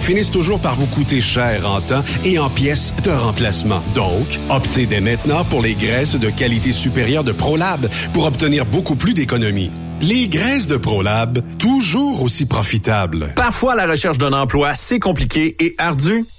finissent toujours par vous coûter cher en temps et en pièces de remplacement. Donc, optez dès maintenant pour les graisses de qualité supérieure de ProLab pour obtenir beaucoup plus d'économies. Les graisses de ProLab, toujours aussi profitables. Parfois, la recherche d'un emploi, c'est compliqué et ardu.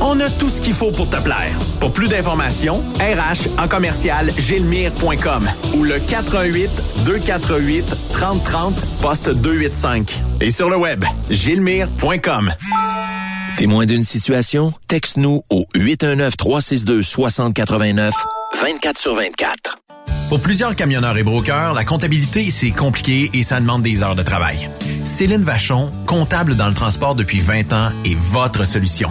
On a tout ce qu'il faut pour te plaire. Pour plus d'informations, RH en commercial gilmire.com ou le 418 248 3030 poste 285. Et sur le web, gilmire.com. Témoin d'une situation? Texte-nous au 819-362-6089, 24 sur 24. Pour plusieurs camionneurs et brokers, la comptabilité, c'est compliqué et ça demande des heures de travail. Céline Vachon, comptable dans le transport depuis 20 ans, est votre solution.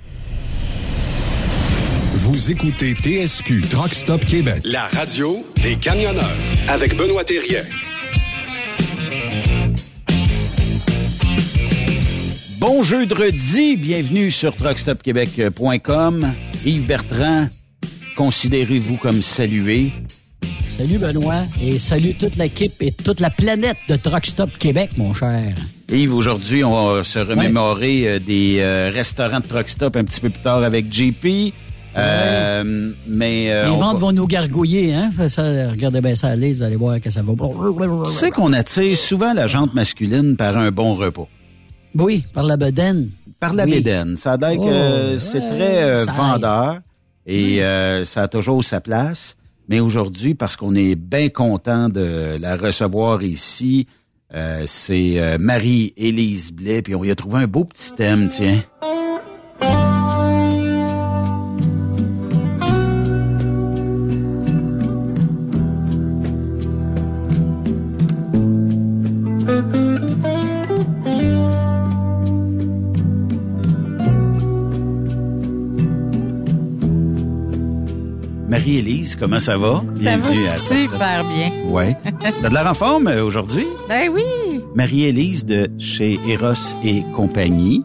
Vous écoutez TSQ Truck Stop Québec, la radio des camionneurs avec Benoît Thérien. Bon jeudi, bienvenue sur truckstopquebec.com. Yves Bertrand, considérez-vous comme salué? Salut Benoît et salut toute l'équipe et toute la planète de Truck Stop Québec, mon cher. Yves, aujourd'hui, on va se remémorer euh, des euh, restaurants de Truck Stop un petit peu plus tard avec JP. Euh, mais euh, Les ventes va- vont nous gargouiller, hein? Ça, regardez bien ça aller, vous allez voir que ça va. Tu sais qu'on attire souvent la jante masculine par un bon repas. Oui, par la bedaine. Par la Oui. bédaine. Ça a l'air Oh, que c'est ouais, très euh, vendeur et euh, ça a toujours sa place. Mais aujourd'hui, parce qu'on est bien content de la recevoir ici, euh, c'est Marie-Élise Blais, puis on y a trouvé un beau petit thème, tiens. Marie-Élise, comment ça va? Ça va Bienvenue à super bien. Ouais. T'as de l'air en forme euh, aujourd'hui? Ben oui. Marie-Élise de chez Eros et compagnie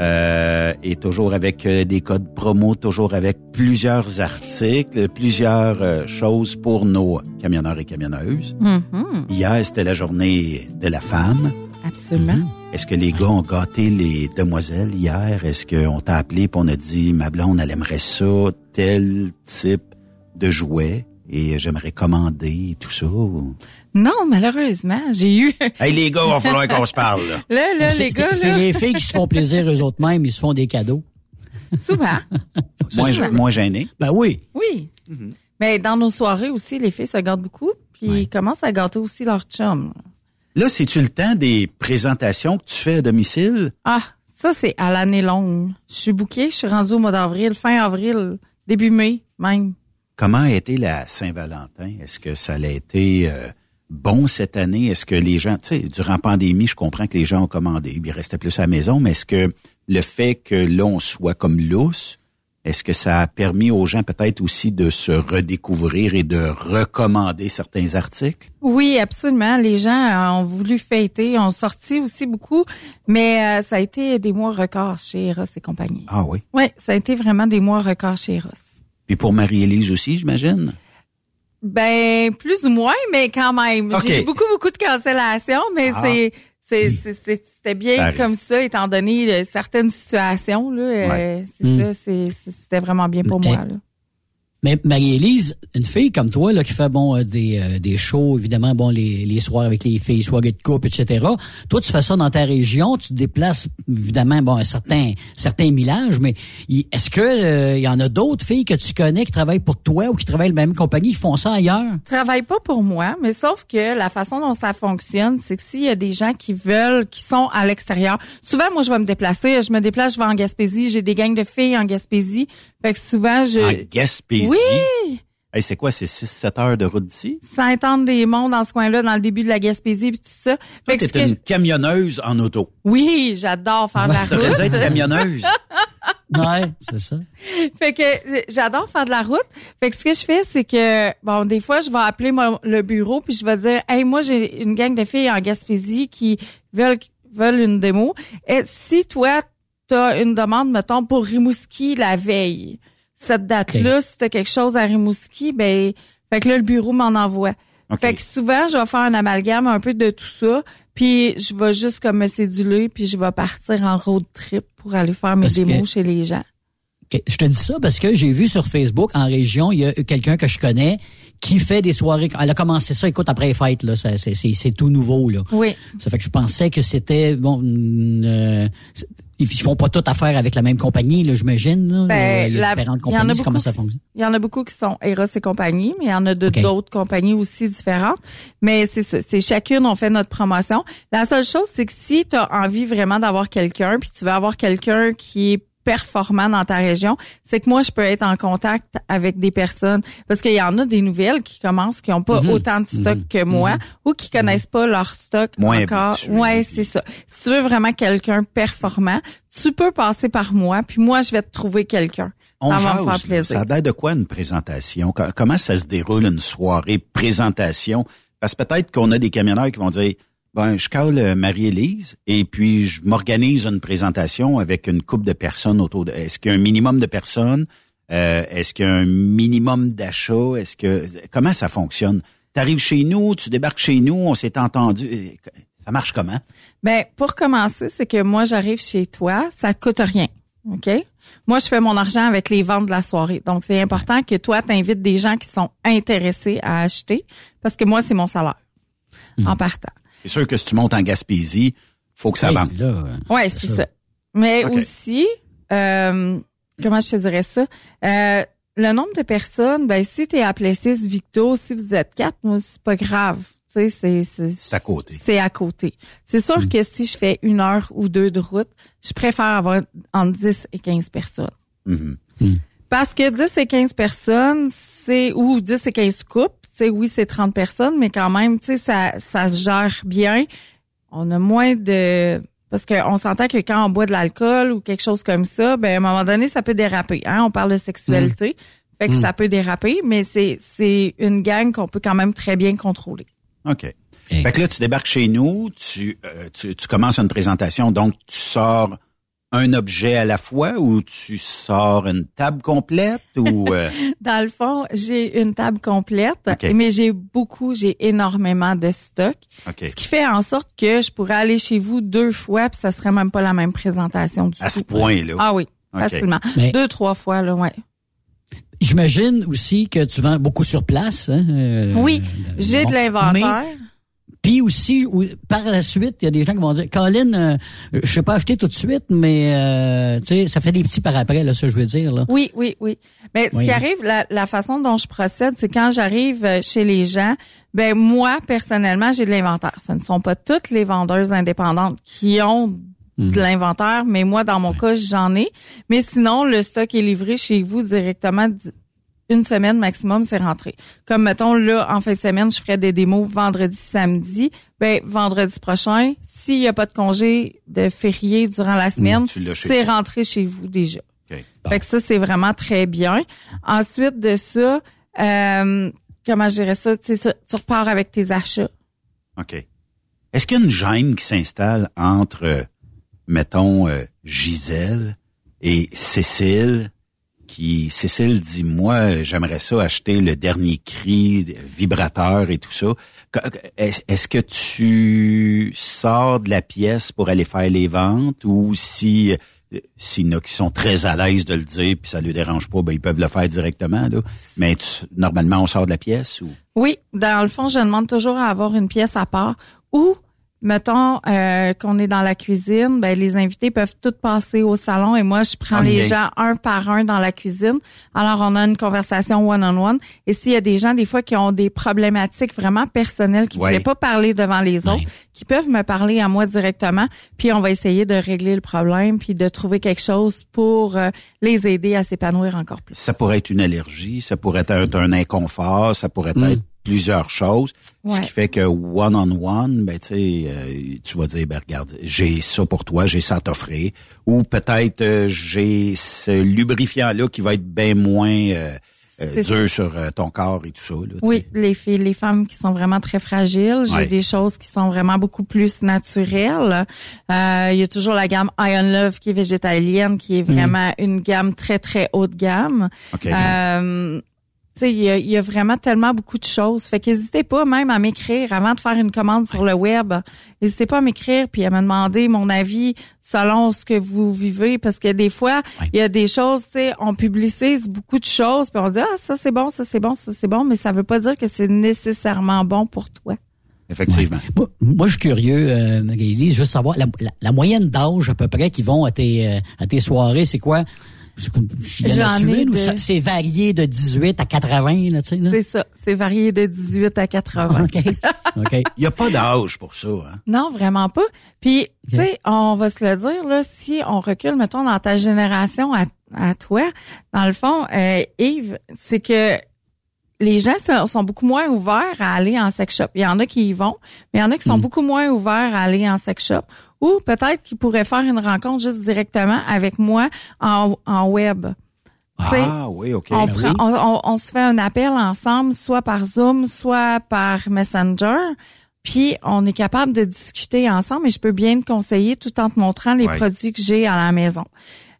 euh, est toujours avec euh, des codes promo, toujours avec plusieurs articles, plusieurs euh, choses pour nos camionneurs et camionneuses. Mhm. Hier, c'était la journée de la femme. Absolument. Est-ce que les gars ont gâté les demoiselles hier? Est-ce qu'on t'a appelé et on a dit, ma blonde, elle aimerait ça, tel type de jouet et j'aimerais commander tout ça? Non, malheureusement, j'ai eu. Hey les gars, il va falloir qu'on se parle. là. Là, les gars, C'est les filles qui se font plaisir eux autres mêmes, ils se font des cadeaux. souvent. Moins, Souvent. moins gêné. Ben oui. Oui. Mais dans nos soirées aussi, les filles se gâtent beaucoup, puis ils commencent à gâter aussi leur chum. Là, c'est-tu le temps des présentations que tu fais à domicile? Ah, ça, c'est à l'année longue. Je suis bouquée, je suis rendue au mois d'avril, fin avril, début mai, même. Comment a été la Saint-Valentin? Est-ce que ça a été euh, bon cette année? Est-ce que les gens, tu sais, durant la pandémie, je comprends que les gens ont commandé, ils restaient plus à la maison, mais est-ce que le fait que l'on soit comme lousse, est-ce que ça a permis aux gens peut-être aussi de se redécouvrir et de recommander certains articles? Oui, absolument. Les gens ont voulu fêter, ont sorti aussi beaucoup, mais euh, ça a été des mois records chez Eros et compagnie. Ah oui? Oui, ça a été vraiment des mois records chez Eros. Puis pour Marie-Élise aussi, j'imagine? Ben, plus ou moins, mais quand même. J'ai eu beaucoup, beaucoup de cancellations, mais Ah. c'est, c'était bien comme ça, étant donné euh, certaines situations, là. euh, c'est Mm. ça, c'était vraiment bien pour moi, là. Mais Marie-Élise, une fille comme toi, là, qui fait bon euh, des, euh, des shows, évidemment, bon, les, les soirs avec les filles, soirées de couple, etc. Toi, tu fais ça dans ta région, tu te déplaces, évidemment, bon, un certain, certain millage, mais est-ce que euh, il y en a d'autres filles que tu connais qui travaillent pour toi ou qui travaillent dans la même compagnie, qui font ça ailleurs? Je travaille pas pour moi, mais sauf que la façon dont ça fonctionne, c'est que s'il y a des gens qui veulent, qui sont à l'extérieur, souvent moi je vais me déplacer, je me déplace, je vais en Gaspésie, j'ai des gangs de filles en Gaspésie, fait que souvent je En Gaspésie? Oui! Hey, c'est quoi, c'est 6-7 heures de route d'ici? Saint-Anne-des-Monts dans ce coin-là, dans le début de la Gaspésie puis tout ça. Toi, Fait que ce t'es que une camionneuse en auto. Oui, j'adore faire de la T'aurais dû être route. camionneuse. Ouais, c'est ça. fait que j'adore faire de la route. Fait que ce que je fais, c'est que bon, des fois, je vais appeler mon- le bureau puis je vais dire, hey, moi j'ai une gang de filles en Gaspésie qui veulent veulent une démo. Et si toi t'as une demande, mettons pour Rimouski la veille, cette date-là, si t'as quelque chose à Rimouski, ben, fait que là le bureau m'en envoie. Fait que souvent, je vais faire un amalgame un peu de tout ça, puis je vais juste comme me céduler, puis je vais partir en road trip pour aller faire mes Parce que- démos chez les gens. Ok, Je te dis ça parce que j'ai vu sur Facebook en région, il y a quelqu'un que je connais qui fait des soirées. Elle a commencé ça, écoute, après les fêtes, là, c'est, tout nouveau, là. Oui. Ça fait que je pensais que c'était bon. une, euh, ils font pas toute affaire avec la même compagnie, là, j'imagine. Ben, il y a la- différentes il y en a compagnies, comment beaucoup ça qui- fonctionne? Il y en a beaucoup qui sont Eros et compagnie, mais il y en a de- d'autres compagnies aussi différentes. Mais c'est ça, c'est chacune, on fait notre promotion. La seule chose, c'est que si tu as envie vraiment d'avoir quelqu'un, puis tu veux avoir quelqu'un qui est performant dans ta région, c'est que moi, je peux être en contact avec des personnes. Parce qu'il y en a des nouvelles qui commencent, qui n'ont pas Mhm. autant de stock que moi, ou qui connaissent pas leur stock Moins encore. Ouais, c'est ça. Si tu veux vraiment quelqu'un performant, tu peux passer par moi, puis moi, je vais te trouver quelqu'un. On Ça va me faire plaisir. Ça a de quoi une présentation? Co- Comment ça se déroule une soirée présentation? Parce que peut-être qu'on a des camionneurs qui vont dire, ben, je cale euh, Marie-Élise et puis je m'organise une présentation avec une couple de personnes autour de... Est-ce qu'il y a un minimum de personnes? Euh, Est-ce qu'il y a un minimum d'achats? Est-ce que... Comment ça fonctionne? Tu arrives chez nous, tu débarques chez nous, on s'est entendu. Euh, Ça marche comment? Ben, pour commencer, c'est que moi, j'arrive chez toi, ça te coûte rien. OK? Moi, je fais mon argent avec les ventes de la soirée. Donc, c'est important que toi, t'invites des gens qui sont intéressés à acheter parce que moi, c'est mon salaire en partant. C'est sûr que si tu montes en Gaspésie, faut que ça vende. Ouais, c'est ça. Mais aussi, euh, comment je te dirais ça? Euh, le nombre de personnes, ben, si tu es à Plessis, Victo, si vous êtes quatre, moi, c'est pas grave. Tu sais, c'est, à côté. c'est à côté. C'est sûr Hmm. que si je fais une heure ou deux de route, je préfère avoir entre 10 et 15 personnes. Mhm. Parce que 10 et 15 personnes, c'est ou 10 et 15 couples, sais oui, c'est 30 personnes, mais quand même, tu sais ça ça se gère bien. On a moins de parce qu'on s'entend que quand on boit de l'alcool ou quelque chose comme ça, ben à un moment donné, ça peut déraper. Hein? On parle de sexualité, fait que ça peut déraper, mais c'est c'est une gang qu'on peut quand même très bien contrôler. OK. Fait que là, tu débarques chez nous, tu, euh, tu, tu commences une présentation, donc tu sors un objet à la fois ou tu sors une table complète ou euh, Dans le fond, j'ai une table complète, mais j'ai beaucoup, j'ai énormément de stock. Ce qui fait en sorte que je pourrais aller chez vous deux fois, puis ça serait même pas la même présentation du à ce tout. point-là. Ah oui, facilement. Mais- Deux, trois fois, là, ouais. J'imagine aussi que tu vends beaucoup sur place. Hein, euh, Oui, j'ai bon. de l'inventaire. Mais- Puis aussi, par la suite, il y a des gens qui vont dire, Colin, euh, je sais pas acheter tout de suite, mais euh, tu sais, ça fait des petits par après, là, ça je veux dire. Là. Oui, oui, oui. Mais ce qui arrive, la, la façon dont je procède, c'est quand j'arrive euh, chez les gens, ben moi, personnellement, j'ai de l'inventaire. Ce ne sont pas toutes les vendeuses indépendantes qui ont Mhm. de l'inventaire, mais moi, dans mon cas, j'en ai. Mais sinon, le stock est livré chez vous directement di- une semaine maximum, c'est rentré. Comme mettons là, en fin de semaine, je ferai des démos vendredi, samedi. Ben vendredi prochain, s'il n'y a pas de congé de férié durant la semaine, c'est rentré chez vous déjà. OK. Fait que ça, c'est vraiment très bien. Ensuite de ça, euh, comment je dirais ça, tu sais, ça, tu repars avec tes achats. OK. Est-ce qu'il y a une gêne qui s'installe entre, mettons, euh, Gisèle et Cécile, Cécile dit, moi, j'aimerais ça acheter le dernier cri, vibrateur et tout ça. Est-ce que tu sors de la pièce pour aller faire les ventes ou si, s'il y qui sont très à l'aise de le dire puis ça ne les dérange pas, ben, ils peuvent le faire directement, là. Mais normalement, on sort de la pièce ou? Oui, dans le fond, je demande toujours à avoir une pièce à part ou mettons euh, qu'on est dans la cuisine, ben les invités peuvent tous passer au salon et moi je prends les gens un par un dans la cuisine. Alors on a une conversation one on one et s'il y a des gens des fois qui ont des problématiques vraiment personnelles qui ne Ouais. voulaient pas parler devant les autres, qui peuvent me parler à moi directement, puis on va essayer de régler le problème puis de trouver quelque chose pour euh, les aider à s'épanouir encore plus. Ça pourrait être une allergie, ça pourrait être un inconfort, ça pourrait être plusieurs choses. Ce qui fait que one-on-one, ben, euh, tu vas dire, ben, regarde, j'ai ça pour toi, j'ai ça à t'offrir. Ou peut-être euh, j'ai ce lubrifiant-là qui va être bien moins euh, dur sur ton corps et tout ça. Là, Oui, les filles, les femmes qui sont vraiment très fragiles. J'ai Ouais. des choses qui sont vraiment beaucoup plus naturelles. Il y a toujours la gamme Iron Love qui est végétalienne, qui est vraiment une gamme très très haut de gamme. Tu sais, il y, a, il y a vraiment tellement beaucoup de choses. Fait qu'hésitez pas même à m'écrire avant de faire une commande sur le web. N'hésitez pas à m'écrire puis à me demander mon avis selon ce que vous vivez parce que des fois, il y a des choses, tu sais, on publicise beaucoup de choses puis on dit ah ça c'est bon, ça c'est bon, ça c'est bon, mais ça veut pas dire que c'est nécessairement bon pour toi. Effectivement. Moi, moi, je suis curieux, euh, Magali, je veux savoir, la, la- la moyenne d'âge à peu près qui vont à tes, euh, à tes soirées, c'est quoi? C'est varié de 18 à 80, là, tu sais, là? C'est ça. C'est varié de 18 à 80. OK. OK. Il n'y a pas d'âge pour ça. Hein? Non, vraiment pas. Puis, tu sais, on va se le dire, là, si on recule, mettons, dans ta génération à, à toi, dans le fond, euh, Yves, c'est que les gens sont, sont beaucoup moins ouverts à aller en sex shop. Il y en a qui y vont, mais il y en a qui sont beaucoup moins ouverts à aller en sex shop. Ou peut-être qu'ils pourraient faire une rencontre juste directement avec moi en, en web. Tu sais, Ah oui, OK. on, Ben prend- oui. on, on- on se fait un appel ensemble, soit par Zoom, soit par Messenger. Puis on est capable de discuter ensemble et je peux bien te conseiller tout en te montrant les Ouais. produits que j'ai à la maison.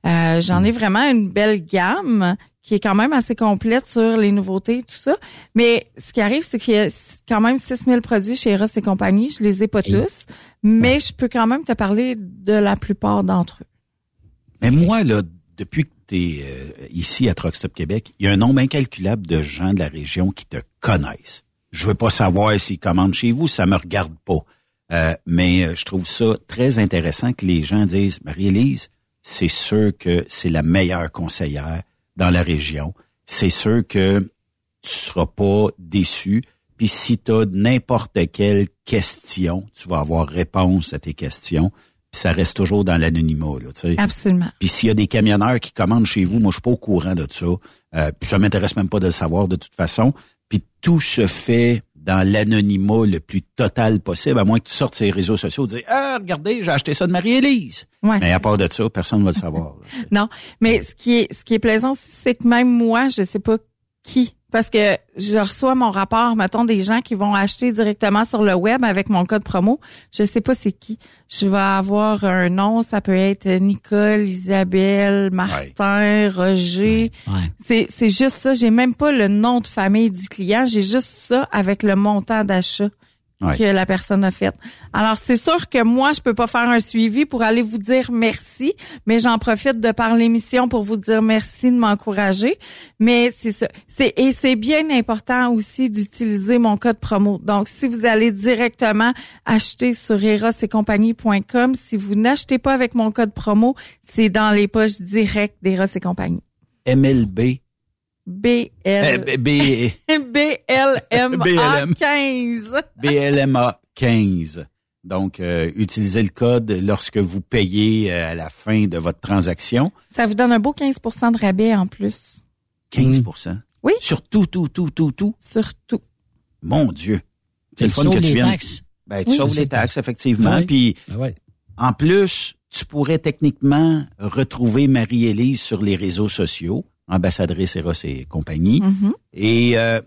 Euh, J'en ai vraiment une belle gamme qui est quand même assez complète sur les nouveautés, tout ça. Mais ce qui arrive, c'est qu'il y a quand même 6000 produits chez Ross et compagnie. Je les ai pas Et- tous, mais je peux quand même te parler de la plupart d'entre eux. Mais moi, là, depuis que tu es ici à Truck Stop Québec, il y a un nombre incalculable de gens de la région qui te connaissent. Je veux pas savoir s'ils commandent chez vous, ça me regarde pas. Euh, mais euh, je trouve ça très intéressant que les gens disent, Marie-Élise, c'est sûr que c'est la meilleure conseillère dans la région. C'est sûr que tu seras pas déçu. Puis si tu as n'importe quelle question, tu vas avoir réponse à tes questions. Puis ça reste toujours dans l'anonymat. Là, tu sais. Absolument. Puis s'il y a des camionneurs qui commandent chez vous, moi je suis pas au courant de ça. Euh, puis ça m'intéresse même pas de le savoir de toute façon. Puis tout se fait dans l'anonymat le plus total possible, à moins que tu sortes les réseaux sociaux et dises Ah, regardez, j'ai acheté ça de Marie-Élise. Ouais. Mais à part de ça, personne ne va le savoir. là. Non, mais ce qui est ce qui est plaisant aussi, c'est que même moi, je sais pas qui parce que je reçois mon rapport, mettons des gens qui vont acheter directement sur le web avec mon code promo, je sais pas c'est qui. Je vais avoir un nom, ça peut être Nicole, Isabelle, Martin, Roger. Ouais. C'est c'est juste ça, j'ai même pas le nom de famille du client, j'ai juste ça avec le montant d'achat Ouais. que la personne a fait. Alors c'est sûr que moi je peux pas faire un suivi pour aller vous dire merci, mais j'en profite de par l'émission pour vous dire merci de m'encourager. Mais c'est ça, c'est et c'est bien important aussi d'utiliser mon code promo. Donc si vous allez directement acheter sur erosetcompagnie.com, si vous n'achetez pas avec mon code promo, c'est dans les poches directes d'Eros et compagnie. MLB. B euh, L B, B L M A BLM. 15. BLMA 15. Donc, euh, utilisez le code lorsque vous payez euh, à la fin de votre transaction. Ça vous donne un beau 15% de rabais en plus. 15 Oui. Sur tout, tout, tout, tout, tout? Surtout. Mon Dieu. C'est le fun que tu les viennes. taxes. Ben, tu Oui, sauves les taxes, effectivement. Ah oui. Puis, ouais. en plus, tu pourrais techniquement retrouver Marie-Élise sur les réseaux sociaux, ambassadrice Eros et compagnie, Mhm. et euh,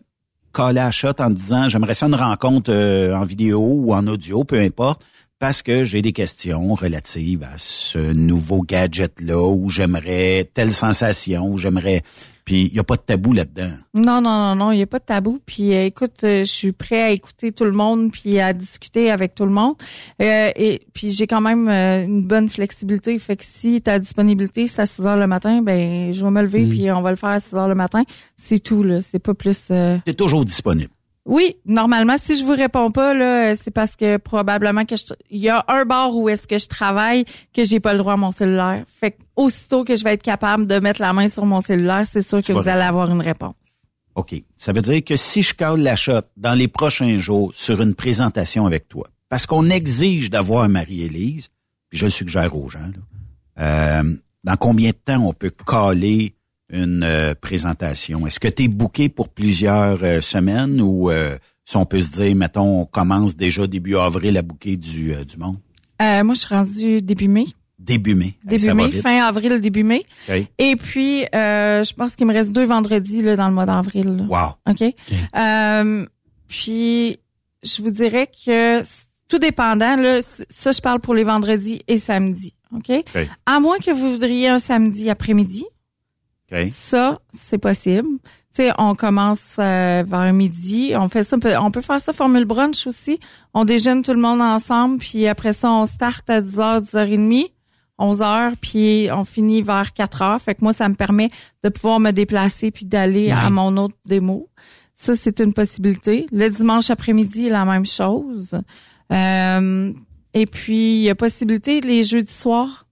coller à shot en disant, j'aimerais ça une rencontre euh, en vidéo ou en audio, peu importe, parce que j'ai des questions relatives à ce nouveau gadget-là, où j'aimerais telle sensation, où j'aimerais... Puis, il n'y a pas de tabou là-dedans. Non, non, non, non, il n'y a pas de tabou. Puis euh, écoute, euh, je suis prêt à écouter tout le monde puis à discuter avec tout le monde. Euh, et puis j'ai quand même euh, une bonne flexibilité. Fait que si ta disponibilité c'est à 6 heures le matin, ben je vais me lever Mm. puis on va le faire à 6 heures le matin. C'est tout là. C'est pas plus. euh, Tu es toujours disponible. Oui, normalement, si je vous réponds pas là, c'est parce que probablement que je, il y a un bar où est-ce que je travaille que j'ai pas le droit à mon cellulaire. Fait que aussitôt que je vais être capable de mettre la main sur mon cellulaire, c'est sûr que vous allez avoir une réponse. OK. Ça veut dire que si je cale la shot dans les prochains jours sur une présentation avec toi, parce qu'on exige d'avoir Marie-Élise, puis je le suggère aux gens, là, euh, dans combien de temps on peut caler une euh, présentation? Est-ce que tu es booké pour plusieurs euh, semaines ou euh, si on peut se dire, mettons, on commence déjà début avril à booker du, euh, du monde? Euh, moi, je suis rendue début mai. Début mai. Début mai, fin avril, début mai. Et puis, euh, je pense qu'il me reste deux vendredis là, dans le mois d'avril. Wow. OK? Euh, puis, je vous dirais que tout dépendant, là, ça, je parle pour les vendredis et samedis. OK? OK. À moins que vous voudriez un samedi après-midi, OK. ça, c'est possible. Tu sais, on commence euh, vers midi. On fait ça, on peut- on peut faire ça formule brunch aussi. On déjeune tout le monde ensemble, puis après ça, on start à 10h, 10h30, 11h, puis on finit vers 4h. Fait que moi, ça me permet de pouvoir me déplacer puis d'aller Ouais. à mon autre démo. Ça, c'est une possibilité. Le dimanche après-midi, la même chose. Euh, et puis, il y a possibilité les jeudis soirs.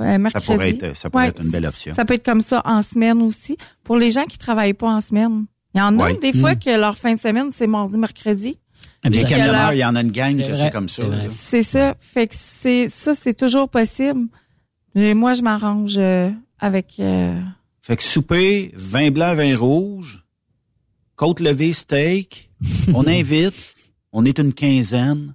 Euh, Ça pourrait être, ça pourrait Ouais, être une belle option. Ça peut être comme ça en semaine aussi. Pour les gens qui travaillent pas en semaine. Il y en a Ouais. des fois Mm. que leur fin de semaine, c'est mardi, mercredi. Les camionneurs, il y en a une gang C'est que c'est comme ça. c'est ça. Fait que c'est ça, c'est toujours possible. Et moi, je m'arrange euh, avec. euh, Fait que souper, vin blanc, vin rouge, côte levée, steak. on invite. On est une quinzaine.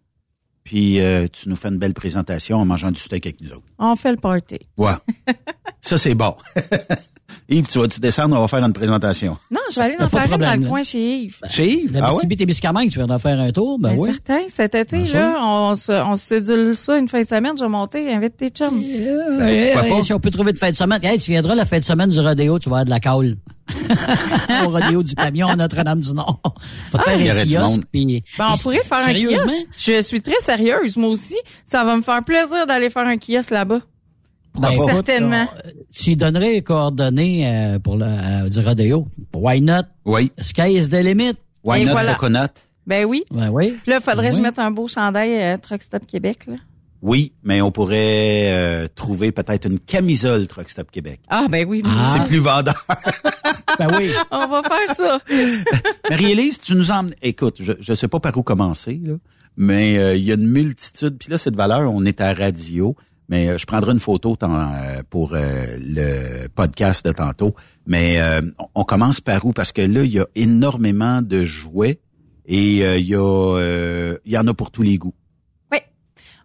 Puis euh, tu nous fais une belle présentation en mangeant du steak avec nous autres. on fait le party. Ouais. ça, c'est bon. Yves, tu vas-tu descendre? On va faire une présentation. Non, je vais aller en faire une dans le coin chez Yves. Chez Yves? La Ah ouais? Témiscamingue, tu viens d'en faire un tour, ben Ben, oui. certain. Cet été, sûr. là, on se, on se sédule ça une fin de semaine. Je vais monter, invite tes chums. Pas? si on peut trouver de fin de semaine. Hey, tu viendras la fin de semaine du rodéo, tu vas avoir de la caule. Au rodéo du camion à Notre-Dame-du-Nord. Faut Ah, il y faire un kiosque. Puis, Ben, on pourrait faire un kiosque. Je suis très sérieuse, moi aussi. Ça va me faire plaisir d'aller faire un kiosque là-bas. Ben, Certainement. euh, Tu donnerais les coordonnées euh, pour le, euh, du rodéo. Why not? Oui. Sky is the limit. Why Et not voilà. coconut? Ben oui. Ben oui. Là, faudrait que je Oui. mette un beau chandail euh, Truck Stop Québec. Là. Oui, mais on pourrait euh, trouver peut-être une camisole Truck Stop Québec. Ah ben oui. Ah. C'est plus vendeur. Ben oui. On va faire ça. Marie-Élise, tu nous emmenes... Écoute, je ne sais pas par où commencer, là, mais euh, il y a une multitude. Puis là, cette valeur, on est à radio, mais euh, je prendrai une photo tant, euh, pour euh, le podcast de tantôt. Mais euh, on- on commence par où? Parce que là, il y a énormément de jouets et euh, il y, a, euh, il y en a pour tous les goûts.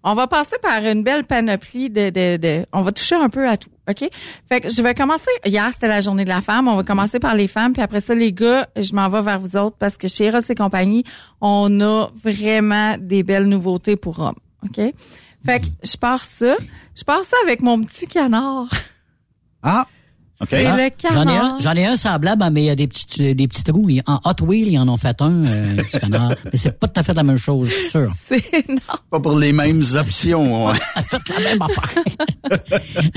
On va passer par une belle panoplie de, de, de- On va toucher un peu à tout, OK? Fait que je vais commencer... Hier, c'était la journée de la femme. On va commencer par les femmes. Puis après ça, les gars, je m'en vais vers vous autres parce que chez Ross et compagnie, on a vraiment des belles nouveautés pour hommes, OK? Fait que je pars ça. Je pars ça avec mon petit canard. Ah! OK. C'est Ah, le J'en ai un, j'en ai un semblable, mais il y a des petits, des petits trous. En Hot Wheel, ils en ont fait un, euh, petit canard. Mais c'est pas tout à fait la même chose, je suis sûr. C'est... Non. Pas pour les mêmes options. Faites la même affaire.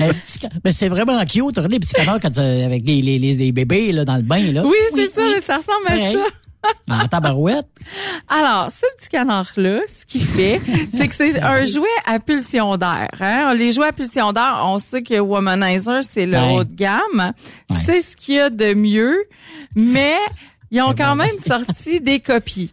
Un petit mais c'est vraiment cute. Regardez les petits canards quand, euh, avec les, les, les, les bébés là, dans le bain. Là. Oui, c'est ça. Ça ressemble à ça. En tabarouette. Alors, ce petit canard-là, ce qu'il fait, c'est que c'est un jouet à pulsion d'air. Hein? Les jouets à pulsion d'air, on sait que Womanizer, c'est le Ouais. haut de gamme. Ouais. C'est ce qu'il y a de mieux, mais ils ont quand même sorti des copies.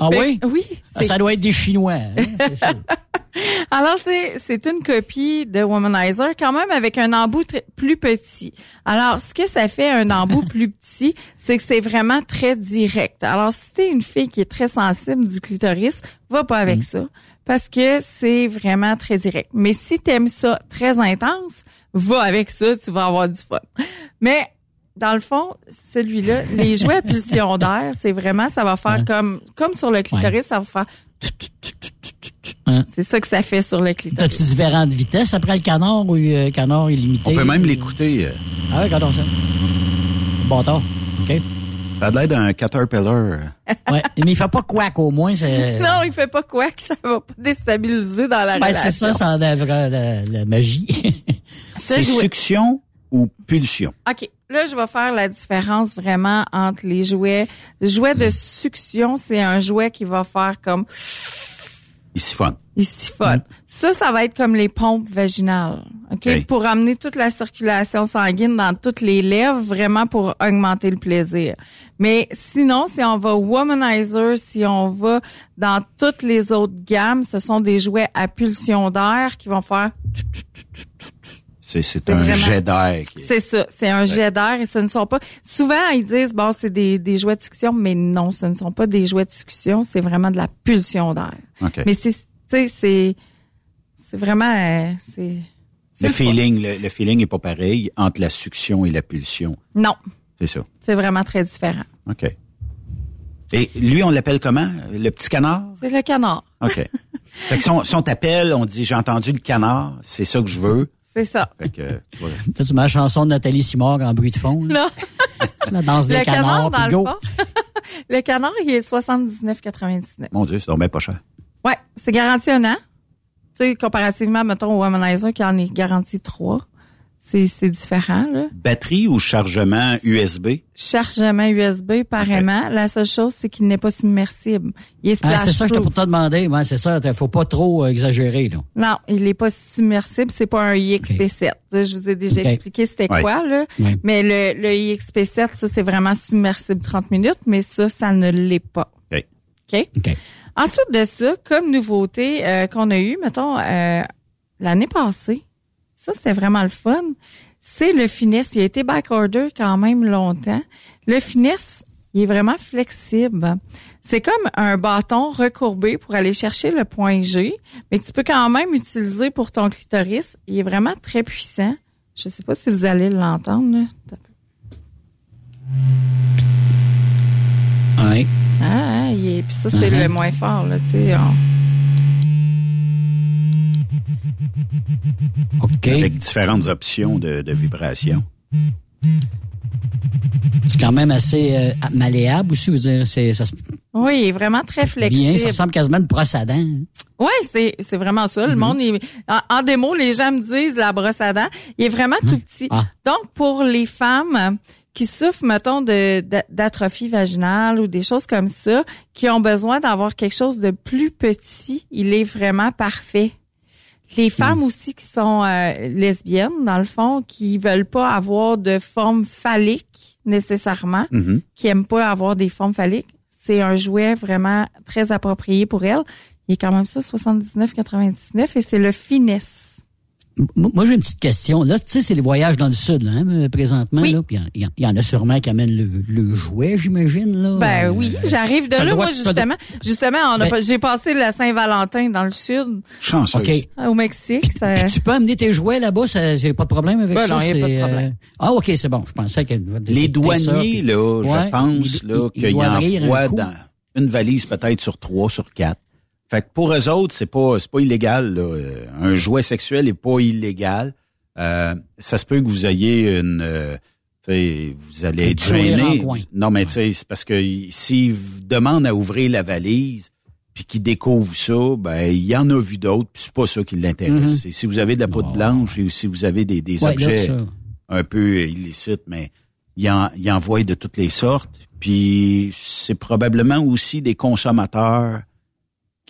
Ah oui? Oui. Ah, ça doit être des Chinois. hein, sûr. Alors, c'est, c'est une copie de Womanizer, quand même avec un embout plus petit. Alors, ce que ça fait, un embout plus petit, c'est que c'est vraiment très direct. Alors, si t'es une fille qui est très sensible du clitoris, va pas avec ça. Parce que c'est vraiment très direct. Mais si t'aimes ça très intense, va avec ça, tu vas avoir du fun. Mais, dans le fond, celui-là, les jouets à pulsion d'air, c'est vraiment, ça va faire Ouais. comme, comme sur le clitoris, ça va faire Hein. c'est ça que ça fait sur le clitoris. T'as-tu différentes vitesses après le canard ou euh, le canard illimité? On peut même l'écouter. euh, Ah oui, regardons ça. Bâtard. OK. Ça a l'air d'un caterpillar. Ouais. Mais il fait pas quack au moins. C'est... Non, il fait pas que ça va pas déstabiliser dans la Ben, relation. c'est ça, ça en a la, la, la magie. C'est jouet- succion ou pulsion? OK. Là, je vais faire la différence vraiment entre les jouets. Le jouet de succion, c'est un jouet qui va faire comme Il siphonne. il siphonne. Ça, ça va être comme les pompes vaginales. OK? Ok. Pour amener toute la circulation sanguine dans toutes les lèvres, vraiment pour augmenter le plaisir. Mais sinon, si on va womanizer, si on va dans toutes les autres gammes, ce sont des jouets à pulsion d'air qui vont faire C'est, un jet d'air. qui C'est ça, c'est un jet d'air et ce ne sont pas. Souvent ils disent bon c'est des, des jouets de succion, mais non, ce ne sont pas des jouets de succion, c'est vraiment de la pulsion d'air. OK. Mais c'est, tu sais, c'est, c'est vraiment, euh, c'est. Le feeling, le, le feeling est pas pareil entre la succion et la pulsion. Non, C'est ça. c'est vraiment très différent. OK. Et lui, on l'appelle comment? Le petit canard? C'est le canard, OK. fait que si on, si on t'appelle, on dit j'ai entendu le canard, c'est ça que je veux. C'est ça. Fait que tu vois. Tu mets la chanson de Nathalie Simard en bruit de fond. là. Non, La danse des le canard canards, dans puis le go. fond. le canard il est 79,99. Mon Dieu, c'est donc bien pas cher. Ouais, c'est garanti un an. Tu sais, comparativement, mettons, au Womanizer qui en est garanti trois. C'est c'est différent là. Batterie ou chargement USB? Chargement USB pareillement. La seule chose c'est qu'il n'est pas submersible. Il est Ah, c'est ça que je t'ai pour te demander. Ouais, c'est ça. Faut pas trop euh, exagérer, là. Non, il n'est pas submersible, c'est pas un IXP7. Ça, Je vous ai déjà expliqué c'était Ouais. quoi là, Ouais. mais le, le IXP7 ça c'est vraiment submersible 30 minutes, mais ça ça ne l'est pas. OK. Ensuite de ça, comme nouveauté euh, qu'on a eu, mettons euh, l'année passée, ça c'était vraiment le fun. C'est le finesse. Il a été backorder quand même longtemps. Le finesse, il est vraiment flexible. C'est comme un bâton recourbé pour aller chercher le point G, mais que tu peux quand même utiliser pour ton clitoris. Il est vraiment très puissant. Je sais pas si vous allez l'entendre. Ouais. Ah, ah, il est, puis ça, c'est le moins fort, là, tu sais. on- OK. Avec différentes options de, de vibration. C'est quand même assez euh, malléable aussi, vous dire. C'est, ça Oui, il est vraiment très flexible. bien, ça ressemble quasiment à une brosse à dents. Oui, c'est, c'est vraiment ça. Le Mhm. monde, il- en, en démo, les gens me disent la brosse à dents. Il est vraiment tout petit. Ah. Donc, pour les femmes qui souffrent, mettons, de- d'atrophie vaginale ou des choses comme ça, qui ont besoin d'avoir quelque chose de plus petit, il est vraiment parfait. Les femmes aussi qui sont euh, lesbiennes, dans le fond, qui veulent pas avoir de forme phallique nécessairement, Mhm. qui aiment pas avoir des formes phalliques, c'est un jouet vraiment très approprié pour elles. Il est quand même ça, 79,99 et c'est le finesse. Moi, j'ai une petite question. Là, tu sais, c'est les voyages dans le sud, là, hein, présentement. Là, puis il y, en- il y en a sûrement qui amènent le, le jouet, j'imagine. Là. Ben Euh, oui, j'arrive de là, moi, justement. Justement, on a Ben- pas- j'ai passé la Saint-Valentin dans le sud, Chanceux. OK. au Mexique. ça- Puis tu peux amener tes jouets là-bas, ça c'est pas de problème avec Ben ça. non, y a c'est, pas de problème. euh, Ah, OK, c'est bon. Je pensais que Les douaniers, là, Ouais, je pense là, rire un envoient coup. dans une valise peut-être sur trois, sur quatre. Fait que pour eux autres, c'est pas c'est pas illégal. Là. Euh, Un jouet sexuel est pas illégal. Euh, ça se peut que vous ayez une euh, vous allez être gêné. en. Non, mais tu sais, c'est parce que s'ils vous demandent à ouvrir la valise puis qu'ils découvrent ça, ben il y en a vu d'autres, puis c'est pas ça qui l'intéresse. Mhm. Et Si vous avez de la poudre blanche et si vous avez des, des Ouais, objets un peu illicites, mais il en, il envoie de toutes les sortes. Puis c'est probablement aussi des consommateurs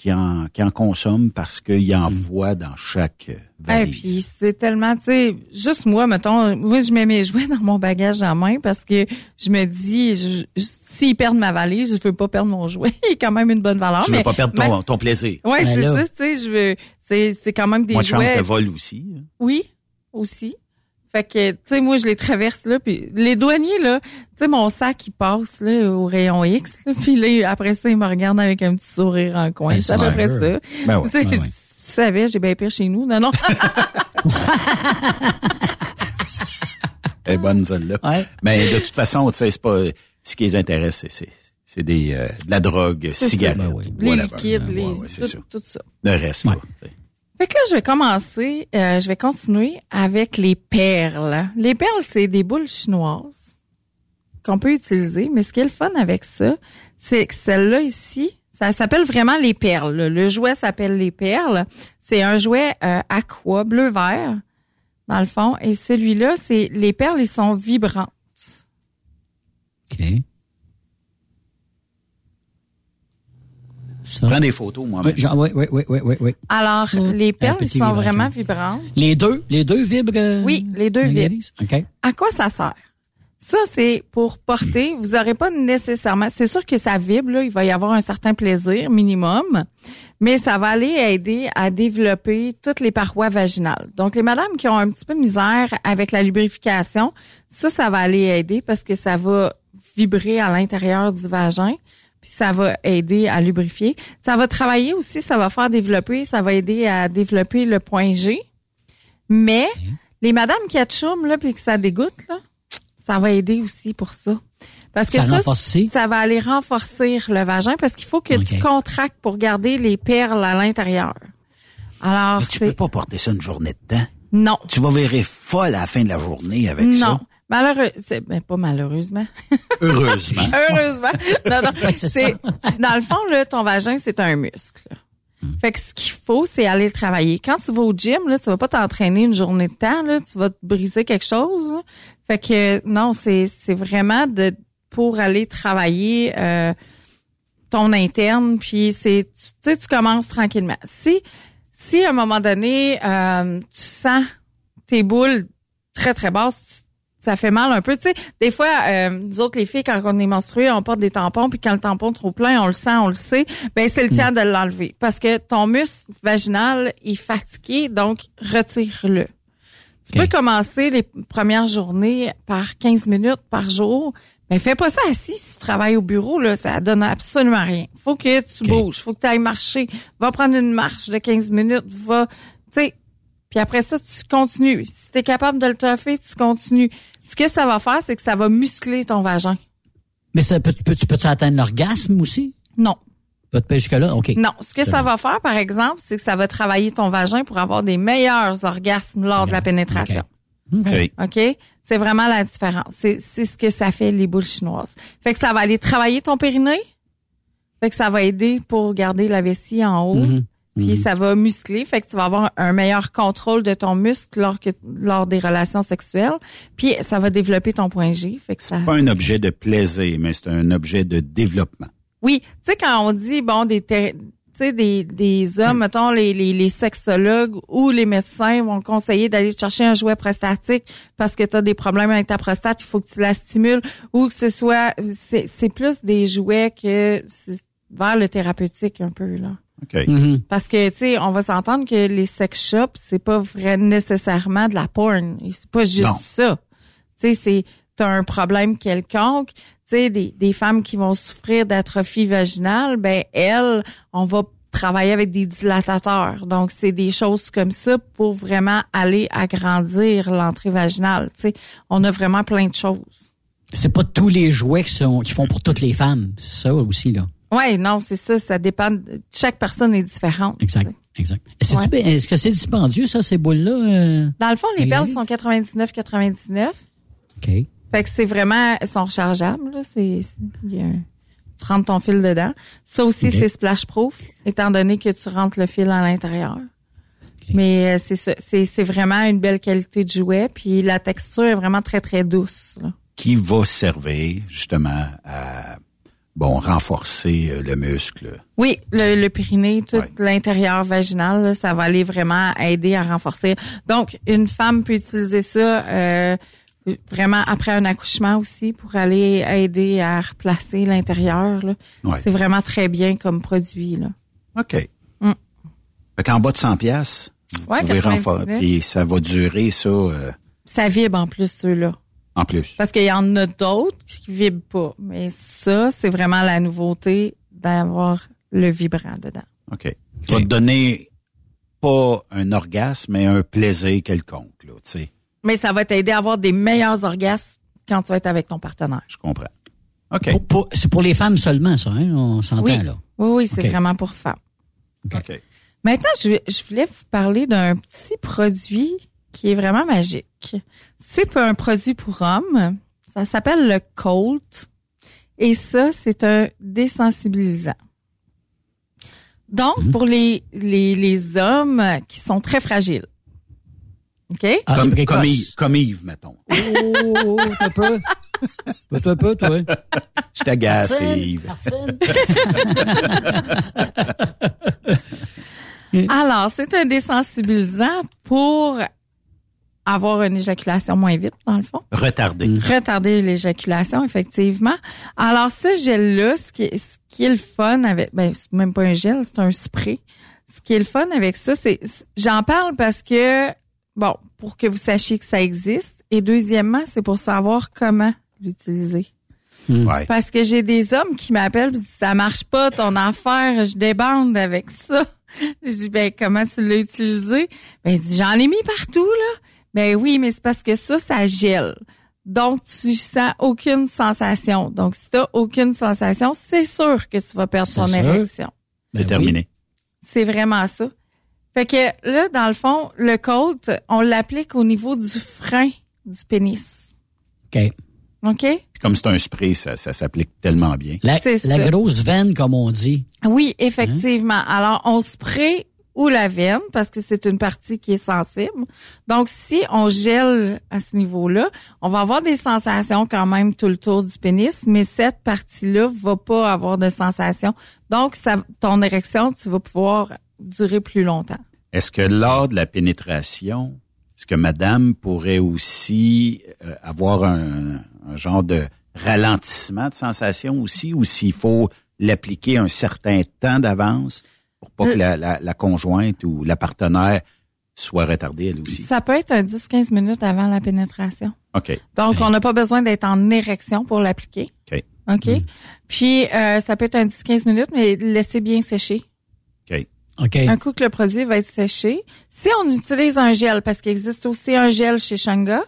qui en, qui en consomment parce qu'ils en voient dans chaque euh, Et valise. puis c'est tellement, tu sais, juste moi, mettons, moi je mets mes jouets dans mon bagage en main parce que je me dis, s'ils perdent ma valise, je veux pas perdre mon jouet. Il est quand même une bonne valeur. tu mais veux pas perdre ton, plaisir. Ouais, Ben c'est ça, tu sais, je veux, c'est, c'est quand même des Moins de chance de vol aussi. hein. Oui, aussi. Fait que, tu sais, moi, je les traverse, là, puis les douaniers, là, tu sais, mon sac, il passe, là, au rayon X, là, puis là, après ça, ils me regardent avec un petit sourire en coin. Ben, c'est à c'est peu près sûr. ça. Ben ouais. Tu sais, Ouais, je- ouais. tu savais, j'ai bien pire chez nous. Non, non. Elle est bonne celle-là. Ouais. Mais de toute façon, tu sais, c'est pas ce qui les intéresse, c'est, c'est, c'est des euh, de la drogue, cigarettes, Ben oui. les liquides, Ouais, les, ouais, tout, ça. tout ça. Le reste, là, Ouais. Fait que là, je vais commencer, euh, je vais continuer avec les perles. Les perles, c'est des boules chinoises qu'on peut utiliser, mais ce qui est le fun avec ça, c'est que celle-là ici, ça s'appelle vraiment les perles. Le jouet s'appelle les perles. C'est un jouet euh, aqua, bleu-vert, dans le fond. Et celui-là, c'est les perles, ils sont vibrantes. Ça. Prends des photos, moi. Oui, genre, oui, oui, oui, oui, oui, oui. Alors, les perles, ils sont vraiment vibrantes. Les deux, les deux vibrent. euh, Oui, les deux vibrent. Marie-Élise? OK. À quoi ça sert? Ça, c'est pour porter. Vous aurez pas nécessairement. C'est sûr que ça vibre, là, il va y avoir un certain plaisir minimum, mais ça va aller aider à développer toutes les parois vaginales. Donc, les madames qui ont un petit peu de misère avec la lubrification, ça, ça va aller aider parce que ça va vibrer à l'intérieur du vagin, puis ça va aider à lubrifier. Ça va travailler aussi, ça va faire développer, ça va aider à développer le point G. Mais les madames qui atchoum là puis que ça dégoûte là, ça va aider aussi pour ça. Parce que Ça ça, va aller renforcer le vagin parce qu'il faut que tu contractes pour garder les perles à l'intérieur. Alors, Mais tu peux pas porter ça une journée de temps? non. Tu vas virer folle à la fin de la journée avec Non. ça? Malheureux, c'est ben, pas malheureusement. Heureusement. Heureusement. Non, non. C'est dans le fond là, ton vagin c'est un muscle. Fait que ce qu'il faut, c'est aller travailler. Quand tu vas au gym, là, tu vas pas t'entraîner une journée de temps, là, tu vas te briser quelque chose. Fait que non, c'est c'est vraiment de pour aller travailler euh, ton interne, puis c'est tu sais tu commences tranquillement. Si si à un moment donné euh, tu sens tes boules très très basses, ça fait mal un peu. Tu sais, des fois, euh, nous autres les filles quand on est menstruées, on porte des tampons, puis quand le tampon est trop plein, on le sent, on le sait. Ben c'est le temps de l'enlever parce que ton muscle vaginal est fatigué, donc retire-le. Tu peux commencer les premières journées par 15 minutes par jour. Mais fais pas ça assis si tu travailles au bureau, là, ça donne absolument rien. Faut que tu Ok. bouges, faut que tu ailles marcher. Va prendre une marche de 15 minutes, va, tu sais, puis après ça, tu continues. Si tu es capable de le toffer, tu continues. Ce que ça va faire, c'est que ça va muscler ton vagin. Mais ça, peux, peux, peux-tu atteindre l'orgasme aussi? Non. Pas de jusque-là? OK. Non. Ce que ça bon. va faire, par exemple, c'est que ça va travailler ton vagin pour avoir des meilleurs orgasmes lors de la pénétration. OK. OK. OK? C'est vraiment la différence. C'est, c'est ce que ça fait les boules chinoises. Fait que ça va aller travailler ton périnée. Fait que ça va aider pour garder la vessie en haut. Mhm. Puis ça va muscler. Fait que tu vas avoir un meilleur contrôle de ton muscle lors, que, lors des relations sexuelles. Puis ça va développer ton point G. Fait que ça... Pas un objet de plaisir, mais c'est un objet de développement. Oui, tu sais quand on dit bon des ter- tu sais des, des hommes mettons les, les les sexologues ou les médecins vont conseiller d'aller chercher un jouet prostatique parce que tu as des problèmes avec ta prostate, il faut que tu la stimules ou que ce soit c'est c'est plus des jouets que vers le thérapeutique un peu là. OK. Mhm. Parce que tu sais, on va s'entendre que les sex shops, c'est pas vrai nécessairement de la porn, c'est pas juste Non. ça. Tu sais, c'est t'as un problème quelconque, tu sais des, des femmes qui vont souffrir d'atrophie vaginale, ben elles, on va travailler avec des dilatateurs. Donc c'est des choses comme ça pour vraiment aller agrandir l'entrée vaginale, tu sais. On a vraiment plein de choses. C'est pas tous les jouets qui, sont, qui font pour toutes les femmes. C'est ça aussi, là. Ouais, non, c'est ça, ça dépend chaque personne est différente. Exact. tu sais. Exact. Est-ce que c'est dispendieux, ça, ces boules-là? euh? Dans le fond, les Oui. perles sont 99,99. OK. Fait que c'est vraiment, elles sont rechargeables, là. C'est, c'est- il y a un- tu rentres ton fil dedans. Ça aussi, c'est splash proof, étant donné que tu rentres le fil à l'intérieur. Mais euh, c'est ça, c'est, c'est vraiment une belle qualité de jouet, puis la texture est vraiment très, très douce, là. Qui va servir justement à bon renforcer euh, le muscle. Oui, le, le périnée, tout Ouais. l'intérieur vaginal, là, ça va aller vraiment aider à renforcer. Donc, une femme peut utiliser ça euh, vraiment après un accouchement aussi pour aller aider à replacer l'intérieur. Ouais. C'est vraiment très bien comme produit. Là. OK. Mm. Fait qu'en bas de 100 pièces, vous Ouais, pouvez 99. renforcer et ça va durer ça euh, Ça vibre en plus, ceux-là. En plus. Parce qu'il y en a d'autres qui vibrent pas. Mais ça, c'est vraiment la nouveauté d'avoir le vibrant dedans. OK. Ça va te donner pas un orgasme, mais un plaisir quelconque, là, tu sais. Mais ça va t'aider à avoir des meilleurs orgasmes quand tu vas être avec ton partenaire. Je comprends. OK. Pour- pour- c'est pour les femmes seulement, ça, hein? On s'entend, Oui. là. Oui, oui, c'est vraiment pour femmes. OK. Maintenant, je, je voulais vous parler d'un petit produit qui est vraiment magique. C'est un produit pour hommes. Ça s'appelle le Colt. Et ça, c'est un désensibilisant. Donc, pour les, les, les hommes qui sont très fragiles. OK? Ah, Comme, comme, Yves, comme Yves, mettons. Oh, un peu. Un peu, toi. Je t'agace, Yves. Martine. Alors, c'est un désensibilisant pour avoir une éjaculation moins vite, dans le fond. Retardé. retarder l'éjaculation, effectivement. Alors, ce gel-là, ce qui, est, ce qui est le fun avec, ben, c'est même pas un gel, c'est un spray. Ce qui est le fun avec ça, c'est, j'en parle parce que, bon, pour que vous sachiez que ça existe. Et deuxièmement, c'est pour savoir comment l'utiliser. Ouais. Parce que j'ai des hommes qui m'appellent et disent, ça marche pas ton affaire, je débande avec ça. Je dis, ben, comment tu l'as utilisé? Ben, j'en ai mis partout, là. Ben oui, mais c'est parce que ça, ça gèle. Donc, tu sens aucune sensation. Donc, si t'as aucune sensation, c'est sûr que tu vas perdre ton sûr. érection. Ben C'est terminé. C'est vraiment ça. Fait que là, dans le fond, le Colt, on l'applique au niveau du frein du pénis. OK. OK? Puis comme c'est un spray, ça, ça s'applique tellement bien. La, la grosse veine, comme on dit. Oui, effectivement. Alors, on spray ou la veine parce que c'est une partie qui est sensible. Donc, si on gèle à ce niveau-là, on va avoir des sensations quand même tout le tour du pénis, mais cette partie-là va pas avoir de sensations. Donc, ton érection, tu vas pouvoir durer plus longtemps. Est-ce que lors de la pénétration, est-ce que madame pourrait aussi euh, avoir un, genre de ralentissement de sensation aussi, ou s'il faut l'appliquer un certain temps d'avance pas Euh. que la, la- la conjointe ou la partenaire soit retardée elle aussi? Ça peut être un 10-15 minutes avant la pénétration. OK. Donc, on n'a pas besoin d'être en érection pour l'appliquer. OK. OK? Puis, euh, ça peut être un 10-15 minutes, mais laissez bien sécher. OK. OK. Un coup que le produit va être séché. Si on utilise un gel, parce qu'il existe aussi un gel chez Shanga,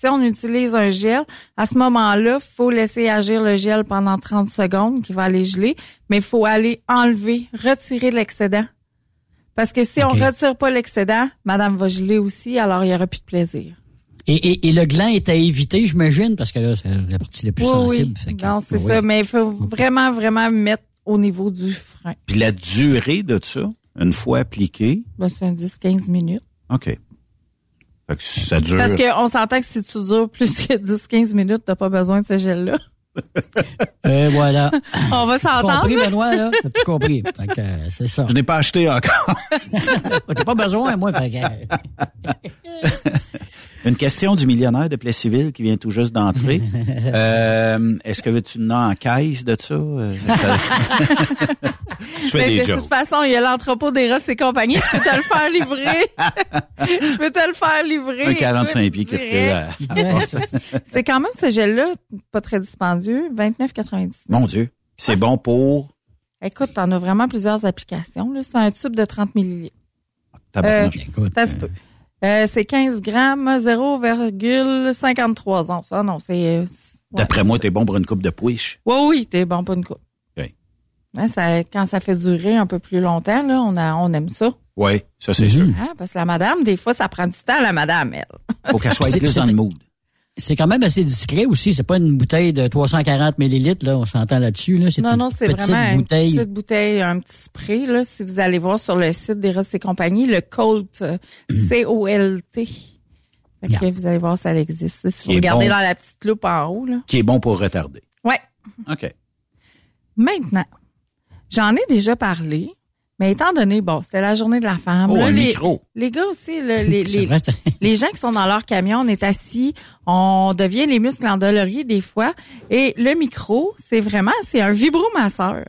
si on utilise un gel, à ce moment-là, faut laisser agir le gel pendant 30 secondes, qui va aller geler, mais il faut aller enlever, retirer l'excédent. Parce que si on retire pas l'excédent, madame va geler aussi, alors il y aura plus de plaisir. Et, et, et le gland est à éviter, j'imagine, parce que là, c'est la partie la plus Oui, sensible. oui. Fait que- Non, c'est oui. ça, mais il faut vraiment, vraiment mettre au niveau du frein. Puis la durée de ça, une fois appliqué, Ben, c'est un 10-15 minutes. OK. Fait que ça dure. Parce qu'on s'entend que si tu dures plus que 10-15 minutes, t'as pas besoin de ce gel-là. Euh, voilà. On va T'as s'entendre. compris, Benoît, là? T'as tout compris? Fait que, euh, c'est ça. Je n'ai pas acheté encore. T'as pas besoin, moi. Fait que, euh, Une question du millionnaire de Plessisville qui vient tout juste d'entrer. Euh, Est-ce que tu en as en caisse de ça? Euh, Je fais Mais des de jokes. toute façon, il y a l'entrepôt des Ross et compagnie. Je peux te le faire livrer. Je peux te le faire livrer. Un 45 Écoute, pieds C'est quand même ce gel-là, pas très dispendieux, 29,90. Mon Dieu. C'est bon pour... Écoute, t'en as vraiment plusieurs applications. là. C'est un tube de 30 millilitres. Tabarnouche. écoute, Ça se peut. Euh, c'est 15 grammes, 0,53 onces. Ah non, c'est... euh, ouais, D'après moi, t'es bon pour une coupe de pouiche. Oui, oui, t'es bon pour une coupe. OK. Hein, ça, quand ça fait durer un peu plus longtemps, là, on, a, on aime ça. Oui, ça c'est Mhm. sûr. Hein, parce que la madame, des fois, ça prend du temps, la madame, elle. Faut qu'elle soit plus dans le mood. C'est quand même assez discret aussi. C'est pas une bouteille de 340 millilitres, là. On s'entend là-dessus, là. C'est Non, une non, c'est petite vraiment bouteille. une petite bouteille, un petit spray. Là, si vous allez voir sur le site des Ross et compagnie, le Colt, euh, C-O-L-T. Fait que Yeah. vous allez voir, ça existe. Si vous regardez bon. dans la petite loupe en haut, là. Qui est bon pour retarder. Ouais. OK. Maintenant, j'en ai déjà parlé, mais étant donné, bon, c'était la journée de la femme. Oh, là, un les, micro. les gars aussi, là, les, gens qui sont dans leur camion, on est assis, on devient les muscles endoloris des fois. Et le micro, c'est vraiment, c'est un vibromasseur.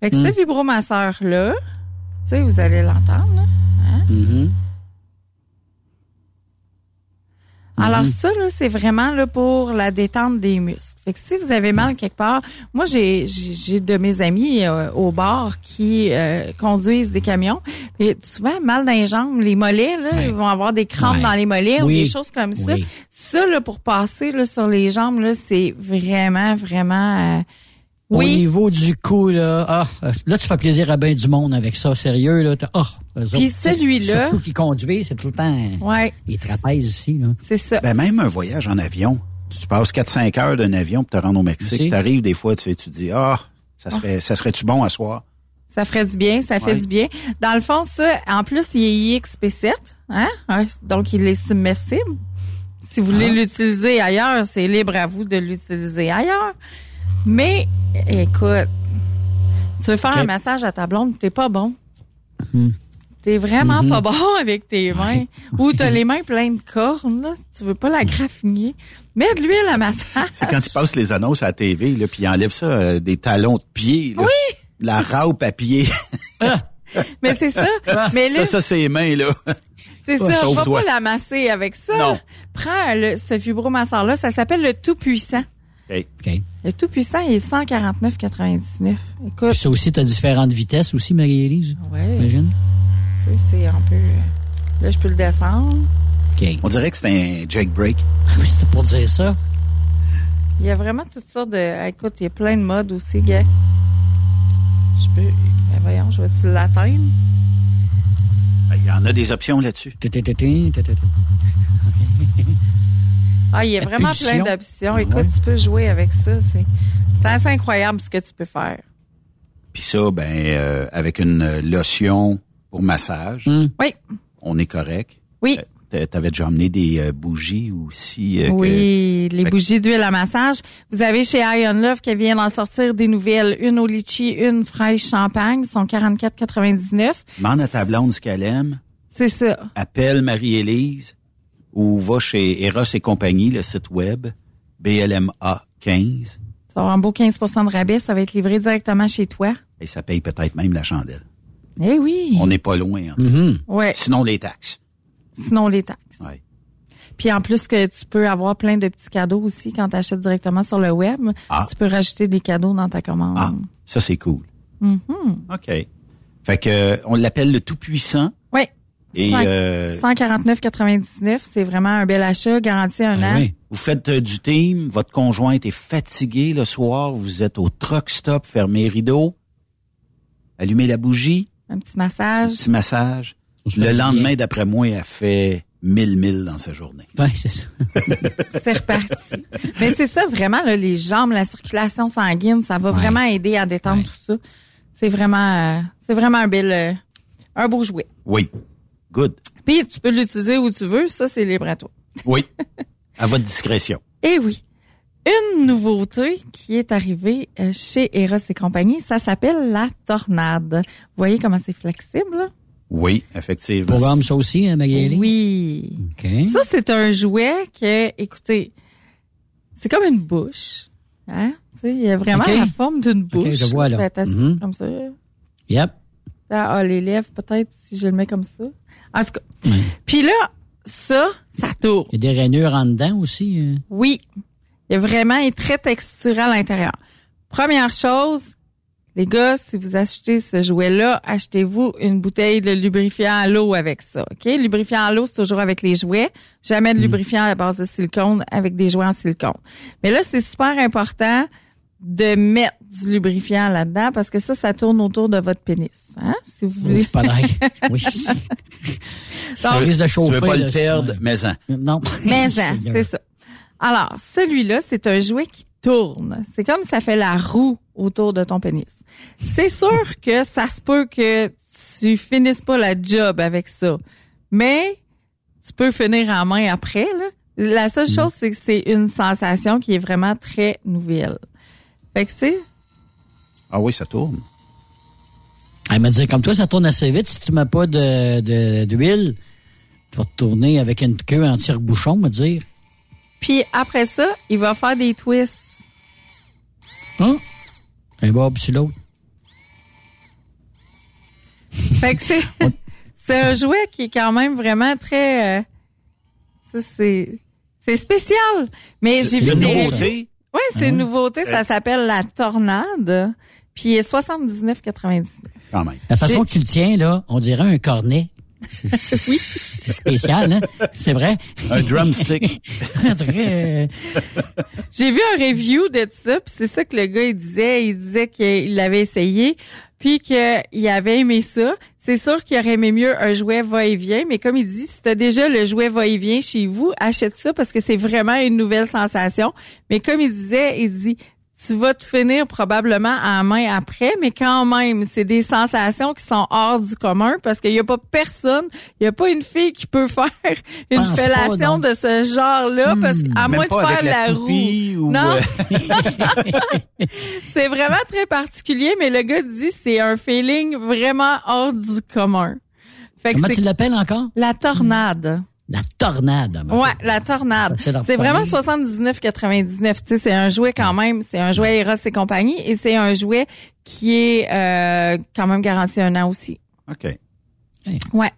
Fait que Hmm. ce vibromasseur-là, tu sais, vous allez l'entendre. là. Mhm. Alors ça, là, c'est vraiment là, pour la détente des muscles. Fait que si vous avez mal quelque part, moi j'ai j'ai de mes amis euh, au bar qui euh, conduisent des camions, et souvent mal dans les jambes, les mollets là, Ouais. ils vont avoir des crampes Ouais. dans les mollets ou des choses comme ça. Ça là pour passer là sur les jambes là, c'est vraiment vraiment euh, Au oui. niveau du cou, là, ah, là, tu fais plaisir à bien du monde avec ça. Sérieux, là. Ah, eux Puis celui-là- Surtout qui conduit, c'est tout le temps Ouais, les trapèzes ici, là. c'est ça. Ben, même un voyage en avion. Tu passes 4-5 heures d'un avion pour te rendre au Mexique. Tu arrives des fois, tu, tu te dis, ah, ça serait, ça serait-tu bon à soir? Ça ferait du bien, ça fait Ouais. du bien. Dans le fond, ça, en plus, il est IXP7, hein? Donc, il est submersible. Si vous voulez Ah. l'utiliser ailleurs, c'est libre à vous de l'utiliser ailleurs. Mais, écoute, tu veux faire un massage à ta blonde, t'es pas bon. Mhm. T'es vraiment Mhm. pas bon avec tes mains. Ou t'as les mains pleines de cornes, là. Tu veux pas la graffiner. Mets de l'huile à massage. C'est quand ils passent les annonces à la TV, là, puis ils enlèvent ça, euh, des talons de pied. Là. Oui! La raupe à pied. Mais c'est ça. Mais là, ça, c'est les mains, là. C'est ça, va pas l'amasser avec ça. Non. Prends le, ce vibromasseur-là, ça s'appelle le Tout-Puissant. Le Tout-Puissant, il est 149,99. Écoute, Puis ça aussi, t'as différentes vitesses aussi, Marie-Élise, ouais, j'imagine. tu sais, c'est un peu... euh, Là, je peux le descendre. OK. On dirait que c'est un jailbreak. Oui, c'était pour dire ça. Il y a vraiment toutes sortes de... Écoute, il y a plein de modes aussi, gars. Je peux... Ben voyons, je vais-tu l'atteindre? Ben, Il y en a des options là-dessus. Ah, il y a vraiment pulsion. plein d'options. Écoute, tu peux jouer avec ça. C'est c'est assez incroyable ce que tu peux faire. Puis ça, ben, euh, avec une lotion pour massage, Hmm. Oui, on est correct. oui. Euh, T'avais déjà emmené des euh, bougies aussi. euh, que- Oui, les Fait que- bougies d'huile à massage. Vous avez chez Iron Love qui vient d'en sortir des nouvelles. Une au litchi, une fraîche champagne. Ils sont 44,99. Demande à ta blonde ce qu'elle aime. C'est ça. Appelle Marie-Élise ou va chez Eros et compagnie, le site web, BLMA 15. Tu vas avoir un beau 15% de rabais. Ça va être livré directement chez toi. Et ça paye peut-être même la chandelle. Eh oui. On n'est pas loin. hein. Mhm. Ouais. Sinon, les taxes. Sinon, les taxes. Ouais. Puis en plus que tu peux avoir plein de petits cadeaux aussi quand tu achètes directement sur le web. Ah. Tu peux rajouter des cadeaux dans ta commande. Ah, ça, c'est cool. Mhm. OK. Fait que, on l'appelle le Tout-Puissant. Oui. Et Cinq- euh, 149,99. C'est vraiment un bel achat, garanti un Ah an. oui. vous faites euh, du team, votre conjoint est fatigué le soir, vous êtes au truck stop, fermez les rideaux, allumez la bougie, Un petit un massage. petit massage. Le lendemain, d'après moi, elle fait mille mille dans sa journée. Ouais, c'est ça. C'est reparti. Mais c'est ça, vraiment, là, les jambes, la circulation sanguine, ça va Ouais. vraiment aider à détendre Ouais. tout ça. C'est vraiment, euh, c'est vraiment un bel, euh, un beau jouet. Oui. Good. Puis tu peux l'utiliser où tu veux, ça c'est libre à toi. Oui. à votre discrétion. Et oui, une nouveauté qui est arrivée euh, chez Eros et compagnie, ça s'appelle la tornade. Vous voyez comment c'est flexible? là? Oui, effectivement. Programme ça aussi, hein, Magali? Oui. OK. Ça, c'est un jouet que, écoutez, c'est comme une bouche. Hein? Tu sais, il y a vraiment la forme d'une bouche. je vois, là. Fait, se- Mhm. Comme ça. Yep. Ah, les lèvres, peut-être, si je le mets comme ça. En tout cas. Puis là, ça, ça tourne. Il y a des rainures en dedans aussi. euh. Oui. Il y a vraiment, il est très texturé à l'intérieur. Première chose, les gars, si vous achetez ce jouet-là, achetez-vous une bouteille de lubrifiant à l'eau avec ça. OK? Lubrifiant à l'eau, c'est toujours avec les jouets. Jamais de lubrifiant à base de silicone avec des jouets en silicone. Mais là, c'est super important de mettre du lubrifiant là-dedans parce que ça, ça tourne autour de votre pénis. Hein? Si vous voulez. Oui. Oui. ça risque de Tu chauffer. veux pas là, le perdre, tu- mais en. Non. Mais hein, c'est ça. Alors, celui-là, c'est un jouet qui tourne. C'est comme ça fait la roue autour de ton pénis. C'est sûr que ça se peut que tu finisses pas la job avec ça. Mais tu peux finir en main après. Là. La seule chose, c'est que c'est une sensation qui est vraiment très nouvelle. Fait que c'est Ah oui, ça tourne. Elle m'a dit, comme toi, ça tourne assez vite. Si tu mets pas de, de- d'huile, tu vas te tourner avec une queue en tire-bouchon, me dire. Puis après ça, il va faire des twists. Hein? Un bob sur l'autre. Fait que c'est, c'est un jouet qui est quand même vraiment très, euh, ça c'est, c'est spécial. Mais j'ai C'est vu une des, nouveauté? oui, c'est une nouveauté. Ça s'appelle la tornade. Puis il est 79,99. Quand même. La façon que tu le tiens, là, on dirait un cornet. C'est- Oui. C'est spécial, hein? C'est vrai? Un drumstick. J'ai vu un review de ça, puis c'est ça que le gars il disait. Il disait qu'il l'avait essayé, puis qu'il avait aimé ça. C'est sûr qu'il aurait aimé mieux un jouet va-et-vient, mais comme il dit, si t'as déjà le jouet va-et-vient chez vous, achète ça parce que c'est vraiment une nouvelle sensation. Mais comme il disait, il dit tu vas te finir probablement en main après, mais quand même, c'est des sensations qui sont hors du commun parce qu'il n'y a pas personne, il n'y a pas une fille qui peut faire une Pense fellation de ce genre-là parce qu'à moins de faire la, la roue. ou. Non. euh, C'est vraiment très particulier, mais le gars dit c'est un feeling vraiment hors du commun. Fait que Comment tu l'appelles encore? la tornade. La tornade. ma Ouais, la tornade. C'est vraiment premier. 79,99. Tu sais, c'est un jouet quand même. C'est un jouet Eros et compagnie, et c'est un jouet qui est euh, quand même garanti un an aussi. OK. Ouais.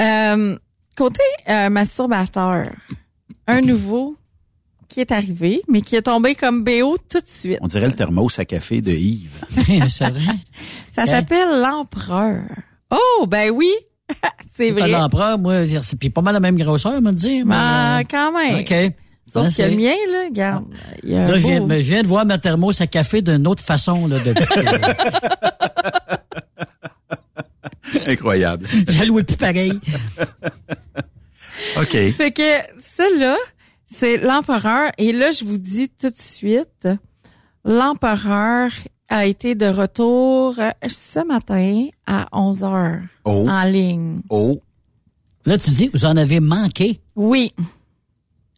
Euh, côté euh, masturbateur, un nouveau qui est arrivé, mais qui est tombé comme BO tout de suite. On dirait le thermos à café de Yves. C'est vrai. Ça s'appelle l'empereur. Oh, ben oui, c'est vrai. l'empereur, moi, c'est puis pas mal la même grosseur, me dire. mais, Ah, euh, quand même. OK. Sauf Hein, que le mien, là, regarde, il y a un Là, je viens, je de voir ma thermos à café d'une autre façon, là, depuis. Incroyable. J'ai loué plus pareil. OK. Fait que ça là, C'est l'empereur. Et là, je vous dis tout de suite, l'empereur a été de retour euh, ce matin à 11 heures Oh. en ligne. Oh, Là, tu dis, vous en avez manqué. Oui.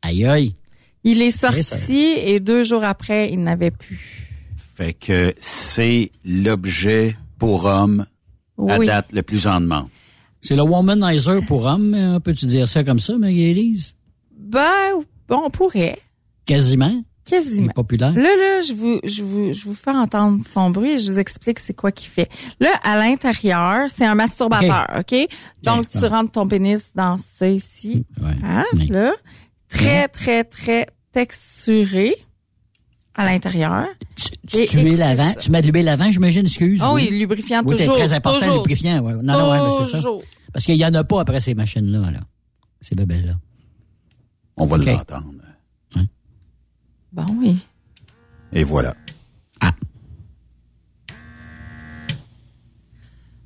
Aïe, aïe. Il est sorti et deux jours après, il n'avait plus. fait que c'est l'objet pour homme à Oui. date le plus en demande. C'est le womanizer pour homme, hein, peux-tu dire ça comme ça, Marie-Élise? Ben, bon, on pourrait. Quasiment. Quasiment. est populaire. Là, là, je vous, je vous, je vous fais entendre son bruit et je vous explique c'est quoi qu'il fait. Là, à l'intérieur, c'est un masturbateur, OK? Donc, Ok, tu rentres ton pénis dans ça ici. Ouais. Hein? Oui. Là. Très, très, très texturé à l'intérieur. Tu, tu, tu écoutez l'avant. Tu mets de l'huile avant, j'imagine, excuse. Ah oui, lubrifiant Oui, c'est toujours. très important, toujours, le lubrifiant. Ouais. Non, non, ouais, mais c'est ça. toujours. Parce qu'il y en a pas après ces machines-là, là. Ces bébelles-là. On va Ok. l'entendre. Bon, oui. Et voilà.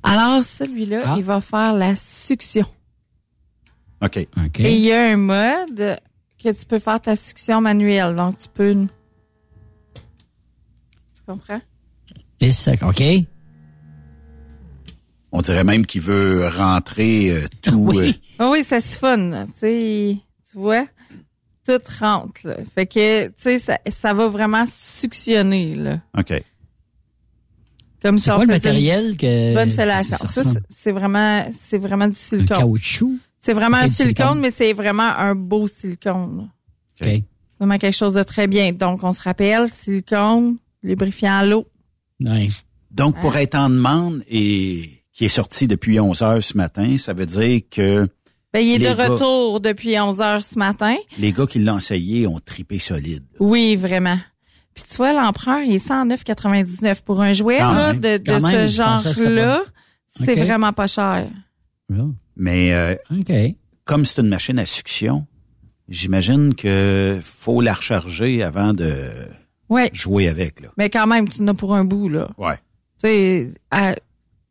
Alors, celui-là, Ah. il va faire la succion. OK. OK. Et il y a un mode que tu peux faire ta succion manuelle. Donc, tu peux... Tu comprends? OK. On dirait même qu'il veut rentrer euh, tout. Oui. euh, Ah oui, ça siphonne. Tu vois, tout rentre. Là. Fait que, tu sais, ça, ça va vraiment suctionner. Là. OK. Comme si C'est on quoi le matériel que. une bonne fellation? ça Ça, c'est- vraiment, c'est vraiment du Un silicone. caoutchouc? C'est vraiment un silicone, silicone. mais c'est vraiment un beau silicone. là. OK. Vraiment quelque chose de très bien. Donc, on se rappelle, silicone, lubrifiant à l'eau. Ouais. Donc, pour être en demande et qui est sorti depuis 11 heures ce matin, ça veut dire que Ben, il est Les de gars. retour depuis 11 heures ce matin. les gars qui l'ont essayé ont tripé solide. Oui, vraiment. Puis tu vois, l'empereur, il est 109,99 pour un jouet Quand là, même. de, de même, ce genre-là. C'est vraiment pas cher. Mais euh, OK. comme c'est une machine à succion, j'imagine que faut la recharger avant de Ouais, jouer avec. Là. mais quand même, tu en as pour un bout, là. Ouais. Tu sais,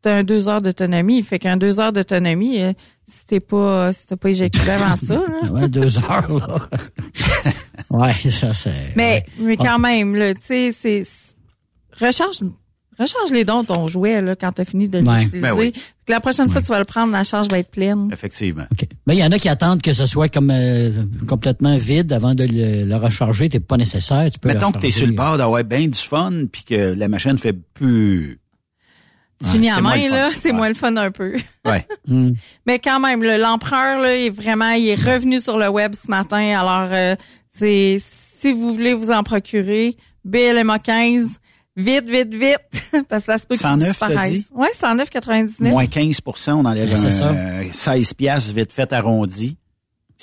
t'as un deux heures d'autonomie. Fait qu'un deux heures d'autonomie, euh, si t'es pas, si t'as pas éjaculé avant ça, là. Ouais, deux heures, là. ouais, ça, c'est. Mais, ouais. mais quand même, là, tu sais, c'est, recharge, recharge les dons ton jouet, là, quand t'as fini de Ouais. l'utiliser. Ben oui. La prochaine fois que tu vas le prendre, la charge va être pleine. Effectivement. OK. Mais il y en a qui attendent que ce soit comme euh, complètement vide avant de le, le recharger. T'es pas nécessaire. Tu peux le Mettons que tu es recharger. sur le bord d'avoir bien du fun puis que la machine fait plus. Tu finis c'est à moins main, le fun. là, c'est Ouais. moins le fun un peu. Ouais. Mais quand même, là, l'empereur, là, est vraiment, il est revenu sur le web ce matin. Alors, euh, c'est, si vous voulez vous en procurer, BLMA 15, vite, vite, vite, parce que ça se peut qu'il 109, t'as dit? Ouais, 109,99. Moins 15% on enlève un, ça. euh, 16 piastres vite fait arrondi.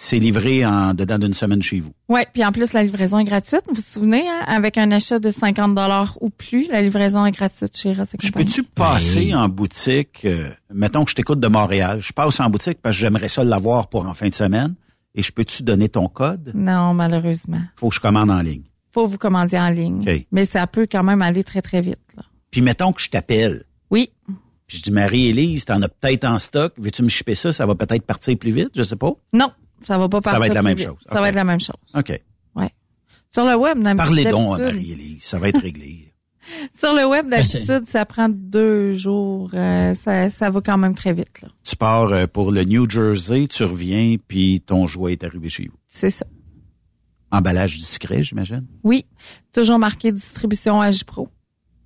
C'est livré en dedans d'une semaine chez vous. Ouais, puis en plus, la livraison est gratuite. Vous vous souvenez, hein, avec un achat de 50 dollars ou plus, la livraison est gratuite chez Ross Je peux-tu passer Oui. en boutique, euh, mettons que je t'écoute de Montréal, je passe en boutique parce que j'aimerais ça l'avoir pour en fin de semaine, et je peux-tu donner ton code? Non, malheureusement. Faut que je commande en ligne. Faut vous commander en ligne. OK. Mais ça peut quand même aller très, très vite. là. Puis mettons que je t'appelle, Oui. puis je dis Marie-Élise, t'en as peut-être en stock, veux-tu me shipper ça? Ça va peut-être partir plus vite, je sais pas. Non, ça va pas Ça partir va être la même chose. Ça va être la même chose. OK. Sur le web, d'habitude- Parlez donc Marie-Élise, ça va être réglé. Sur le web, Ben, d'habitude, ça prend deux jours. euh, ça, ça va quand même très vite. là. tu pars euh, pour le New Jersey, tu reviens, puis ton jouet est arrivé chez vous. C'est ça. Emballage discret, j'imagine? Oui. Toujours marqué distribution Agipro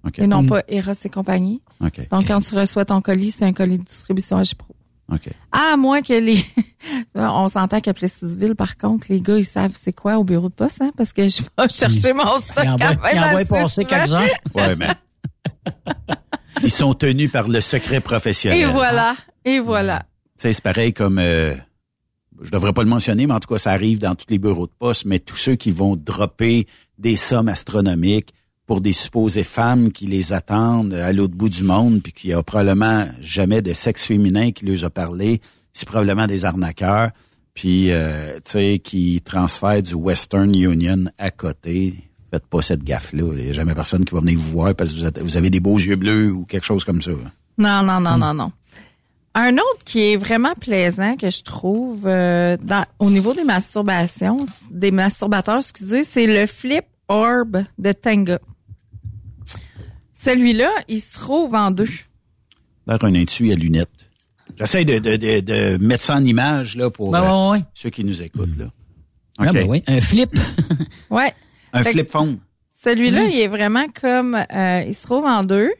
OK. et non Mm. pas Eros et compagnie. OK. Donc, quand tu reçois ton colis, c'est un colis de distribution Agipro. OK. À moins que les... On s'entend qu'à Plessisville, par contre, les gars, ils savent c'est quoi au bureau de poste, hein, parce que je vais chercher mon stock Il en va, quand même il en passer souvent. quelques-uns. Ouais, mais. Ils sont tenus par le secret professionnel. Et voilà. Et voilà. Tu sais, c'est pareil comme, euh, je devrais pas le mentionner, mais en tout cas, ça arrive dans tous les bureaux de poste, mais tous ceux qui vont dropper des sommes astronomiques pour des supposées femmes qui les attendent à l'autre bout du monde, puis qui a probablement jamais de sexe féminin qui leur a parlé, c'est probablement des arnaqueurs, puis, euh, tu sais, qui transfèrent du Western Union à côté. Faites pas cette gaffe-là. Il n'y a jamais personne qui va venir vous voir parce que vous, êtes- vous avez des beaux yeux bleus ou quelque chose comme ça. Non, non, Hmm. non, non, non. Un autre qui est vraiment plaisant que je trouve euh, dans, au niveau des masturbations, des masturbateurs, excusez, c'est le Flip Orb de Tenga. Celui-là, il se trouve en deux. Vers un étui à lunettes. J'essaie de, de, de, de mettre ça en image là, pour Ben, euh, ouais, ouais. ceux qui nous écoutent. Là. Ah, OK. ben oui, un flip. Ouais. Un Fait flip phone. Celui-là, Mm. il est vraiment comme, euh, il se trouve en deux.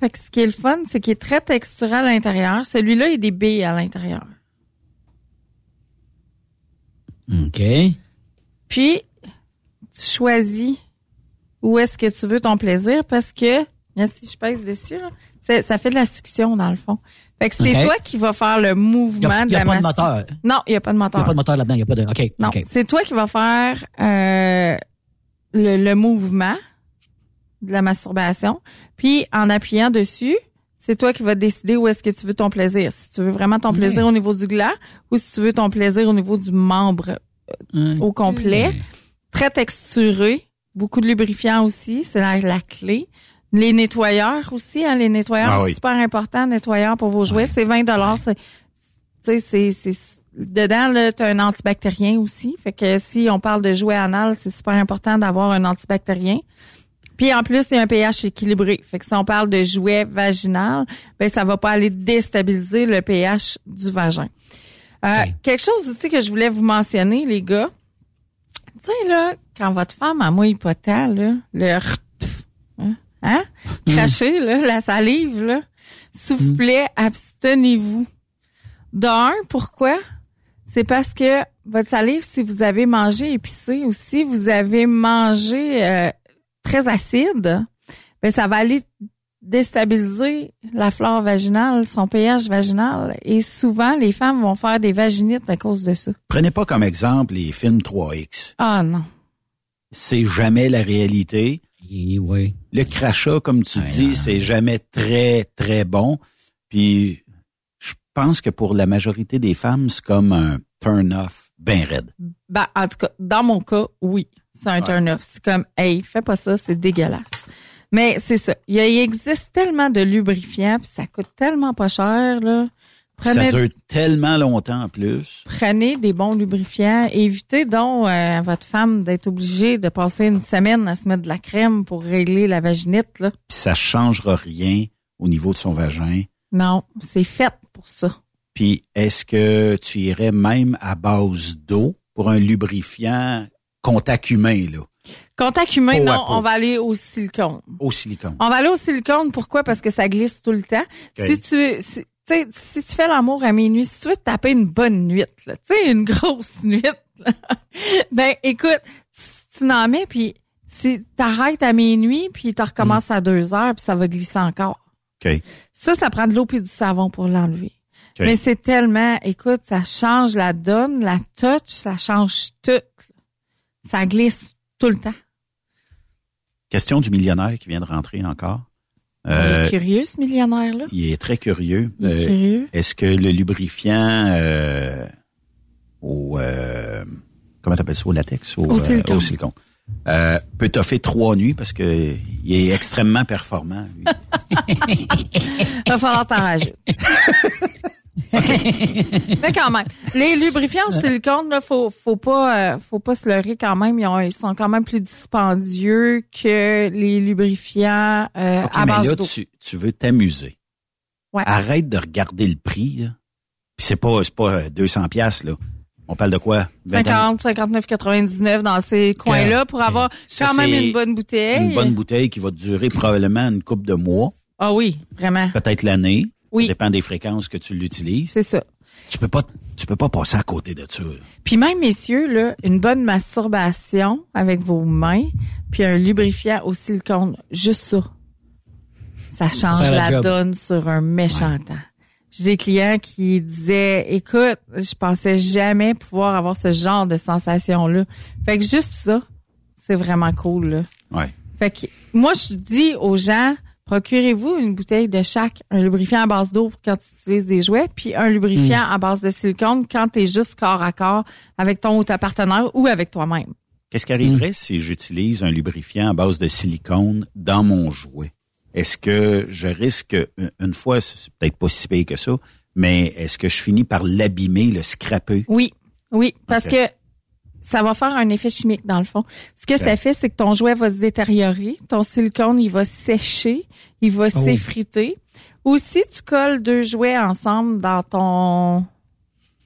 Fait que ce qui est le fun, c'est qu'il est très texturé à l'intérieur. Celui-là, il y a des billes à l'intérieur. OK. Puis, tu choisis où est-ce que tu veux ton plaisir parce que, là, si je pèse dessus, là, ça fait de la succion dans le fond. Fait que c'est toi qui vas faire le Il mouvement a, de y a la pas de massi- moteur. Non, il n'y a pas de Il moteur. n'y a pas de moteur là-dedans. Il n'y a pas de. OK. Non, c'est toi qui vas faire euh, le, le mouvement de la masturbation. Puis en appuyant dessus, c'est toi qui vas décider où est-ce que tu veux ton plaisir. Si tu veux vraiment ton plaisir au niveau du gland ou si tu veux ton plaisir au niveau du membre Hum. au complet. Très texturé, beaucoup de lubrifiant aussi, c'est la, la clé. Les nettoyeurs aussi, hein, les nettoyeurs, Ah c'est super important, nettoyeurs pour vos jouets, c'est 20 dollars. Tu sais, c'est c'est dedans là, tu as un antibactérien aussi, fait que si on parle de jouets anal, c'est super important d'avoir un antibactérien. Puis en plus, il y a un pH équilibré. Fait que si on parle de jouets vaginal, ben ça va pas aller déstabiliser le pH du vagin. Euh. Quelque chose aussi que je voulais vous mentionner, les gars. Tu sais, là, quand votre femme a mouille tant, là, le hein, hein? Cracher, là, la salive, là. S'il vous plaît, abstenez-vous. D'un, pourquoi? C'est parce que votre salive, si vous avez mangé épicé ou si vous avez mangé euh, très acide, ben ça va aller déstabiliser la flore vaginale, son pH vaginal. Et souvent, les femmes vont faire des vaginites à cause de ça. Prenez pas comme exemple les films 3X. Ah non. C'est jamais la réalité. Et oui. Le crachat, comme tu dis, c'est jamais très, très bon. Puis, je pense que pour la majorité des femmes, c'est comme un turn-off bien raide. Ben, en tout cas, dans mon cas, oui. C'est un Ouais. turn-off. C'est comme, hey, fais pas ça, c'est dégueulasse. Mais c'est ça. Il, existe tellement de lubrifiants, puis ça coûte tellement pas cher, là. Prenez, Ça dure tellement longtemps en plus. prenez des bons lubrifiants. Évitez donc euh, à votre femme d'être obligée de passer une semaine à se mettre de la crème pour régler la vaginite, là. Puis ça changera rien au niveau de son vagin. Non, c'est fait pour ça. Puis est-ce que tu irais même à base d'eau pour un lubrifiant contact humain, là, Contact humain, Peau à non, peau. on va aller au silicone. au silicone? On va aller au silicone, pourquoi? Parce que ça glisse tout le temps. Ok. Si tu si, tu sais, si tu fais l'amour à minuit, si tu veux te taper une bonne nuit, là, tu sais, une grosse nuit, là, ben écoute, tu, tu n'en mets, puis si t'arrêtes à minuit, puis tu recommences à deux heures, puis ça va glisser encore. OK. Ça, ça prend de l'eau puis du savon pour l'enlever. OK. Mais c'est tellement, écoute, ça change la donne, la touch, ça change tout. Ça glisse tout le temps. Question du millionnaire qui vient de rentrer encore. Il Euh, est curieux, ce millionnaire-là. il est très curieux. Il est Euh, curieux. Est-ce que le lubrifiant euh, au euh, comment t'appelles ça au latex au, Au silicone. au silicone euh, peut trois nuits parce que il est extrêmement performant. lui. Va falloir t'en rajouter. Mais quand même, les lubrifiants au silicone, là, faut, faut pas, euh, faut pas se leurrer quand même. Ils, ont- ils sont quand même plus dispendieux que les lubrifiants euh, à mais base là d'eau. tu, tu veux t'amuser. Ouais. Arrête de regarder le prix. Là. Puis c'est pas c'est pas euh, 200 pièces là. On parle de quoi? 20 50, 59, 99 dans ces coins-là pour avoir Ça, quand même une bonne bouteille. Une bonne bouteille qui va durer probablement une coupe de mois, Ah oui, vraiment. peut-être l'année. Oui. Ça dépend des fréquences que tu l'utilises. C'est ça. Tu peux pas tu peux pas passer à côté de ça. Puis même, messieurs, là, une bonne masturbation avec vos mains, puis un lubrifiant au silicone, juste ça. Ça change la donne sur un méchant temps. J'ai des clients qui disaient, écoute, je pensais jamais pouvoir avoir ce genre de sensation-là. Fait que juste ça, c'est vraiment cool, là. Ouais. Fait que moi, je dis aux gens, procurez-vous une bouteille de chaque, un lubrifiant à base d'eau pour quand tu utilises des jouets, puis un lubrifiant à base de silicone quand tu es juste corps à corps avec ton ou ta partenaire ou avec toi-même. Qu'est-ce qui arriverait si j'utilise un lubrifiant à base de silicone dans mon jouet? Est-ce que je risque, une- fois, c'est peut-être pas si pire que ça, Mais est-ce que je finis par l'abîmer, le scraper? Oui, oui, parce que ça va faire un effet chimique dans le fond. Ce que ça fait, c'est que ton jouet va se détériorer, ton silicone, il va sécher, il va Oh. s'effriter. Ou si tu colles deux jouets ensemble dans ton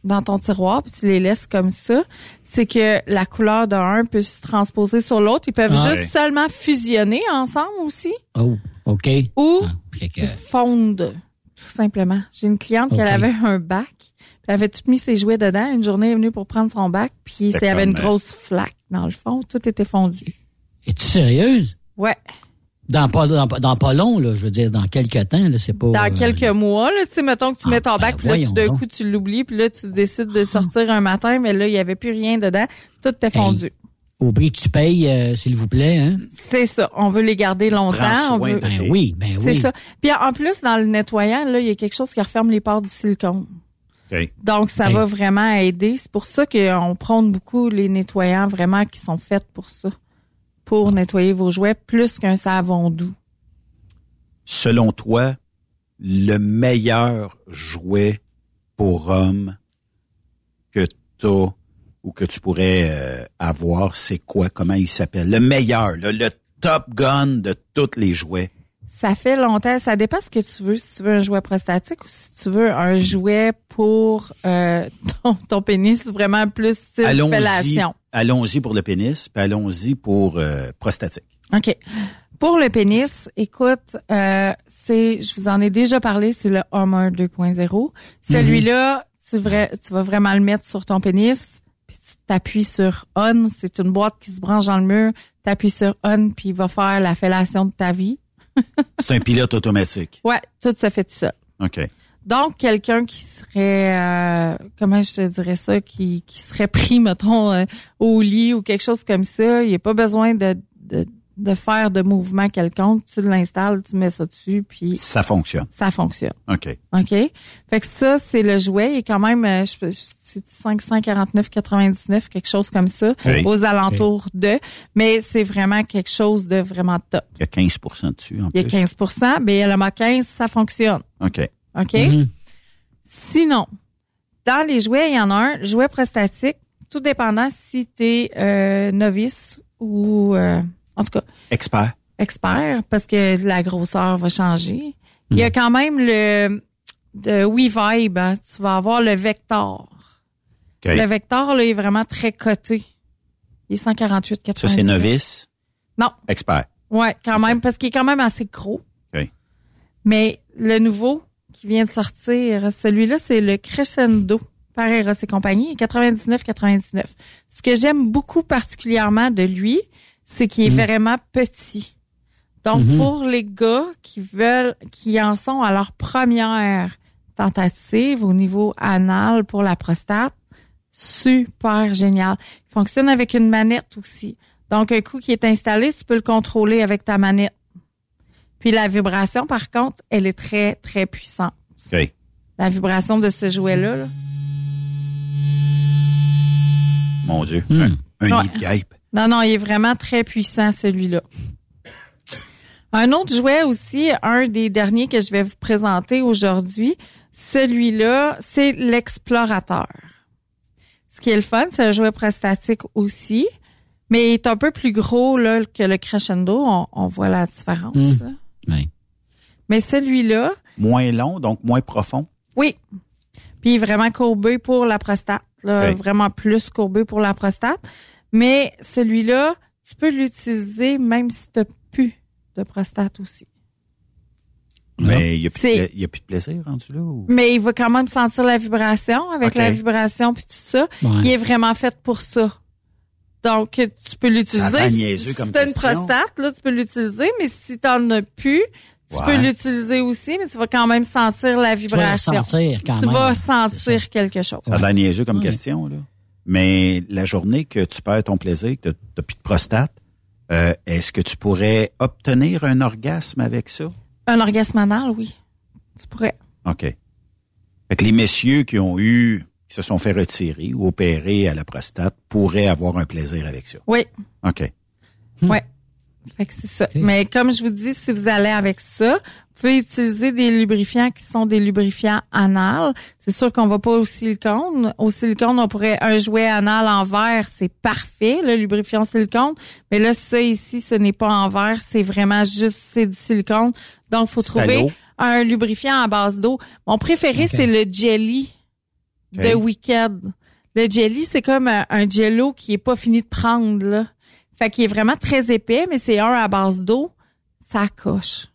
dans ton tiroir, puis tu les laisses comme ça, c'est que la couleur d'un peut se transposer sur l'autre. Ils peuvent Ah. juste seulement fusionner ensemble aussi Oh, OK. ou Ah, fait que- fondre, tout simplement. J'ai une cliente qui avait un bac, elle avait tout mis ses jouets dedans. Une journée, elle est venue pour prendre son bac, puis C'était il y avait une euh, grosse flaque dans le fond. Tout était fondu. Es-tu sérieuse? Ouais. Dans pas, dans, pas- dans pas long, là, je veux dire, dans quelques temps, là, c'est pas... Dans euh, quelques mois, là, tu sais, mettons que tu Ah, mets ton ben, bac, puis là, tu- d'un. Ah. coup, tu l'oublies, puis là, tu décides de sortir un matin, mais là, il y avait plus rien dedans. Tout était fondu. Au prix que tu payes, euh, s'il vous plaît, hein? C'est ça. On veut les garder longtemps. On veut... Ben oui, ben oui. C'est ça. Puis en plus, dans le nettoyant, là, il y a quelque chose qui referme les pores du silicone. Donc, ça va vraiment aider. C'est pour ça qu'on prône beaucoup les nettoyants vraiment qui sont faits pour ça. Pour nettoyer vos jouets plus qu'un savon doux. Selon toi, le meilleur jouet pour homme que tu ou que tu pourrais euh, avoir, c'est quoi? Comment il s'appelle? Le meilleur, le, le top gun de tous les jouets. Ça fait longtemps. Ça dépend ce que tu veux. Si tu veux un jouet prostatique ou si tu veux un jouet pour euh, ton, ton pénis, vraiment plus style Allons-y, fellation. allons-y pour le pénis, puis allons-y pour euh, prostatique. OK. Pour le pénis, écoute, euh, c'est, je vous en ai déjà parlé, c'est le Hummer 2.0. Celui-là, tu, vra- tu vas vraiment le mettre sur ton pénis, puis tu t'appuies sur On. C'est une boîte qui se branche dans le mur. T'appuies sur On, puis il va faire la fellation de ta vie. C'est un pilote automatique. Ouais, tout se fait tout seul. OK. Donc, quelqu'un qui serait, euh, comment je te dirais ça, qui, qui serait pris, mettons, euh, au lit ou quelque chose comme ça, il n'y a pas besoin de, de, de faire de mouvement quelconque. Tu l'installes, tu mets ça dessus, puis Ça fonctionne. ça fonctionne. OK. OK? Fait que ça, c'est le jouet. Il est quand même, euh, je, je, c'est 549,99, quelque chose comme ça, Oui. aux alentours de. Mais c'est vraiment quelque chose de vraiment top. Il y a 15% dessus en Il y a plus. 15% mais le mot 15, ça fonctionne. OK. OK? Mhm. Sinon, dans les jouets, il y en a un, jouet prostatique, tout dépendant si tu es novice ou, euh, en tout cas, Expert. expert, parce que la grosseur va changer. Il y a quand même le de WeVibe, hein, tu vas avoir le Vector. Le Vector, là, est vraiment très coté. Il est 148,99. Ça, c'est novice? Non. Expert. Ouais, quand même, parce qu'il est quand même assez gros. Mais le nouveau qui vient de sortir, celui-là, c'est le Crescendo par Eros et compagnie, 99,99. Ce que j'aime beaucoup particulièrement de lui, c'est qu'il est vraiment petit. Donc, Mhm. pour les gars qui veulent, qui en sont à leur première tentative au niveau anal pour la prostate, super génial. Il fonctionne avec une manette aussi. Donc, un coup qui est installé, tu peux le contrôler avec ta manette. Puis la vibration, par contre, elle est très, très puissante. La vibration de ce jouet-là. là. Mon Dieu. Hmm. Un, un Ouais. Non, non, il est vraiment très puissant, celui-là. Un autre jouet aussi, un des derniers que je vais vous présenter aujourd'hui, celui-là, c'est l'explorateur. Ce qui est le fun, c'est un jouet prostatique aussi, mais il est un peu plus gros là, que le crescendo. On, on voit la différence. Mm. là. Ouais. Mais celui-là, Moins long, donc moins profond. oui. Puis il est vraiment courbé pour la prostate. Là. Vraiment plus courbé pour la prostate. Mais celui-là, tu peux l'utiliser même si tu plus de prostate aussi. Mais il n'y a, plus de C'est- pla- il y a plus de plaisir rendu là? Ou? Mais il va quand même sentir la vibration. Avec la vibration puis tout ça, Ouais. il est vraiment fait pour ça. Donc, tu peux l'utiliser. Si, si t'as une question. prostate, là, tu peux l'utiliser. Mais si t'en as plus, tu Ouais. peux l'utiliser aussi, mais tu vas quand même sentir la Tu vas vibration. ressentir quand tu même. vas C'est ça. sentir quelque chose. Ça a l'air niaiseux comme Ouais. question, là. Mais la journée que tu perds ton plaisir, que tu n'as plus de prostate, euh, est-ce que tu pourrais obtenir un orgasme avec ça? Un orgasme anal, oui. Tu pourrais. OK. Fait que les messieurs qui ont eu, qui se sont fait retirer ou opérer à la prostate pourraient avoir un plaisir avec ça. Oui. OK. Ouais. Fait que c'est ça. Mais comme je vous dis, si vous allez avec ça, vous pouvez utiliser des lubrifiants qui sont des lubrifiants anal. C'est sûr qu'on va pas au silicone. Au silicone, on pourrait un jouet anal en verre, c'est parfait, le lubrifiant silicone. Mais là, ça ici, ce n'est pas en verre, c'est vraiment juste c'est du silicone. Donc, faut trouver un lubrifiant à base d'eau. Mon préféré, c'est le jelly de Weekend. Le jelly, c'est comme un, un jello qui est pas fini de prendre là. Fait qu'il est vraiment très épais, mais c'est un à base d'eau. Ça coche.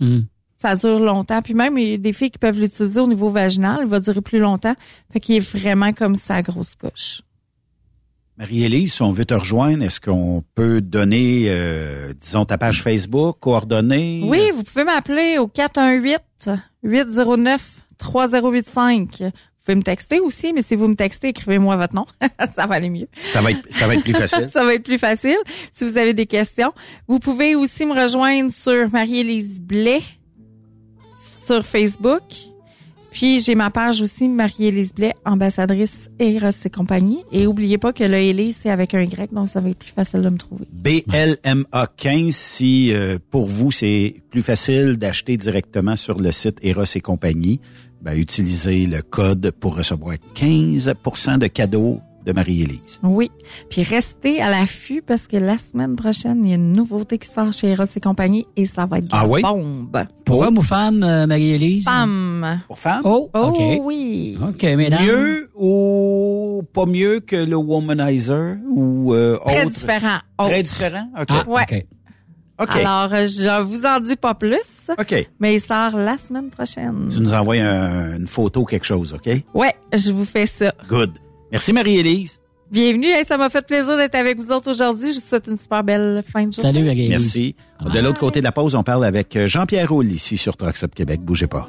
Hmm. Ça dure longtemps. Puis même, il y a des filles qui peuvent l'utiliser au niveau vaginal. Il va durer plus longtemps. Fait qu'il est vraiment comme sa grosse coche. Marie-Élise, si on veut te rejoindre, est-ce qu'on peut donner, euh, disons, ta page Facebook, coordonnées? Oui, vous pouvez m'appeler au 418-809-3085. Vous pouvez me texter aussi, mais si vous me textez, écrivez-moi votre nom. ça va aller mieux. Ça va être, ça va être plus facile. ça va être plus facile si vous avez des questions. Vous pouvez aussi me rejoindre sur Marie-Élise Blais sur Facebook. Puis j'ai ma page aussi, Marie-Élise Blais, ambassadrice Eros et compagnie. Et oubliez pas que le Élise, c'est avec un grec, donc ça va être plus facile de me trouver. BLMA 15, si euh, pour vous c'est plus facile d'acheter directement sur le site Eros et compagnie, ben, utilisez le code pour recevoir 15% de cadeaux de Marie-Élise. Oui. Puis restez à l'affût parce que la semaine prochaine, il y a une nouveauté qui sort chez Eros et compagnie et ça va être ah oui? bombe. Pour homme ou femme, euh, Marie-Élise? Femme. Pour femme? Oh, Oh OK. oui. OK, mesdames. Mieux ou pas mieux que le womanizer ou euh, Très autre? différent. Très différent? OK. Ah, Ouais. OK. Alors, euh, je vous en dis pas plus, OK. mais il sort la semaine prochaine. Tu nous envoies un- une photo, quelque chose, OK? Ouais, je vous fais ça. Good. Merci Marie-Élise. Bienvenue, Hey, ça m'a fait plaisir d'être avec vous autres aujourd'hui. Je vous souhaite une super belle fin de journée. Salut, Marie-Élise. Merci. De l'autre côté de la pause, on parle avec Jean-Pierre Roule ici sur Trucks Up Québec. Bougez pas.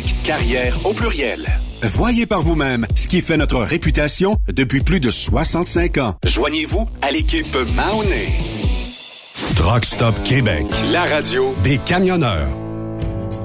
carrière au pluriel. Voyez par vous-même ce qui fait notre réputation depuis plus de 65 ans. Joignez-vous à l'équipe Mahoney. Truck Stop Québec, la radio des camionneurs.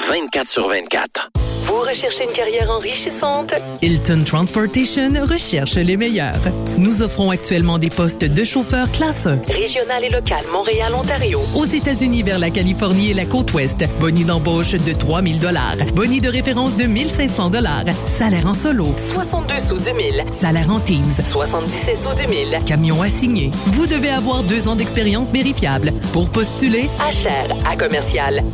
24 sur 24. Vous recherchez une carrière enrichissante? Hilton Transportation recherche les meilleurs. Nous offrons actuellement des postes de chauffeur classe 1. Régional et local, Montréal, Ontario. Aux États-Unis vers la Californie et la côte ouest. Boni d'embauche de 3000 dollars. Boni de référence de 1500 dollars. Salaire en solo. 62 sous du mille. Salaire en Teams. 77 sous du mille. Camion assigné. Vous devez avoir deux ans d'expérience vérifiable. Pour postuler, Achère à commercial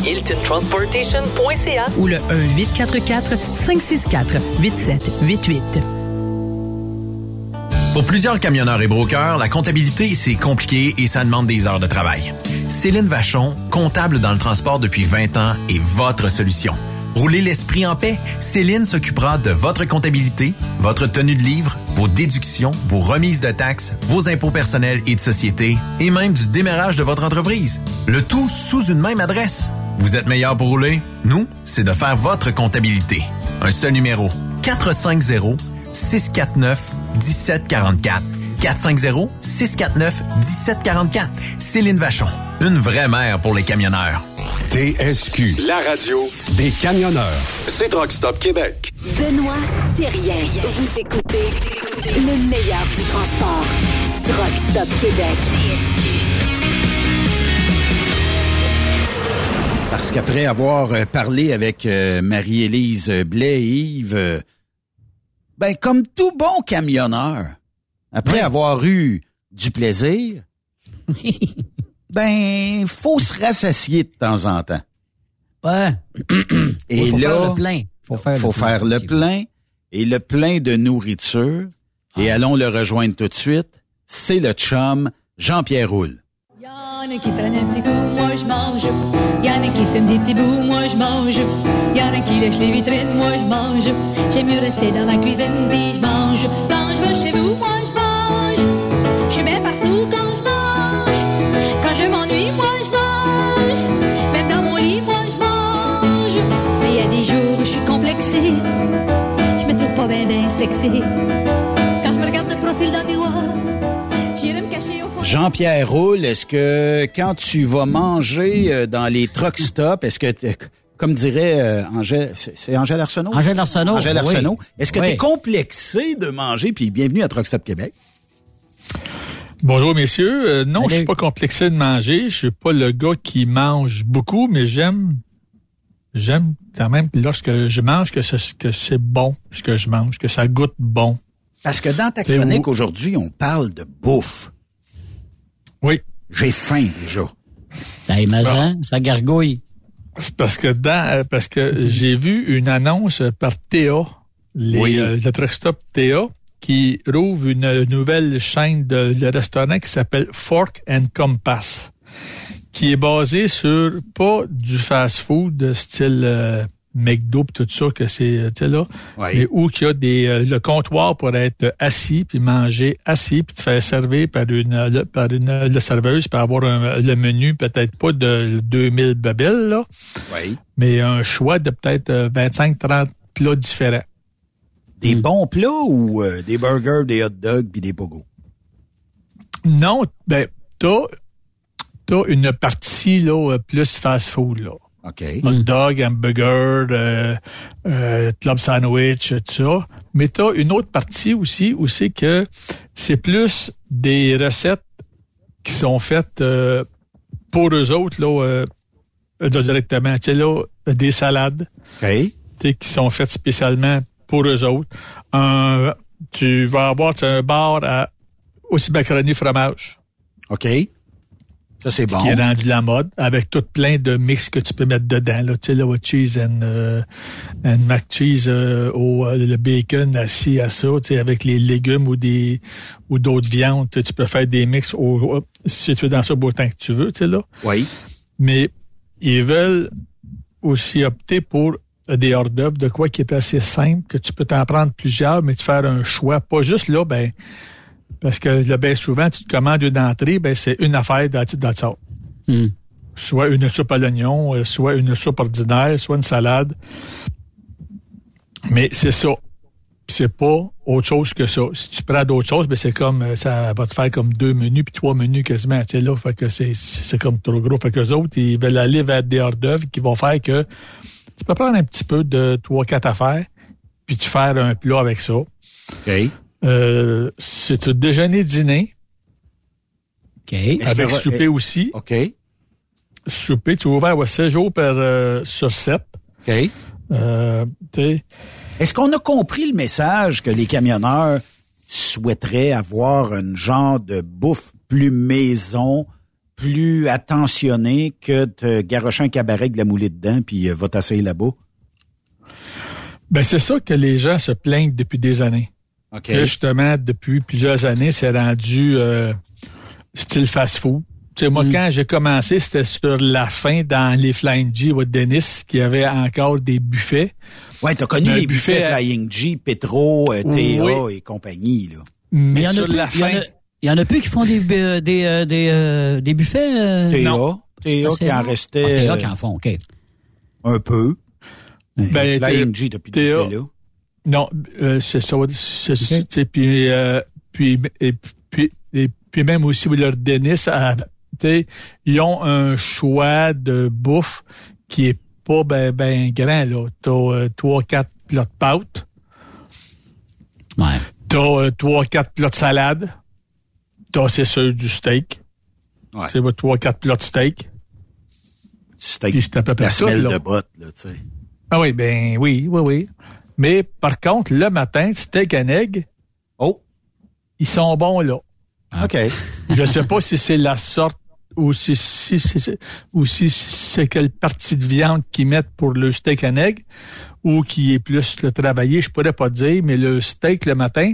ou le 1-844-564-8788. Pour plusieurs camionneurs et brokers, la comptabilité, c'est compliqué et ça demande des heures de travail. Céline Vachon, comptable dans le transport depuis 20 ans, est votre solution. Roulez l'esprit en paix. Céline s'occupera de votre comptabilité, votre tenue de livre, vos déductions, vos remises de taxes, vos impôts personnels et de société, et même du démarrage de votre entreprise. Le tout sous une même adresse. Vous êtes meilleur pour rouler? Nous, c'est de faire votre comptabilité. Un seul numéro. 450 649 1744. 450-649-1744. Céline Vachon. Une vraie mère pour les camionneurs. TSQ. La radio Des camionneurs. c'est Rock Stop Québec. Benoît Thérien. Vous écoutez le meilleur du transport. Truck Stop Québec. Parce qu'après avoir euh, parlé avec euh, Marie-Élise Blais, Yves, euh, ben comme tout bon camionneur, après avoir eu du plaisir, ben faut se rassasier de temps en temps. Ouais. Et faut là, faire le plein. Faut faire faut le plein. faire le plein et le plein de nourriture. Et Ah. allons le rejoindre tout de suite. C'est le chum Jean-Pierre Roule. Y'en a qui prennent un petit coup, moi je mange. Y'en a qui fument des petits bouts, moi je mange. Y'en a qui lèchent les vitrines, moi je mange. J'aime mieux rester dans ma cuisine, puis je mange. Quand je vais chez vous, moi je mange. Je suis partout quand je mange. Quand je m'ennuie, moi je mange. Même dans mon lit, moi je mange. Mais il y a des jours où je suis complexée. Je me trouve pas bien, bien sexy. Quand je me regarde de profil dans le miroir, Jean-Pierre Roule, est-ce que quand tu vas manger euh, dans les truck stops, est-ce que, comme dirait euh, Angèle, c'est c'est Angèle Arsenault? Angèle Arsenault, Angèle oui. Est-ce que Oui. tu es complexé de manger? Puis bienvenue à Truck Stop Québec. Bonjour messieurs. Euh, non, je Salut. suis pas complexé de manger. Je suis pas le gars qui mange beaucoup, mais j'aime j'aime quand même lorsque je mange que ce- que c'est bon ce que je mange, que ça goûte bon. Parce que dans ta C'est chronique aujourd'hui, on parle de bouffe. Oui. J'ai faim déjà. Hey, mais hein, ça gargouille. C'est parce que dans euh, parce que j'ai vu une annonce par Théa, les, Oui. euh, le truck stop Théa, qui rouvre une nouvelle chaîne de, de restaurant qui s'appelle Fork and Compass, qui est basée sur pas du fast-food de style euh, McDo pis tout ça que c'est euh, tu sais là, Oui. mais où qu'il y a des euh, le comptoir pour être assis puis manger assis puis te faire servir par une euh, le- par une le serveuse pour avoir un- le menu peut-être pas de 2000 babelles là Oui. mais un choix de peut-être euh, 25-30 plats différents. Des bons plats ou euh, des burgers, des hot dogs puis des pogos? Non, ben, t'as, t'as une partie, là, plus fast-food, là. OK. Hot dog, hamburger, euh, euh, club sandwich, tout ça. Mais t'as une autre partie aussi où c'est que c'est plus des recettes qui sont faites euh, pour eux autres, là, euh, euh, directement. Tu sais, là, des salades. OK. tu sais, qui sont faites spécialement pour eux autres. Un- tu vas avoir tu un bar à aussi macaroni fromage. OK. Ça, c'est bon. Qui est rendu la mode, avec tout plein de mix que tu peux mettre dedans. Là, tu sais, what cheese and, euh, and mac cheese, euh, au, euh, le bacon assis à ça, tu sais, avec les légumes ou des ou d'autres viandes. Tu sais, tu peux faire des mix au, si tu veux dans ça autant que tu veux, tu sais, là. Oui. Mais ils veulent aussi opter pour des hors d'œuvre, de quoi qui est assez simple, que tu peux t'en prendre plusieurs, mais tu faire un choix. Pas juste là, ben, parce que là, ben, souvent, tu te commandes une entrée, ben, c'est une affaire dans dans ça. Hmm. Soit une soupe à l'oignon, euh, soit une soupe ordinaire, soit une salade. Mais c'est ça. C'est pas autre chose que ça. Si tu prends d'autres choses, ben c'est comme euh, ça va te faire comme deux menus puis trois menus quasiment. Tu sais, là, fait que c'est, c'est comme trop gros. Fait que les autres, ils veulent aller vers des hors d'œuvre qui vont faire que tu peux prendre un petit peu de trois, quatre affaires, puis tu faire un plat avec ça. OK. Euh, c'est un déjeuner dîner. OK. Avec que- souper aussi? OK. Souper, tu es ouvert à 7 jours par, euh, sur 7. OK. Euh, tu sais, Est-ce qu'on a compris le message que les camionneurs souhaiteraient avoir un genre de bouffe plus maison, plus attentionnée que de garocher un cabaret avec de la moulée dedans puis euh, va t'asseoir là-bas? Ben, c'est ça que les gens se plaignent depuis des années. OK. Que justement, depuis plusieurs années, c'est rendu euh, style fast-food. Tu sais, moi, quand j'ai commencé, c'était sur la fin dans les Flying G ou Dennis, qui avait encore des buffets. Ouais, t'as connu les buffets buffet à- Flying G, Petro, euh, TA Oui. et compagnie, là. Mais Il y en a sur plus- la il y en fin, a- il y en a plus qui font des, euh, des, euh, des, euh, des buffets. TA, non. TA qui en restait Ah, TA qui en font, OK. un peu. Ben, Flying TA G, depuis TA. le buffet, là. Non, euh, c'est ça. sais, Puis, euh, puis, et, puis, et puis même aussi leur Dennis, ils ont un choix de bouffe qui est pas ben, ben grand. là. T'as euh, trois, quatre plats de pâtes. Ouais. T'as euh, trois, quatre plats de salade. T'as, c'est sûr, du steak. Ouais. Tu sais, trois, quatre plats de steak. Steak, Puis c'est à peu près la ça, semelle là. de botte, là, tu sais. Ah oui, ben oui, oui, oui. Mais par contre, le matin, steak and egg, Oh, ils sont bons là. OK. Je sais pas si c'est la sorte ou si, si, si- si- ou si c'est quelle partie de viande qu'ils mettent pour le steak and egg ou qui est plus le travaillé, je pourrais pas te dire, mais le steak le matin,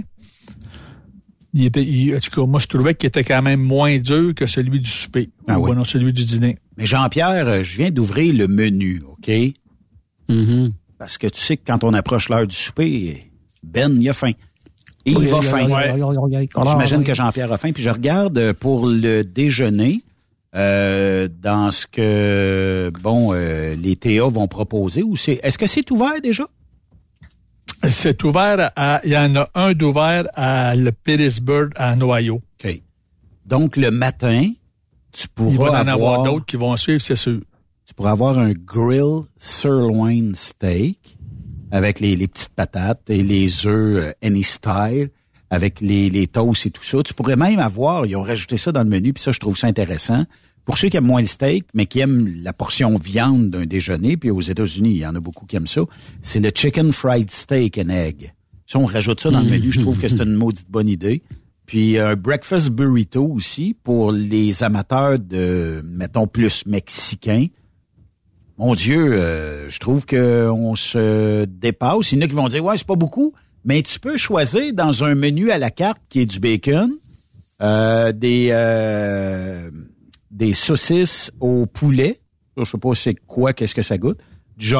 il était, il- en tout cas, moi je trouvais qu'il était quand même moins dur que celui du souper Ah ou oui. non celui du dîner. Mais Jean-Pierre, euh, je viens d'ouvrir le menu, OK? Mhm. Parce que tu sais que quand on approche l'heure du souper, Ben, il a faim. Il va faim. J'imagine que Jean-Pierre a faim. Puis je regarde pour le déjeuner euh, dans ce que bon euh, les TA vont proposer. Ou c'est est-ce que c'est ouvert déjà? C'est ouvert à, il y en a un d'ouvert à le Pittsburgh, en Ohio. OK. Donc le matin, tu Il va pourras en avoir avoir, d'autres qui vont suivre, c'est sûr. Tu pourras avoir un grill sirloin steak avec les, les petites patates et les œufs euh, any style avec les, les toasts et tout ça. Tu pourrais même avoir, ils ont rajouté ça dans le menu, puis ça, je trouve ça intéressant. Pour ceux qui aiment moins le steak, mais qui aiment la portion viande d'un déjeuner, puis aux États-Unis, il y en a beaucoup qui aiment ça, c'est le chicken fried steak and egg. Si on rajoute ça dans le menu, je trouve que c'est une maudite bonne idée. Puis un breakfast burrito aussi pour les amateurs de, mettons, plus mexicains. Mon Dieu, euh, je trouve qu'on se dépasse. Il y en a qui vont dire, ouais, c'est pas beaucoup, mais tu peux choisir dans un menu à la carte qui est du bacon, euh, des euh, des saucisses au poulet. Je sais pas c'est quoi, qu'est-ce que ça goûte. Du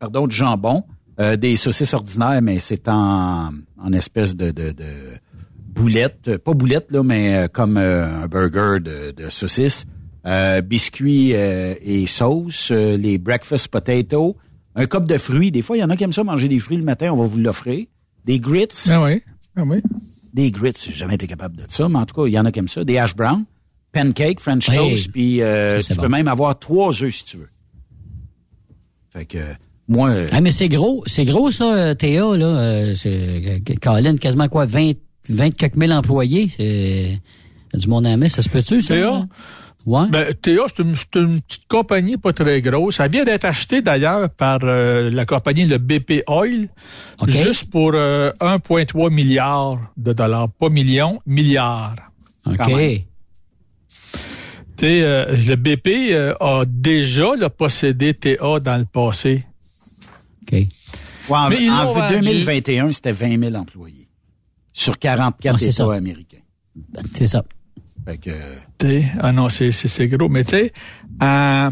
pardon, du jambon, euh, des saucisses ordinaires, mais c'est en, en espèce de, de, de boulette, pas boulette là, mais comme un burger de, de saucisses. Euh, biscuits euh, et sauce, euh, les breakfast potatoes, un cup de fruits. Des fois, il y en a qui aiment ça manger des fruits le matin, on va vous l'offrir. Des grits. Ah oui, ah oui. Des grits, j'ai jamais été capable de ça, mais en tout cas, il y en a qui aiment ça. Des hash brown, pancake, french Hey, toast, puis euh, tu peux même avoir trois œufs si tu veux. Fait que, moi, euh, Ah, mais c'est gros, c'est gros ça, Théa, là. euh, c'est, Colin, quasiment quoi, 20, 20 quelques mille employés. C'est, du monde à ça se peut-tu, ça? Théa? Ouais. Ben, TA, c'est une, c'est une petite compagnie pas très grosse. Ça vient d'être acheté d'ailleurs par euh, la compagnie le BP Oil, juste pour euh, 1,3 milliard de dollars. Pas millions, milliards. OK. euh, le BP euh, a déjà là, possédé TA dans le passé. OK. Ouais, en Mais en l'ont vendu. 2021, c'était 20 000 employés sur 44 Ouais, c'est États ça. américains. C'est ça. Fait que, Tu sais, ah non, c'est, gros. Mais tu sais, en,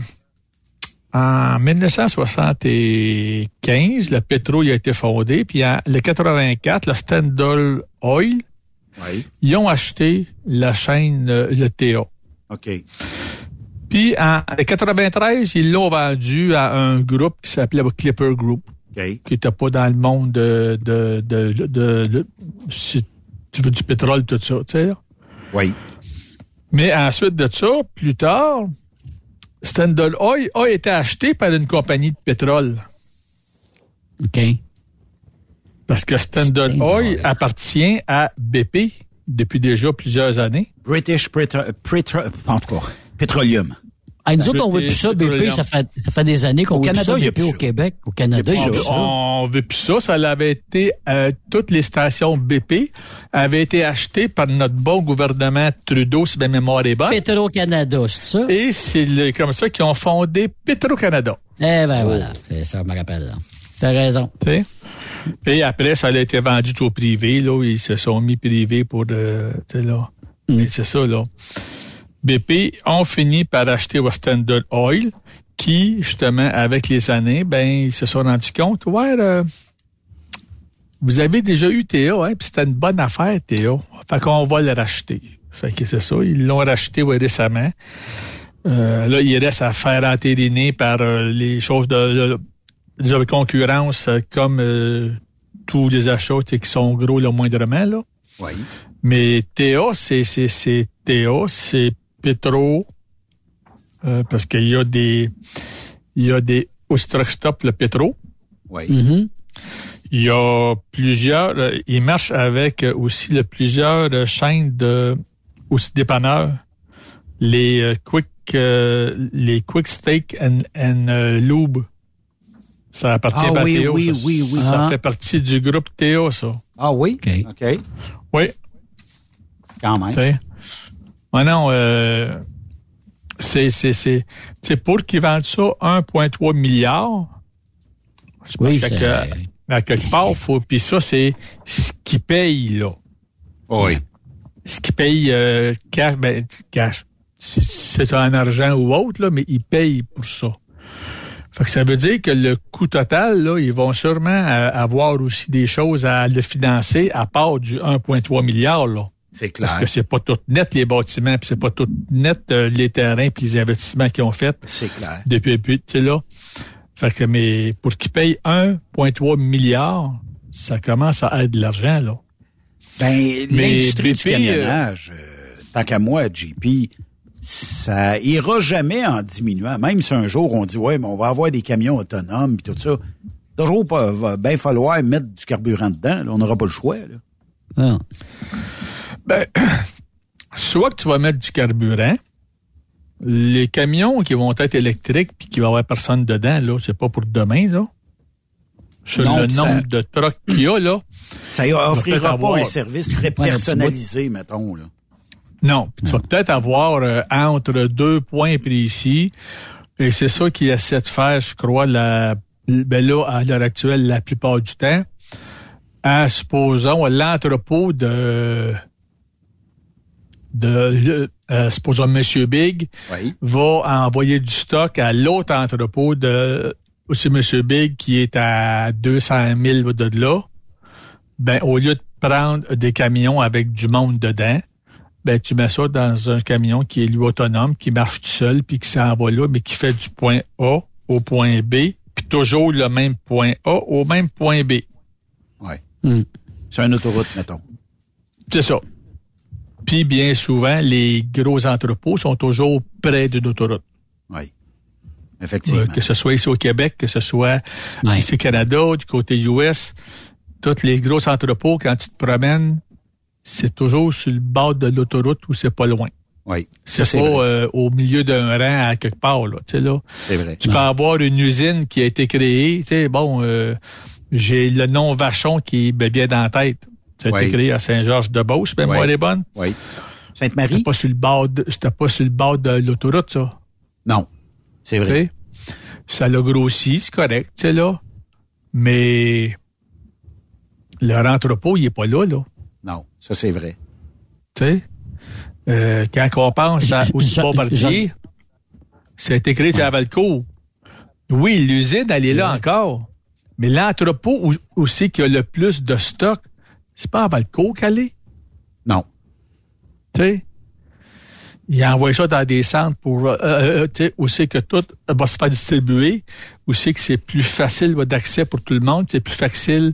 en 1975, le pétrole a été fondé, puis en le 84, le Standard Oil, oui, ils ont acheté la chaîne, euh, le TA. OK. Puis en le 93, ils l'ont vendu à un groupe qui s'appelait Clipper Group, qui n'était pas dans le monde de, de, de, si tu veux du pétrole, tout ça, tu sais. Oui. Mais ensuite de ça, plus tard, Standard Oil a été acheté par une compagnie de pétrole. OK. Parce que Standard Standard Oil appartient à BP depuis déjà plusieurs années. British Petroleum. Hey, nous autres, on veut plus ça, BP, ça fait, ça fait des années qu'on veut plus Canada, ça, il y a BP plus au ça. Québec. Au Canada, il y a On plus veut, ça. on veut plus ça. Ça avait été, euh, toutes les stations BP avaient été achetées par notre bon gouvernement Trudeau, si ma mémoire est bonne. Petro-Canada, c'est ça? Et c'est comme ça qu'ils ont fondé Petro-Canada. Eh ben voilà, c'est ça, je me rappelle. là. T'as raison. Et après, ça a été vendu au privé. Là, ils se sont mis privés pour... euh, là. Mm. Mais c'est ça, là. BP ont fini par acheter au Standard Oil, qui, justement, avec les années, ben, ils se sont rendus compte, ouais, euh, vous avez déjà eu TA, hein, puis c'était une bonne affaire, TA. Fait qu'on va le racheter. Fait que c'est ça, ils l'ont racheté ouais, récemment. Euh, là, il reste à faire entériner par euh, les choses de, de, de concurrence, comme euh, tous les achats qui sont gros le moindrement, là. Oui. Mais TA, c'est TA, c'est Petro, euh, parce qu'il y a des il y a des Ostrostop le Petro. Oui. Mhm. Il y a plusieurs. euh, il marche avec aussi le plusieurs euh, chaînes de aussi dépanneurs. Les euh, quick euh, les quick steak and, and euh, lube. Ça appartient Ah à oui, Théo, oui, ça. oui, oui. Ça Ah. fait partie du groupe Théo, ça. Ah oui? OK. OK. Oui. Quand même. Tu sais? Ah non, euh, c'est, c'est, c'est, c'est pour qu'ils vendent ça 1,3 milliard. Je pense Oui, c'est- que- à quelque part, faut, puis ça, c'est ce qu'ils payent, là. Oui. Ce qu'ils payent euh, cash, ben, cash. C'est en argent ou autre, là, mais ils payent pour ça. Fait que ça veut dire que le coût total, là, ils vont sûrement euh, avoir aussi des choses à le financer à part du 1,3 milliard, là. C'est Parce clair. que c'est pas tout net les bâtiments, puis c'est pas tout net euh, les terrains puis les investissements qu'ils ont fait C'est clair. depuis depuis tu sais, là. Fait que mais pour qu'ils payent 1,3 milliard, ça commence à être de l'argent là. Ben, Mais l'industrie du BP, camionnage, euh, tant qu'à moi, JP, ça ira jamais en diminuant. Même si un jour on dit, ouais, mais on va avoir des camions autonomes et tout ça, toujours pas, va bien falloir mettre du carburant dedans. là. On n'aura pas le choix. Là. Ah. Ben, soit que tu vas mettre du carburant, les camions qui vont être électriques puis qui va y avoir personne dedans là, c'est pas pour demain là. Sur Non, le nombre ça- de trucks qu'il y a là. Ça offrira pas avoir- un service très Ouais, personnalisé, mettons. Là. Non, puis tu vas peut-être avoir euh, entre deux points précis, et c'est ça qu'ils essaient de faire, je crois, la, ben là, à l'heure actuelle, la plupart du temps, à, supposons, l'entrepôt de, de euh, supposons, Monsieur Big Oui. va envoyer du stock à l'autre entrepôt de aussi Monsieur Big qui est à 200 000 de là. Ben, au lieu de prendre des camions avec du monde dedans, ben, tu mets ça dans un camion qui est lui autonome, qui marche tout seul, puis qui s'en va là, mais qui fait du point A au point B, puis toujours le même point A au même point B. Oui. Hmm. C'est une autoroute, mettons. C'est ça. Puis bien souvent, les gros entrepôts sont toujours près d'une autoroute. Oui. Effectivement. Euh, que ce soit ici au Québec, que ce soit ici au Canada, du côté US, tous les gros entrepôts, quand tu te promènes, c'est toujours sur le bord de l'autoroute où c'est pas loin. Oui. C'est pas euh, au milieu d'un rang à quelque part, là. Tu sais, là. C'est vrai. Tu peux avoir une usine qui a été créée. Tu sais, bon, euh, j'ai le nom Vachon qui me vient dans la tête. Ça a Oui. été créé à Saint-Georges-de-Beauce, mais moi, Oui. elle est bonne. Oui. Sainte-Marie? C'était pas sur le bord de, c'était pas sur le bord de l'autoroute, ça. Non. C'est vrai. Ça l'a grossi, c'est correct, tu sais, là. Mais leur entrepôt, il est pas là, là. Non. Ça, c'est vrai. Tu sais. Euh, quand on pense à, au bombardier, ça a été créé sur Valcourt. Oui, l'usine, elle est, là vrai. encore. Mais l'entrepôt où, qu'il y a le plus de stock, c'est pas à Valcourt qu'elle est. Non. Tu sais. Il envoie ça dans des centres pour euh, euh, où c'est que tout va se faire distribuer, où c'est que c'est plus facile d'accès pour tout le monde, c'est plus facile